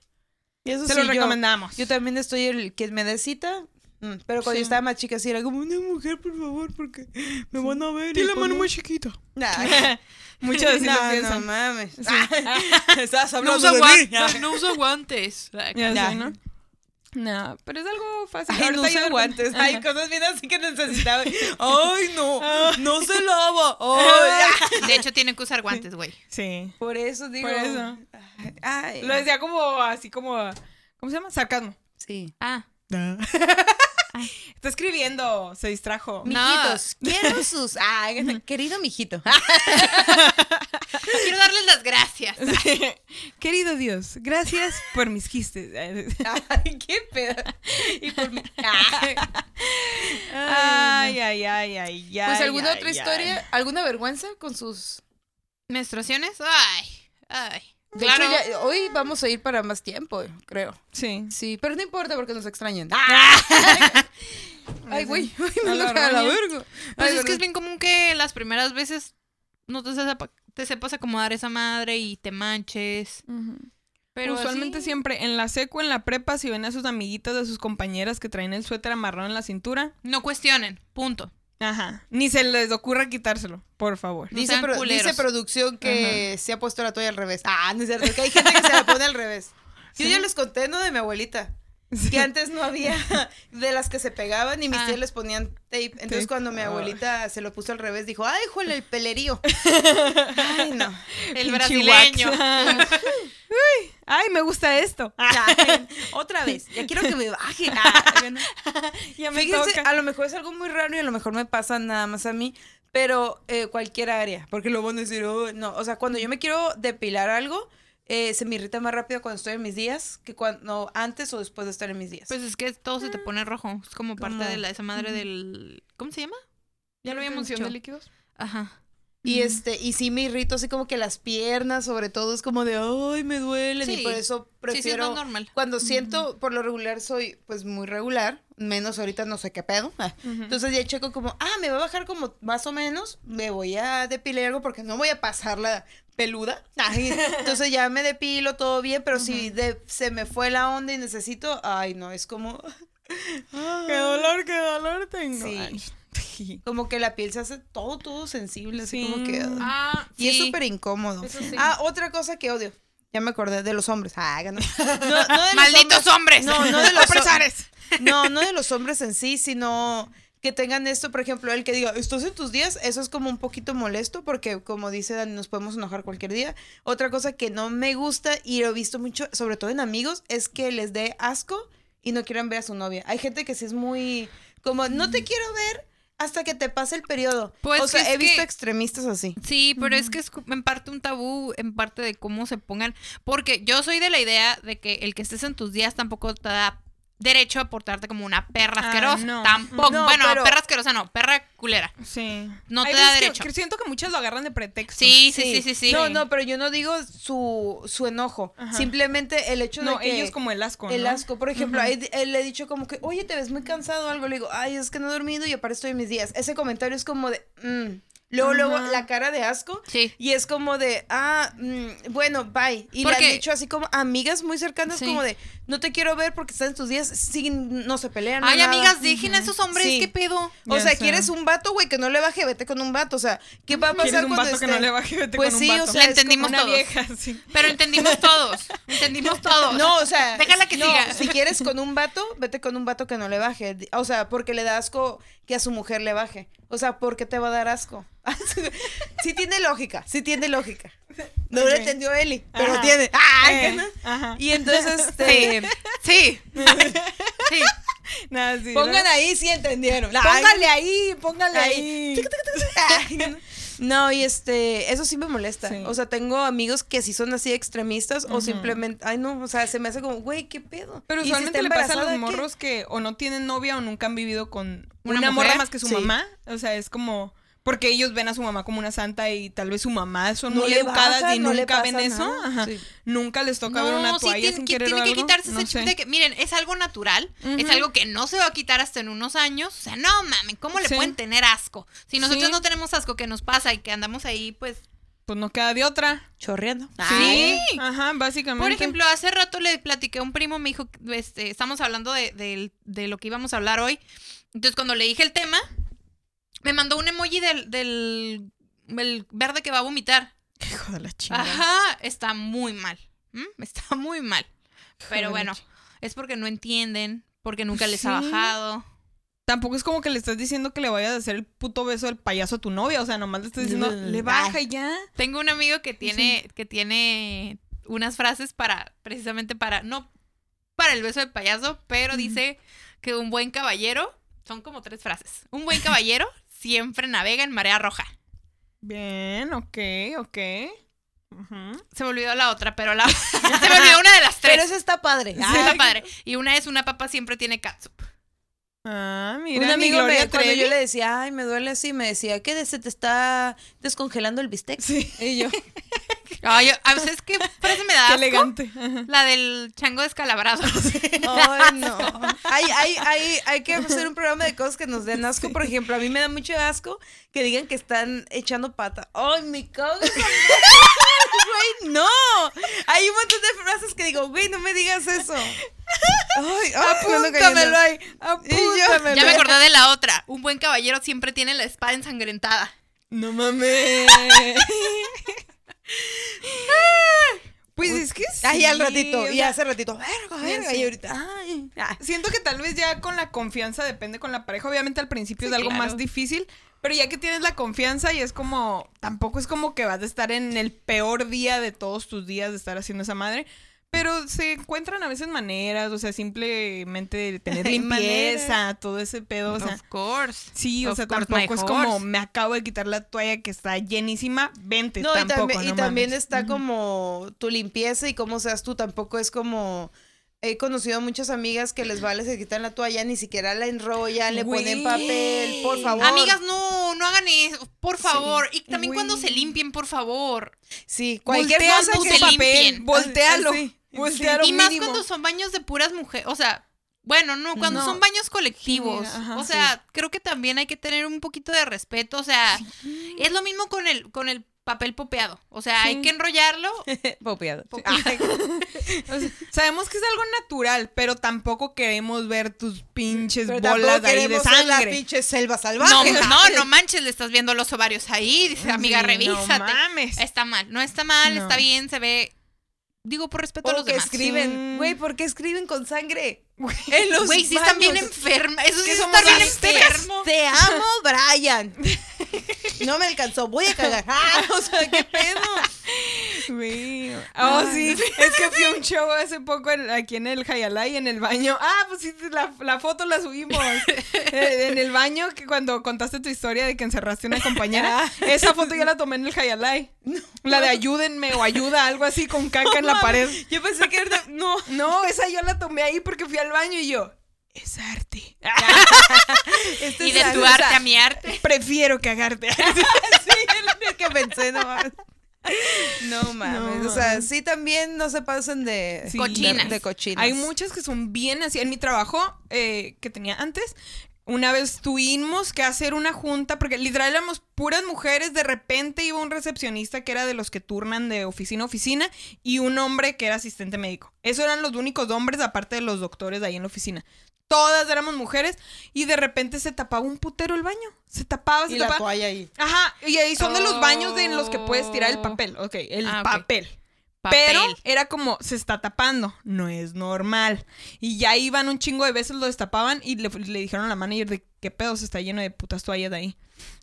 Y eso se sí, lo recomendamos. Yo también estoy el que me dé cita. mm, Pero cuando Sí. yo estaba más chica, sí era como una mujer, por favor, porque me van a ver. Tiene y la mano no". muy chiquita. Nah, Muchas veces no, no mames. Estabas No hablando usa, de mí. no- no usa guantes. Ya Ya. sé, ¿no? No, pero es algo fácil. Ay, no de guantes. repente- Ay, Ajá. cosas bien así que necesitaba. Ay, no. No se lava. Ay, De hecho, tiene que usar guantes, güey. Sí. Por eso digo. Por eso. Ay. Lo decía como así como ¿cómo se llama? Sarcasmo. Sí. Ah, Está escribiendo, se distrajo. No. Mijitos, quiero sus. Ay, querido mijito. quiero darles las gracias. Querido Dios, gracias por mis quistes. Ay, qué pedo. Y por mi. Ay. Ay, ay, ay, ay, ay. Pues alguna ay, otra ay. historia, alguna vergüenza con sus. ¿Menstruaciones? Ay, ay. De claro. hecho, ya- hoy vamos a ir para más tiempo, creo. Sí. Sí, pero no importa porque nos extrañan. Ah. Ay, güey, A me enoja la verga. Pues Ay, es que es bien común que las primeras veces no te, sepa- te sepas acomodar esa madre y te manches. Pero Usualmente así- siempre en la seco, en la prepa, si ven a sus amiguitas de sus compañeras que traen el suéter amarrado en la cintura, No cuestionen, punto. Ajá, ni se les ocurra quitárselo, por favor. No Dice, pro- producción que se ha puesto la toalla al revés. Ah, no es cierto, que hay gente que se la pone al revés. Yo ¿Sí? ya les conté, ¿no? De mi abuelita. Que antes no había de las que se pegaban y mis Ah. tías les ponían tape. Entonces Sí. cuando mi Ay. abuelita se lo puso al revés, dijo, ay, jole, el pelerío. Ay, no. El brasileño. Uy, ay, me gusta esto. Ay, otra vez, ya quiero que me baje. Ah. Ya me Fíjense, toca. a lo mejor es algo muy raro y a lo mejor me pasa nada más a mí, pero eh, cualquier área, porque lo van a decir, "Oh, no, o sea, cuando yo me quiero depilar algo, eh, se me irrita más rápido cuando estoy en mis días que cuando antes o después de estar en mis días. Pues es que todo se te pone rojo. Es como parte de la, esa madre del. ¿Cómo se llama? Ya lo habíamos ¿Retención dicho. de líquidos? Ajá. Y este, y sí me irrito así como que las piernas, sobre todo, es como de ay, me duelen. Y Sí. por eso Sí, sí, es prefiero. más normal. Cuando siento, por lo regular soy pues muy regular, menos ahorita no sé qué pedo. Ah, Entonces ya checo como, ah, me va a bajar como más o menos, me voy a depilar algo porque no voy a pasar la peluda. Entonces ya me depilo todo bien, pero si de- se me fue la onda y necesito, ay no, es como, Qué dolor, qué dolor tengo. Sí. Ay, como que la piel se hace todo, todo sensible, así Sí. como que... ah. Ah, Y es súper incómodo. Sí. Ah, otra cosa que odio. Ya me acordé de los hombres. Ah, no. No, no de los ¡Malditos hombres! No, no de los Opresores. No, no de los hombres en sí, sino que tengan esto, por ejemplo, el que diga, estás en tus días, eso es como un poquito molesto porque como dice Dani, nos podemos enojar cualquier día. Otra cosa que no me gusta y lo he visto mucho, sobre todo en amigos, es que les dé asco y no quieran ver a su novia. Hay gente que sí es muy como, no te quiero ver hasta que te pase el periodo. Pues o sea, he visto que- extremistas así. Sí, pero es que es en parte un tabú, en parte de cómo se pongan. Porque yo soy de la idea de que el que estés en tus días tampoco te da derecho a portarte como una perra Ah, asquerosa. no. Tampoco. No, bueno, pero- perra asquerosa no, perra culera. Sí. No Hay te da que- derecho. que siento que muchas lo agarran de pretexto. Sí, sí, sí, sí, sí. No, no, pero yo no digo su, su enojo. Ajá. Simplemente el hecho No, de que... ellos como el asco, El ¿no? asco, por ejemplo, Ujú. ahí- él le he dicho como que, oye, te ves muy cansado o algo. Le digo, ay, es que no he dormido y aparte estoy en mis días. Ese comentario es como de, mm. Luego, luego, la cara de asco. Sí. Y es como de, ah, mm, bueno, bye. Y le Porque- han dicho así como amigas muy cercanas, Sí. como de, no te quiero ver porque estás en tus días, siguen, no se pelean. Ay, nada". amigas, dejen a esos hombres, Sí. ¿qué pedo? O sea, quieres un vato, güey, que no le baje, vete con un vato. O sea, ¿qué va a pasar ¿Quieres un cuando vato que no le baje? Vete Pues con sí, un o sea, entendimos Una todos. vieja, sí. Pero entendimos todos. Entendimos todos. No, o sea. Déjala que no, siga. Si quieres con un vato, vete con un vato que no le baje. O sea, porque le da asco que a su mujer le baje. O sea, ¿por qué te va a dar asco? sí tiene lógica, sí tiene lógica. No lo Ok. entendió Eli, pero Ajá. tiene. ¡Ah! Eh, ¿qué no? Ajá. Y entonces, este. Sí. Sí. Nada, sí, Pongan ¿no? ahí si entendieron. Póngale ahí, póngale Ahí. No, y este, eso sí me molesta. Sí. O sea, tengo amigos que sí son así extremistas o simplemente, ay no, o sea, se me hace como, güey, ¿qué pedo? Pero ¿Y si usualmente está le pasa a los morros que o no tienen novia o nunca han vivido con ¿Una una, mujer? morra más que su Sí. mamá. O sea, es como. Porque ellos ven a su mamá como una santa y tal vez su mamá son No muy educadas baja, y no le nunca ven eso. Ajá. Sí. Nunca les toca ver una sí, toalla tiene, sin que, querer tiene o que quitarse No ese chip de que, miren, es algo natural, es algo que no se va a quitar hasta en unos años. O sea, no mames, ¿cómo le Sí. pueden tener asco? Si nosotros Sí. no tenemos asco, ¿qué nos pasa? Y que andamos ahí, pues. Pues no queda de otra. Chorreando. Sí. Ajá, básicamente. Por ejemplo, hace rato le platiqué a un primo, me dijo, este, estamos hablando de, de- de lo que íbamos a hablar hoy. Entonces, cuando le dije el tema, me mandó un emoji del, del el verde que va a vomitar. Hijo de la chingada. Ajá, está muy mal. ¿m? Está muy mal. Pero bueno, es porque no entienden, porque nunca les ha bajado. Tampoco es como que le estás diciendo que le vayas a hacer el puto beso del payaso a tu novia. O sea, nomás le estás diciendo, Mm, le baja ya. Tengo un amigo que tiene, que tiene unas frases para, precisamente para, no para el beso de payaso, pero dice que un buen caballero, son como tres frases. Un buen caballero siempre navega en marea roja. Bien, ok, ok. Ujú. Se me olvidó la otra, pero la se me olvidó una de las tres. Pero eso está padre. Sí, está padre. Y una es una papa siempre tiene catsup. Ah, mira, un mi amigo Gloria me, cuando yo le decía, ay, me duele así, me decía, ¿qué? ¿Se te está descongelando el bistec? Sí. Y yo, Ay, a veces qué frase me da Qué asco? elegante. Ajá. La del chango descalabrado. ay, no. Hay, hay, hay, hay que hacer un programa de cosas que nos den asco. Por ejemplo, a mí me da mucho asco que digan que están echando pata. ¡Ay, me cago! Güey, no. Hay un montón de frases que digo, güey, no me digas eso. Ay, ay, Apúntamelo ahí. Apúntamelo. Ya me acordé de la otra. Un buen caballero siempre tiene la espada ensangrentada. No mames. pues es que sí. Ay, al ratito, y hace ratito, verga, verga, sí. y ahorita, ay, ah. Siento que tal vez ya con la confianza depende con la pareja. Obviamente al principio Sí, es algo claro. más difícil, pero ya que tienes la confianza y es como, tampoco es como que vas a estar en el peor día de todos tus días de estar haciendo esa madre. Pero se encuentran a veces maneras, o sea, simplemente tener limpieza, todo ese pedo, o sea. of course. Sí, o Of sea, course, tampoco es como me acabo de quitar la toalla que está llenísima, vente, No, y, tampoco, también, y no también mames. está Ujú. como tu limpieza y cómo seas tú, tampoco es como he conocido muchas amigas que les vale, se quitan la toalla, ni siquiera la enrollan, le ponen papel, por favor. Amigas, no, no hagan eso, por favor. y también cuando se limpien, por favor. Sí, cualquier Voltea cosa que se papel, limpien. voltealo. Ah, sí, Voltealo y más mínimo. cuando son baños de puras mujeres, o sea, bueno, no, cuando No. son baños colectivos. Sí, ajá, o sea, creo que también hay que tener un poquito de respeto, o sea, es lo mismo con el con el papel popeado. O sea, hay que enrollarlo. Popeado. O sea, sabemos que es algo natural, pero tampoco queremos ver tus pinches Pero bolas tampoco ahí de sangre. pinche selva No, salvaje. no, no manches, le estás viendo los ovarios ahí. Dice, amiga, Sí, revísate. No mames. Está mal, no está mal, No. está bien, se ve. Digo, por respeto a los que demás. escriben, Sí. güey, ¿por qué escriben con sangre? En los Güey, sí están bien enfermas. Eso sí está bien enfermo. Te amo, Brian. No me alcanzó, voy a cagar. Ah, o sea, ¿qué pedo? Güey. Oh, sí. Es que fui a un show hace poco en- aquí en el Hayalay, en el baño. Ah, pues sí, la, la foto la subimos. Eh, en el baño, que cuando contaste tu historia de que encerraste a una compañera. Esa foto yo la tomé en el Hayalay. La de ayúdenme o ayuda, algo así con caca en la pared. Yo pensé que era. No. No, esa yo la tomé ahí porque fui al baño y yo. Es arte. Este Y es de tu arte a mi arte. Prefiero cagarte. Sí, es lo que pensé nomás. No mames. No o sea, sí también no se pasen de Sí. Cochinas. De, de cochinas. Hay muchas que son bien así. En mi trabajo eh, que tenía antes, una vez tuvimos que hacer una junta, porque literal éramos puras mujeres, de repente iba un recepcionista que era de los que turnan de oficina a oficina y un hombre que era asistente médico. Esos eran los únicos hombres aparte de los doctores de ahí en la oficina. Todas éramos mujeres y de repente se tapaba un putero el baño. Se tapaba, se Y la toalla ahí. Ajá, y ahí son de los baños de en los que puedes tirar el Oh. papel. Ok, el Ah. Papel. Pero era como, se está tapando, no es normal. Y ya iban un chingo de veces, lo destapaban y le, le dijeron a la manager de qué pedo se está lleno de putas toallas de ahí.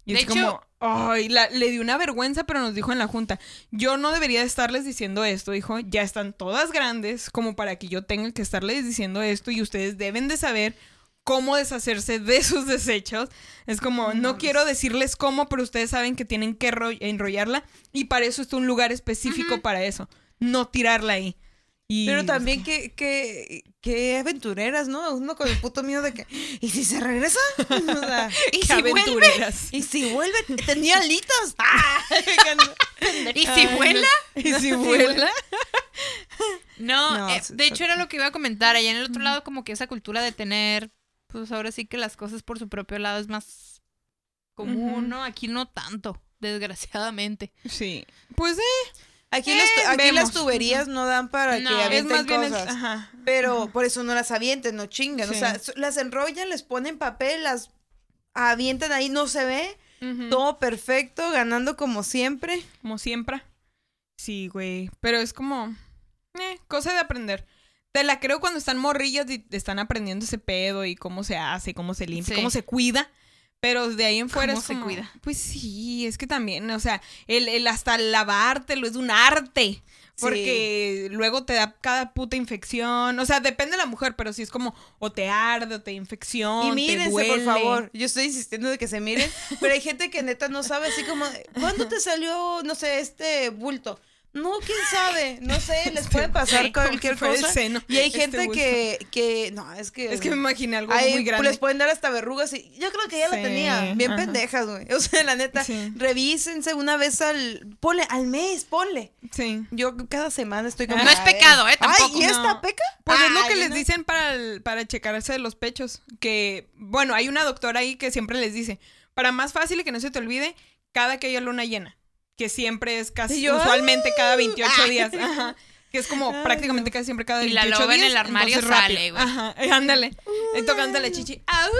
Y De es como, ay, le dio una vergüenza, pero nos dijo en la junta, yo no debería de estarles diciendo esto, dijo, ya están todas grandes como para que yo tenga que estarles diciendo esto y ustedes deben de saber cómo deshacerse de sus desechos. Es como, no quiero decirles cómo, pero ustedes saben que tienen que enro- enrollarla y para eso está un lugar específico para eso, no tirarla ahí. Y Pero también que, que, que aventureras, ¿no? Uno con el puto miedo de que. ¿Y si se regresa? O sea, ¿Y si vuelve? aventureras. ¿Y si vuelve? Tenía alitas. ¡Ah! ¿Y si vuela? ¿Y si vuela? No, No, eh, de hecho era lo que iba a comentar. Allá en el otro lado, como que esa cultura de tener, pues ahora sí que las cosas por su propio lado es más común. ¿no? Aquí no tanto, desgraciadamente. Sí. Pues eh, Aquí, Eh, aquí vemos. las tuberías no dan para No. que es avienten más bien... cosas. ajá. Pero por eso no las avienten, no chinguen. O sea, las enrollan, les ponen papel, las avientan ahí, no se ve. Todo perfecto, ganando como siempre. Como siempre. Sí, güey. Pero es como. Eh, cosa de aprender. Te la creo cuando están morrillas y están aprendiendo ese pedo y cómo se hace, cómo se limpia, Sí. cómo se cuida. Pero de ahí en fuera ¿Cómo es se como, cuida? Pues sí, es que también, o sea, el, el hasta lavártelo es un arte. Porque luego te da cada puta infección. O sea, depende de la mujer, pero sí es como o te arde o te infección. Y te mírense, duele. por favor. Yo estoy insistiendo de que se miren, pero hay gente que neta no sabe así como, ¿cuándo te salió, no sé, este bulto? No, quién sabe, no sé, les puede pasar cualquier cosa. seno, Y hay este gente que, que, no, es que... Es que me imaginé algo muy grande. Les pueden dar hasta verrugas y yo creo que ya Sí, la tenía. Bien ajá. pendejas, güey. O sea, la neta, Sí. revísense una vez al... Ponle, al mes, ponle. Sí. Yo cada semana estoy como... No es "Ay, pecado, ¿eh? Tampoco. Ay, ¿y esta No. peca? Pues es lo Ay, que les no. dicen para, el- para checarse de los pechos. Que, bueno, hay una doctora ahí que siempre les dice, para más fácil y que no se te olvide, cada que haya luna llena. Que siempre es casi, yo, usualmente cada 28 Ay. días. Ajá. Que es como Ay, prácticamente casi siempre cada Y la 28 loba en días. el armario sale, güey. Ajá, eh, ándale. Y tocando la chichi. ¡Au!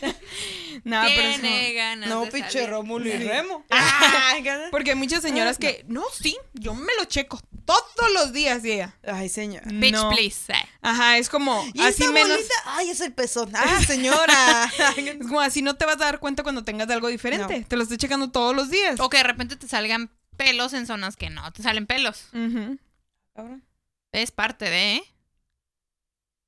no, pero ganas No, pinche. Rómulo y. Remo. Gana- Porque hay muchas señoras que, no, sí, yo me lo checo todos los días, y ella. Ay, señor. Bitch, no. please. eh. Ajá, es como, ¿Y así esa menos. bolita? Ay, es el pezón. Ah, señora. Es como así no te vas a dar cuenta cuando tengas algo diferente. No. Te lo estoy checando todos los días. O que de repente te salgan pelos en zonas que no, te salen pelos. Es parte de, ¿eh?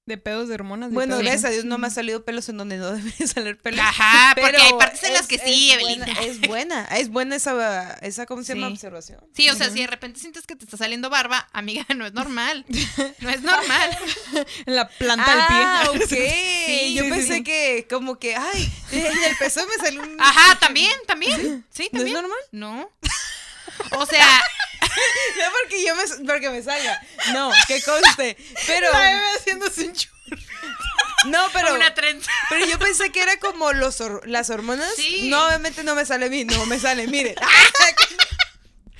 de pedos de hormonas. de Bueno, pedos. gracias a Dios no me ha salido pelos en donde no debería salir pelos. Ajá, porque Pero hay partes en las es- que sí, es Evelina. buena- es buena, es buena esa, esa ¿cómo se llama? Sí. Observación. Sí, o sea, si de repente sientes que te está saliendo barba, amiga, no es normal. No es normal. En la planta Ah, del ok. pie. Yo sí, pensé sí. que como que, ay, en el pezón me salió un... Ajá, también, también. Sí, ¿No es también. normal? No. O sea, No porque yo me, porque me salga. No, que conste. Pero, La bebé haciéndose un churro. no, pero, una trenza. pero yo pensé que era como los hor- las hormonas. Sí. No, obviamente no me sale a mí, no me sale, mire.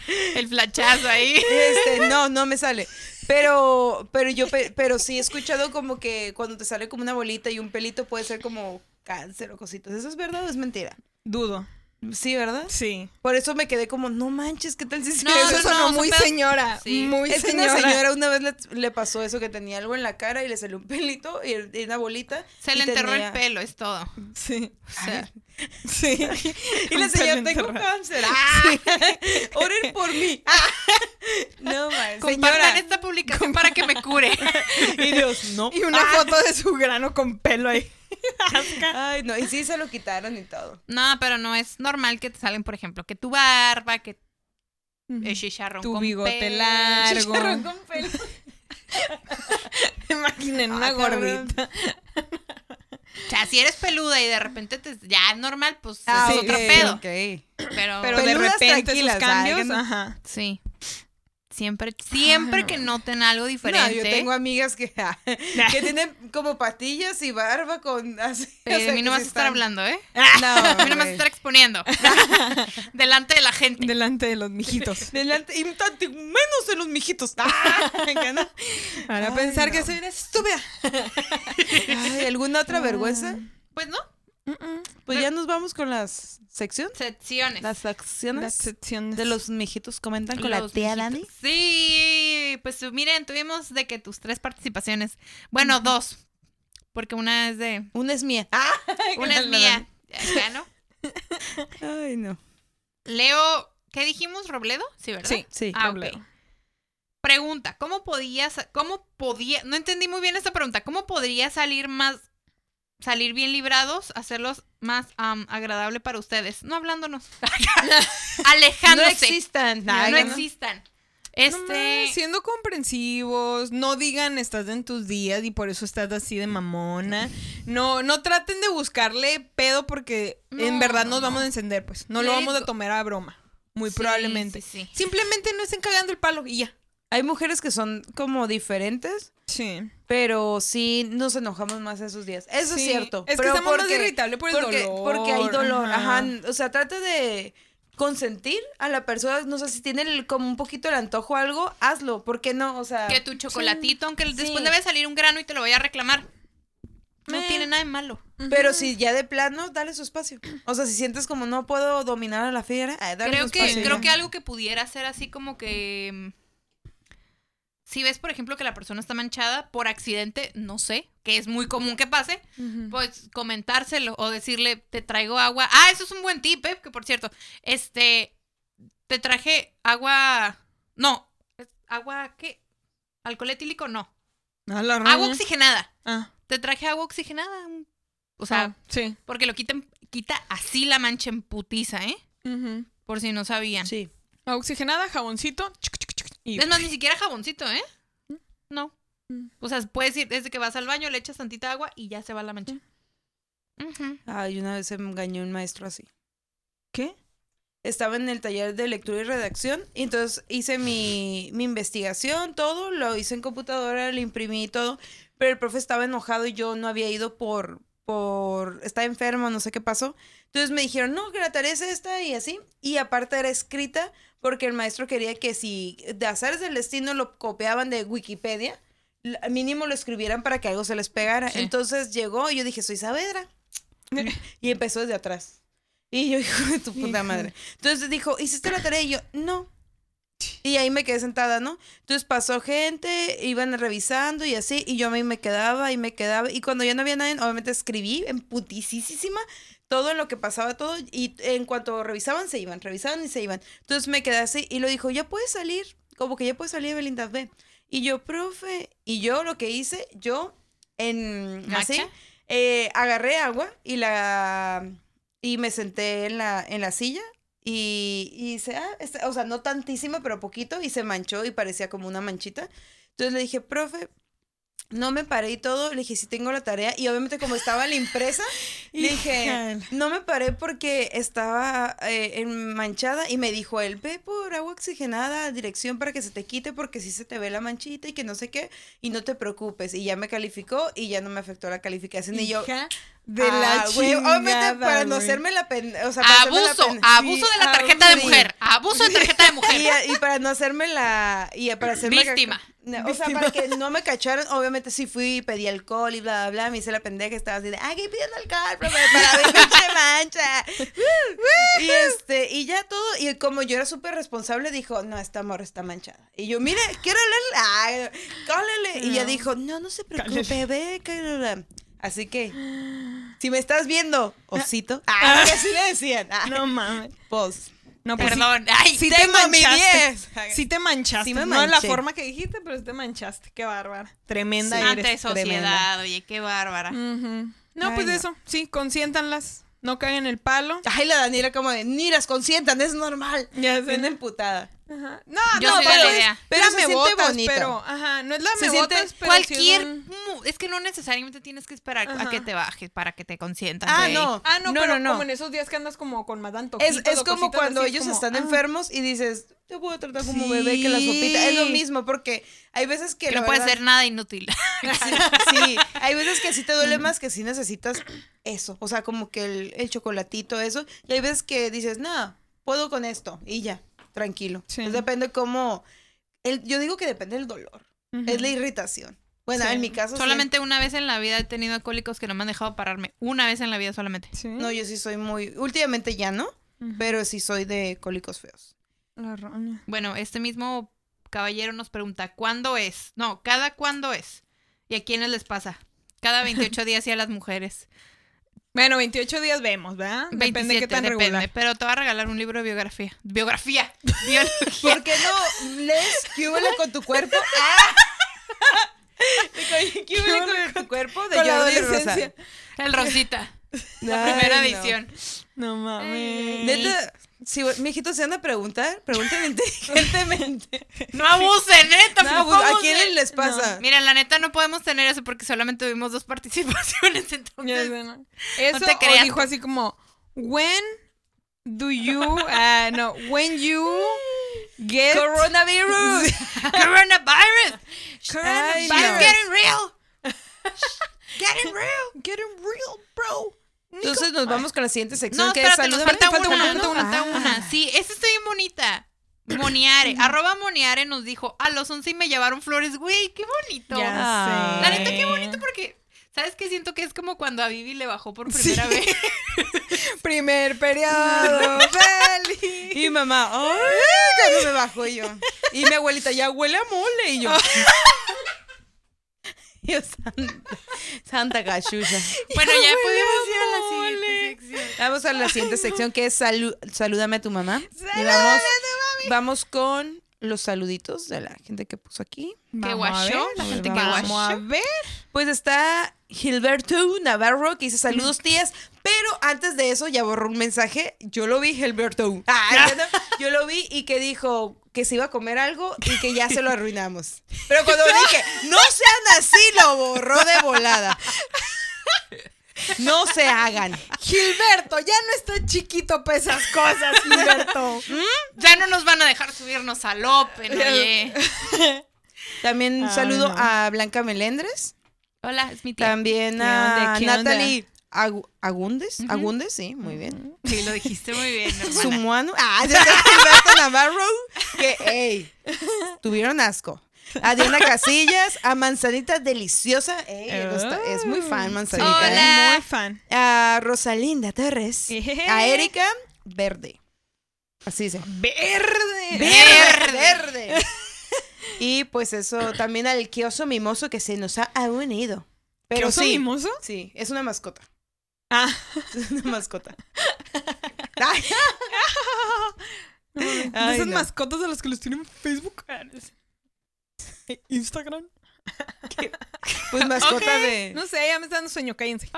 El flachazo ahí. Este, no, no me sale. Pero, pero yo, pe- pero sí he escuchado como que cuando te sale como una bolita y un pelito puede ser como cáncer o cositas. ¿Eso es verdad o es mentira? Dudo. Sí, ¿verdad? Sí. Por eso me quedé como, no manches, ¿qué tal si es No? Eso no, sonó son muy señora. Sí. Muy Es que señora. una señora una vez le, le pasó eso que tenía algo en la cara y le salió un pelito y, y una bolita. Se y le enterró tenía- el pelo, es todo. Sí. O sea, Sí. Y la señora, tengo cáncer. ¡Ah! Oren por mí. Ah. No, man, compartan esta publicación para que me cure. Y Dios, no. Y una foto de su grano con pelo ahí. Ay, no, y sí se lo quitaron y todo. No, pero no es normal que te salen, por ejemplo, que tu barba, que el chicharrón Tu con bigote pelo. largo. Chicharrón con pelo. Imaginen una Ah, gordita. O sea, si eres peluda y de repente te, ya es normal, pues Ah, es otro pedo. ok. Pero, Pero de repente sus cambios. Ajá. sí. Siempre, siempre no. que noten algo No, diferente. yo tengo amigas que, que tienen como patillas y barba con así. pero o sea, de mí no vas a estar están- hablando, ¿eh? No, A mí no vas a estar exponiendo. Delante de la gente. Delante de los mijitos. Delante, y tanto menos de los mijitos. Ah, no. Para Ay, pensar que no. soy una estúpida. Ay, ¿alguna otra vergüenza? Pues no, Pues ya nos vamos con las secciones. secciones. Las secciones Las secciones de los mijitos comentan con la Los tía mijitos. Dani. Sí, pues miren, tuvimos de que tus tres participaciones. Bueno, dos. Porque una es de. Una es mía. Ah, Una es mía. Ya no. Ay, no. Leo, ¿qué dijimos? ¿Robledo? Sí, ¿verdad? Sí. Sí. Ah. Robledo. Pregunta, ¿cómo podías, cómo podía, no entendí muy bien esta pregunta, ¿cómo podría salir más, salir bien librados, hacerlos más agradable para ustedes? No hablándonos, No alejándose, existan. no, Ay, no no. existan. No Este, más, siendo comprensivos, no digan estás en tus días y por eso estás así de mamona. No, no traten de buscarle pedo porque en No, verdad no, nos no. vamos a encender, pues. No lo vamos a tomar a broma. Muy sí, probablemente. sí, sí. Simplemente no estén cagando el palo y ya. Hay mujeres que son como diferentes, Sí. pero sí nos enojamos más esos días. Eso Sí, es cierto. Es que estamos más porque- irritables por el porque, dolor. Porque hay dolor, ajá. ajá. O sea, trata de consentir a la persona, no sé si tiene el- como un poquito el antojo o algo, hazlo, ¿por qué no? O sea, Que tu chocolatito, aunque después Sí. debe salir un grano y te lo vaya a reclamar. No tiene nada de malo. pero si ya de plano, dale su espacio. O sea, si sientes como no puedo dominar a la fiera, eh, dale Creo su que, espacio. creo que algo que pudiera ser así como que. Si ves, por ejemplo, que la persona está manchada por accidente, no sé, que es muy común que pase, pues comentárselo o decirle, te traigo agua. Ah, eso es un buen tip, ¿eh? que por cierto, este, te traje agua, no, agua, ¿qué? ¿Alcohol etílico? No. A la Agua oxigenada. Ah, Te traje agua oxigenada. O sea, ah, sí. porque lo quitan, quita así la mancha en putiza, ¿eh? Ujú. Por si no sabían. Sí. Oxigenada, jaboncito. Y- Es más, ni siquiera jaboncito, ¿eh? No. Mm. O sea, puedes ir desde que vas al baño, le echas tantita agua y ya se va la mancha. Ay, una vez se me engañó un maestro así. ¿Qué? estaba en el taller de lectura y redacción y entonces hice mi, mi investigación, todo, lo hice en computadora, le imprimí y todo, pero el profe estaba enojado y yo no había ido por, por, estaba enfermo, no sé qué pasó. Entonces me dijeron, no, que la tarea es esta y así, y aparte era escrita porque el maestro quería que si de azares del destino lo copiaban de Wikipedia, mínimo lo escribieran para que algo se les pegara. Sí. Entonces llegó y yo dije, soy Saavedra. y empezó desde atrás. Y yo, hijo de tu puta madre. Entonces dijo, ¿hiciste la tarea? Y yo, no. Y ahí me quedé sentada, ¿no? Entonces pasó gente, iban revisando y así, y yo a mí me quedaba y me quedaba. Y cuando ya no había nadie, obviamente escribí en putisísima todo lo que pasaba, todo. Y en cuanto revisaban, se iban, revisaban y se iban. Entonces me quedé así y lo dijo, ya puedes salir, como que ya puedes salir, Belinda, ve. Y yo, profe, y yo lo que hice, yo en ¿Macha? así, eh, agarré agua y la y me senté en la en la silla y, y se, ah, este- o sea, no tantísimo, pero poquito y se manchó y parecía como una manchita. Entonces le dije, profe, no me paré y todo, le dije, sí tengo la tarea y obviamente como estaba la impresa, le dije, no me paré porque estaba eh, en- manchada y me dijo él, ve por agua oxigenada dirección para que se te quite porque si se te ve la manchita y que no sé qué y no te preocupes. Y ya me calificó y ya no me afectó la calificación y yo... Hija de la "Ah, güey, obviamente para no hacerme la pen... O sea, para hacerme la Abuso, pen- abuso sí, de la tarjeta de mujer. Abuso de tarjeta de mujer. Y, y para no hacerme la... Y para hacerme Víctima. No, o sea, para que no me cacharan, obviamente sí fui, pedí alcohol y bla, bla, bla. Me hice la pendeja, estaba así de, ay, ¿qué pidiendo alcohol? profe, Para ver pinche mancha. y este, y ya todo, y como yo era súper responsable, dijo, no, esta morra está manchada. Y yo, mire, quiero leerla. Ay, cálele. Y ella No. dijo, no, no se preocupe, Cálele. ve. cálele". Así que, si me estás viendo, osito. Ah, que así le decían. Ah, No mames. pues, No, pues Perdón. Ay, Sí te mi manchaste. 10. Sí te manchaste. Sí me No en la forma que dijiste, pero sí te manchaste. Qué bárbara. Tremenda Sí. eres. ante sociedad, tremenda. oye, qué bárbara. No, Ay, pues no. eso. Sí, consiéntanlas. No caguen el palo. Ay, la Daniela como de, ni las consientan, es normal. Ya sé. Bien emputada. Ajá. No, Yo no, soy de pero la es idea. Pero la se siente botas, bonito. pero, ajá, no es la Se me siente botas, pero es Cualquier. un- Es que no necesariamente tienes que esperar a que te bajes para que te consientan. Ah, no. Ah, no, No, pero no, no. como en esos días que andas como con más Es, es como cuando ellos como, están ah. enfermos y dices, te voy a tratar como Sí. bebé que la sopita. Es lo mismo, porque hay veces que. No puede ser nada inútil. Sí, sí, hay veces que sí te duele más, que sí necesitas eso. O sea, como que el, el chocolatito, eso. Y hay veces que dices, no, puedo con esto. Y ya, tranquilo. Sí. Entonces depende cómo. El, yo digo que depende del dolor. Es la irritación. Bueno, Sí. en mi caso. sí. solamente una vez en la vida he tenido alcohólicos que no me han dejado pararme. Una vez en la vida solamente. Sí. No, yo sí soy muy. Últimamente ya no, pero sí soy de cólicos feos. La roña. Bueno, este mismo caballero nos pregunta, ¿cuándo es? No, ¿cada cuándo es? ¿Y a quiénes les pasa? Cada 28 días y a las mujeres. Bueno, 28 días vemos, ¿verdad? Depende 27, qué tan depende, regular. pero te va a regalar un libro de biografía. Biografía. Biología. ¿Por qué no lees qué huele con tu cuerpo? ¡Ah! ¿Qué huele con tu cuerpo? De Jordi Rosa. El Rosita. La Ay, primera no. edición. No mames. Neta, si mi hijito se anda a preguntar, pregúntenle inteligentemente. No abusen, neta. No, ¿cómo pues, ¿A se- quiénes les pasa? Mira, la neta no podemos tener eso porque solamente tuvimos dos participaciones. Entonces, sé, ¿no? Eso te o creas. dijo así como, when do you, ah, no, when you get Coronavirus. coronavirus. Ay, Coronavirus. no. getting real. getting real. getting real, bro? Entonces nos vamos con la siguiente sección No, que es espérate, nos falta, Falta una, falta falta una. Sí, esta está bien bonita. Moniare, arroba Moniare nos dijo, a los 11 me llevaron flores, güey, qué bonito. Ya sé. La neta, qué bonito porque, ¿sabes qué? Siento que es como cuando a Vivi le bajó por primera Sí. vez. Primer periodo, feliz. Y mamá, ay, cuando me bajó yo. Y mi abuelita, ya huele a mole. Y yo, yo, santa, santa cachucha. Bueno, ya podemos ir a la siguiente sección. Vamos a la siguiente sección que es salu- Salúdame a tu mamá. Y Salúdame vamos, a tu vamos con los saluditos de la gente que puso aquí. Vamos a guachó, la gente que Vamos guachó. a ver. Pues está Gilberto Navarro que dice saludos tías, pero antes de eso ya borró un mensaje. Yo lo vi, Gilberto. Ah, yo, no- yo lo vi y que dijo que se iba a comer algo y que ya se lo arruinamos. Pero cuando dije, no sean así, lo borró de volada. No se hagan. Gilberto, ya no está chiquito para esas cosas, Gilberto. Ya no nos van a dejar subirnos al Open, oye. También un saludo no. a Blanca Melendres. Hola, es mi tía. También ¿Qué a. Natalie Agu- Agúndez. Agúndez, sí, muy bien. Sí, lo dijiste muy bien. Sumuano. Ah, ya Gilberto Navarro. Que, ey, tuvieron asco. A Diana Casillas, a Manzanita Deliciosa. Ey, no está- es muy fan Manzanita. Hola. ¿eh? Muy fan. A Rosalinda Torres. Ejeje. A Erika Verde. Así dice. Verde. Verde. Verde. Y pues eso, también al Kioso Mimoso que se nos ha unido. Pero ¿Oso sí. mimoso? Sí, es una mascota. Ah. Es una mascota. Ay, De Ay, esas no. mascotas de las que los tienen en Facebook, Instagram. Pues mascota de. No sé, ya me está dando sueño, cállense.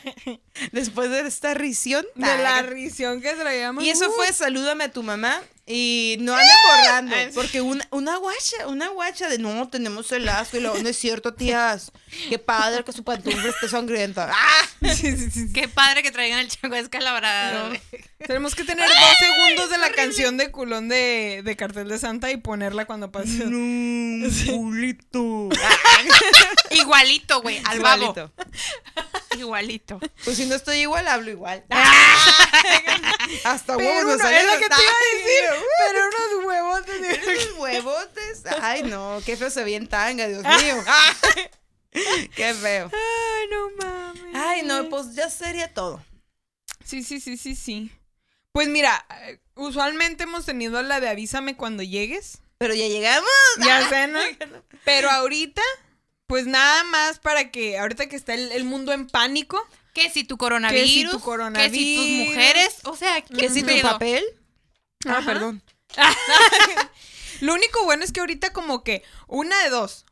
Después de esta risión. De la risión que traíamos. Y eso Uh, fue salúdame a tu mamá. Y no anden borrando. Sí. Porque una, una guacha, una guacha de no, tenemos el asco. Y luego, no es cierto, tías. Qué padre que su pantufla esté sangrienta. ¡Ah! Sí, sí, sí. Qué padre que traigan el chango descalabrado. No. Tenemos que tener dos segundos de la canción de culón de, de Cartel de Santa y ponerla cuando pase. No, culito. Igualito, güey, al babo. Igualito. Igualito. Pues si no estoy igual, hablo igual. Hasta Pero huevos es lo que te iba a decir. Pero unos huevos. de- Unos huevotes. Ay, no, qué feo se ve en tanga, Dios mío. Qué feo. Ay, no mames. Ay, no, pues ya sería todo. Sí, sí, sí, sí, sí. Pues mira, usualmente hemos tenido la de avísame cuando llegues. Pero ya llegamos. Ya sé, ¿no? Pero ahorita, pues nada más para que, ahorita que está el, el mundo en pánico, Que si tu coronavirus. Que si tu Que si coronavirus. tus mujeres. O sea, ¿Qué ¿qué si tu papel? Ah, Ajá. perdón. Lo único bueno es que ahorita como que una de dos.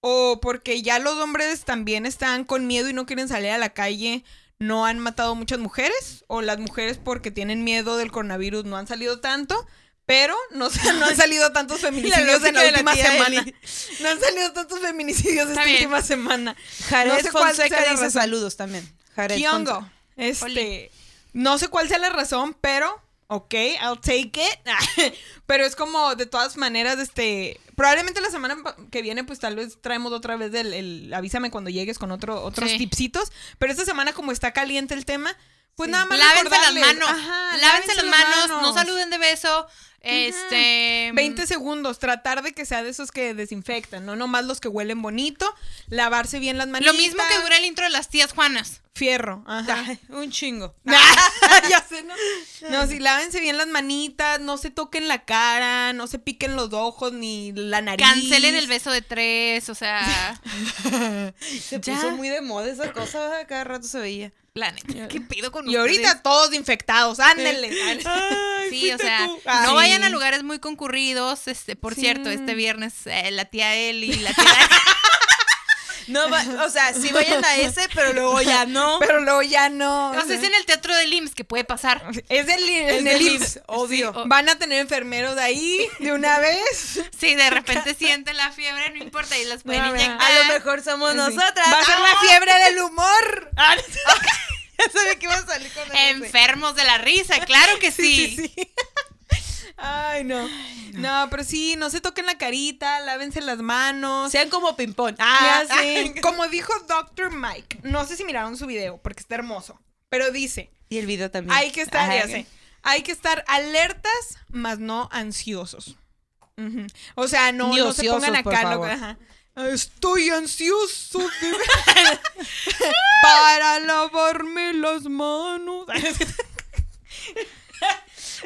O porque ya los hombres también están con miedo y no quieren salir a la calle, no han matado muchas mujeres. O las mujeres porque tienen miedo del coronavirus no han salido tanto. Pero no, no han salido tantos feminicidios en la de la última semana. Eli. No han salido tantos feminicidios Está esta bien. última semana. Jared No sé cuál sea Fonseca dice saludos también. Jared Kiongo. Fonseca. Este, no sé cuál sea la razón, pero ok, I'll take it. pero es como de todas maneras, este, probablemente la semana que viene, pues tal vez traemos otra vez el, el- avísame cuando llegues con otro, otros Sí. tipsitos. Pero esta semana como está caliente el tema, pues nada más Lávense las manos. Ajá, lávense las manos, No saluden de beso. Este. 20 segundos, tratar de que sea de esos que desinfectan, no nomás los que huelen bonito, lavarse bien las manitas. Lo mismo que dura el intro de las tías Juanas. Fierro, ajá. Ay, un chingo. ya sé, ¿no? No, sí, lávense bien las manitas, no se toquen la cara, no se piquen los ojos ni la nariz. Cancelen el beso de tres. O sea. Se Ya. puso muy de moda esa cosa, cada rato se veía. La neta, ¿qué pido con Y ahorita todos infectados, ándenle. Ay, Sí, o sea, no Ay. vayan a lugares muy concurridos. Este, por Sí. cierto, este viernes eh, la tía Eli, la tía No, va- o sea, sí vayan a ese, pero luego ya no. Pero luego ya no. O sea, es en el teatro del IMSS que puede pasar. Es del, Es en el IMSS. IMSS, obvio. Sí, o- Van a tener enfermeros de ahí de una vez. Si de repente sienten la fiebre, no importa, y las pueden No, inyectar. A lo mejor somos Sí. nosotras. Va a ser la ¡Ah! fiebre del humor. Ya sabía que iba a salir con. Enfermos de la risa, claro que sí. Sí, sí. Ay, no. No, pero sí, no se toquen la carita, lávense las manos. Sean como ping-pong. Ah, sé. Como dijo Dr. Mike, no sé si miraron su video porque está hermoso, pero dice, Y el video también. hay que estar, Ajá. ya sé, hay que estar alertas, mas no ansiosos. O sea, no, Ni no se pongan acá. lo- ajá. Estoy ansioso de- para lavarme las manos.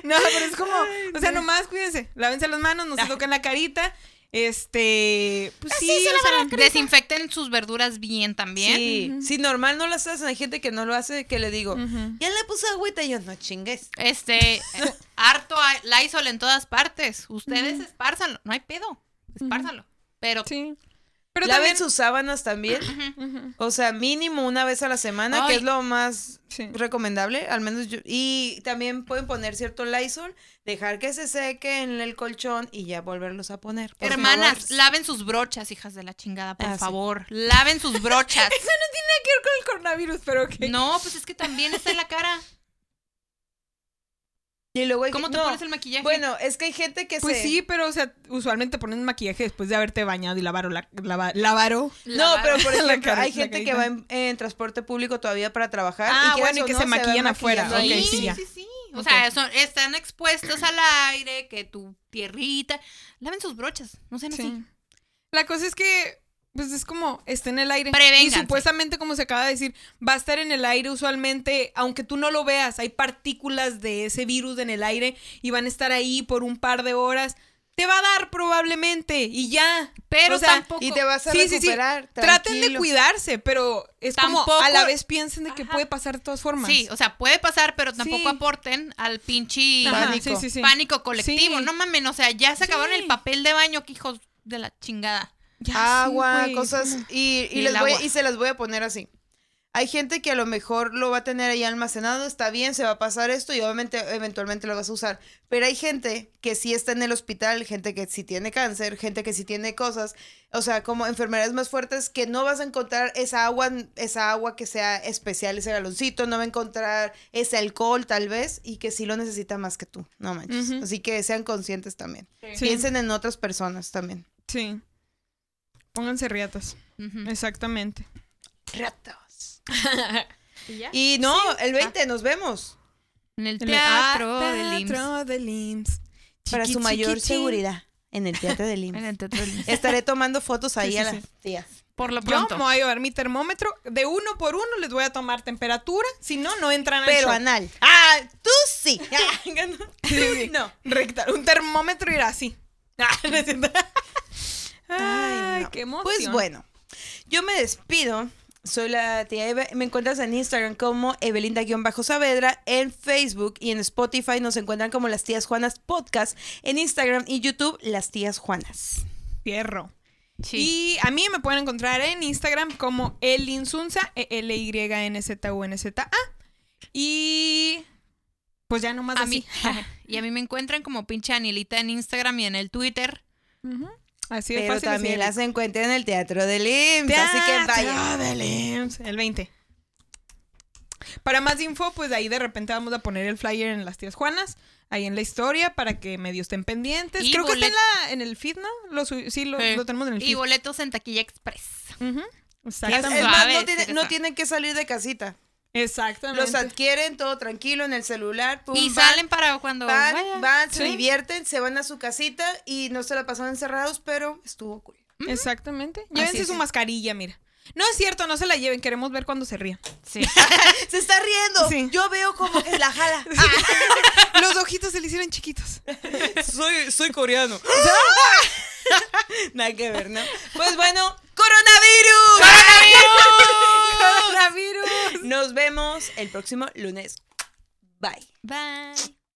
no, pero es como, o sea, nomás cuídense, lávense las manos, no se toquen la carita. Este, pues sí, o sea, Desinfecten sus verduras bien también. Sí, si normal no lo hacen, hay gente que no lo hace, que le digo, ya le puse agüita y yo, no chingues. Este, harto a- Lysol en todas partes. Ustedes espárzanlo, no hay pedo. Espárzanlo. Pero Sí. Pero Laven también sus sábanas también. O sea, mínimo una vez a la semana, que es lo más Sí. recomendable, al menos yo. Y también pueden poner cierto Lysol, dejar que se seque en el colchón y ya volverlos a poner. por hermanas, favor. laven sus brochas, hijas de la chingada, por Ah, sí. favor. Laven sus brochas. Eso no tiene que ver con el coronavirus, pero ok. No, pues es que también está en la cara. Y luego hay- ¿Cómo te no, pones el maquillaje? Bueno, es que hay gente que Pues se... sí, pero o sea, usualmente ponen maquillaje después de haberte bañado y lavaro la, lava- lavaro. No, pero por La ejemplo, cara- hay gente que va en, en transporte público todavía para trabajar. Ah, quieras bueno, y que no, se maquillan afuera, sí, sí, sí. O sea, son- están expuestos al aire, que tu tierrita. Laven sus brochas, no sean así. Sí. La cosa es que, pues es como, está en el aire. Prevénganse. Y supuestamente, como se acaba de decir, va a estar en el aire usualmente, aunque tú no lo veas, hay partículas de ese virus en el aire y van a estar ahí por un par de horas. Te va a dar probablemente y ya. Pero O sea, tampoco. Y te vas a Sí, sí, sí. recuperar. Traten de cuidarse, pero es Tampoco- como a la vez piensen de que Ajá. puede pasar de todas formas. Sí, o sea, puede pasar, pero tampoco Sí. aporten al pinche pánico. sí, sí, sí. pánico colectivo. Sí. No mamen, o sea, ya se acabaron Sí. el papel de baño, que hijos de la chingada. Ya agua, cosas. Y, y Y les el voy, a- agua. y se las voy a poner así. Hay gente que a lo mejor lo va a tener ahí almacenado, está bien, se va a pasar esto y obviamente eventualmente lo vas a usar. Pero hay gente que sí está en el hospital, gente que sí tiene cáncer, gente que sí tiene cosas, o sea, como enfermedades más fuertes que no vas a encontrar esa agua, esa agua que sea especial, ese galoncito, no va a encontrar ese alcohol tal vez y que sí lo necesita más que tú, no manches. Ujú. Así que sean conscientes también. Sí. Piensen en otras personas también. Sí. Pónganse riatas. Exactamente. Ratos. ¿Y ya? Y no, el 20 nos vemos. En el El- teatro ah, del IMSS. Teatro del IMSS. Para Chiqui, su mayor chiqui, seguridad en el Teatro del En IMSS. el teatro del IMSS. Estaré tomando fotos ahí Sí, a sí, las sí. tías. Por lo Yo pronto. me voy a llevar mi termómetro. De uno por uno les voy a tomar temperatura. Si no, no entran al Pero show. anal. Ah, tú sí. Sí. No. Rectal. Un termómetro irá así. Ah, no es cierto. Ay, no. qué emoción. Pues bueno, yo me despido. Soy la tía Eve. Me encuentras en Instagram como Evelinda-Saavedra. En Facebook y en Spotify nos encuentran como Las Tías Juanas Podcast. En Instagram y YouTube, Las Tías Juanas. Fierro. Sí. Y a mí me pueden encontrar en Instagram como Elinsunza, E L-Y-N-Z-U-N-Z-A. Y pues ya nomás a así. mí, y a mí me encuentran como pinche Anilita en Instagram y en el Twitter. Ujú. Así de Pero fácil. también así las encuentran en el Teatro del IMSS. Así que vaya. Teatro del IMSS, El 20. Para más info, pues ahí de repente vamos a poner el flyer en las tías Juanas, ahí en la historia, para que medio estén pendientes. Y Creo que está en, la, en el feed, ¿no? Lo sí, lo, Sí. lo tenemos en el Y feed. boletos en Taquilla Express. Exactamente. es más, no, tiene- no tienen que salir de casita. Exactamente. Los adquieren todo tranquilo en el celular. pum, y van, salen para cuando Van, vaya. van, se Sí. divierten, se van a su casita y no se la pasaron encerrados, pero estuvo cool. Exactamente. Llévense su mascarilla, mira. No es cierto, no se la lleven, queremos ver cuando se rían. Sí. Se está riendo. Sí. Yo veo como que la jala. Los ojitos se le hicieron chiquitos. soy, soy coreano. Nada que ver, ¿no? Pues bueno, coronavirus. ¡Coronavirus! Nos vemos el próximo lunes. Bye. Bye.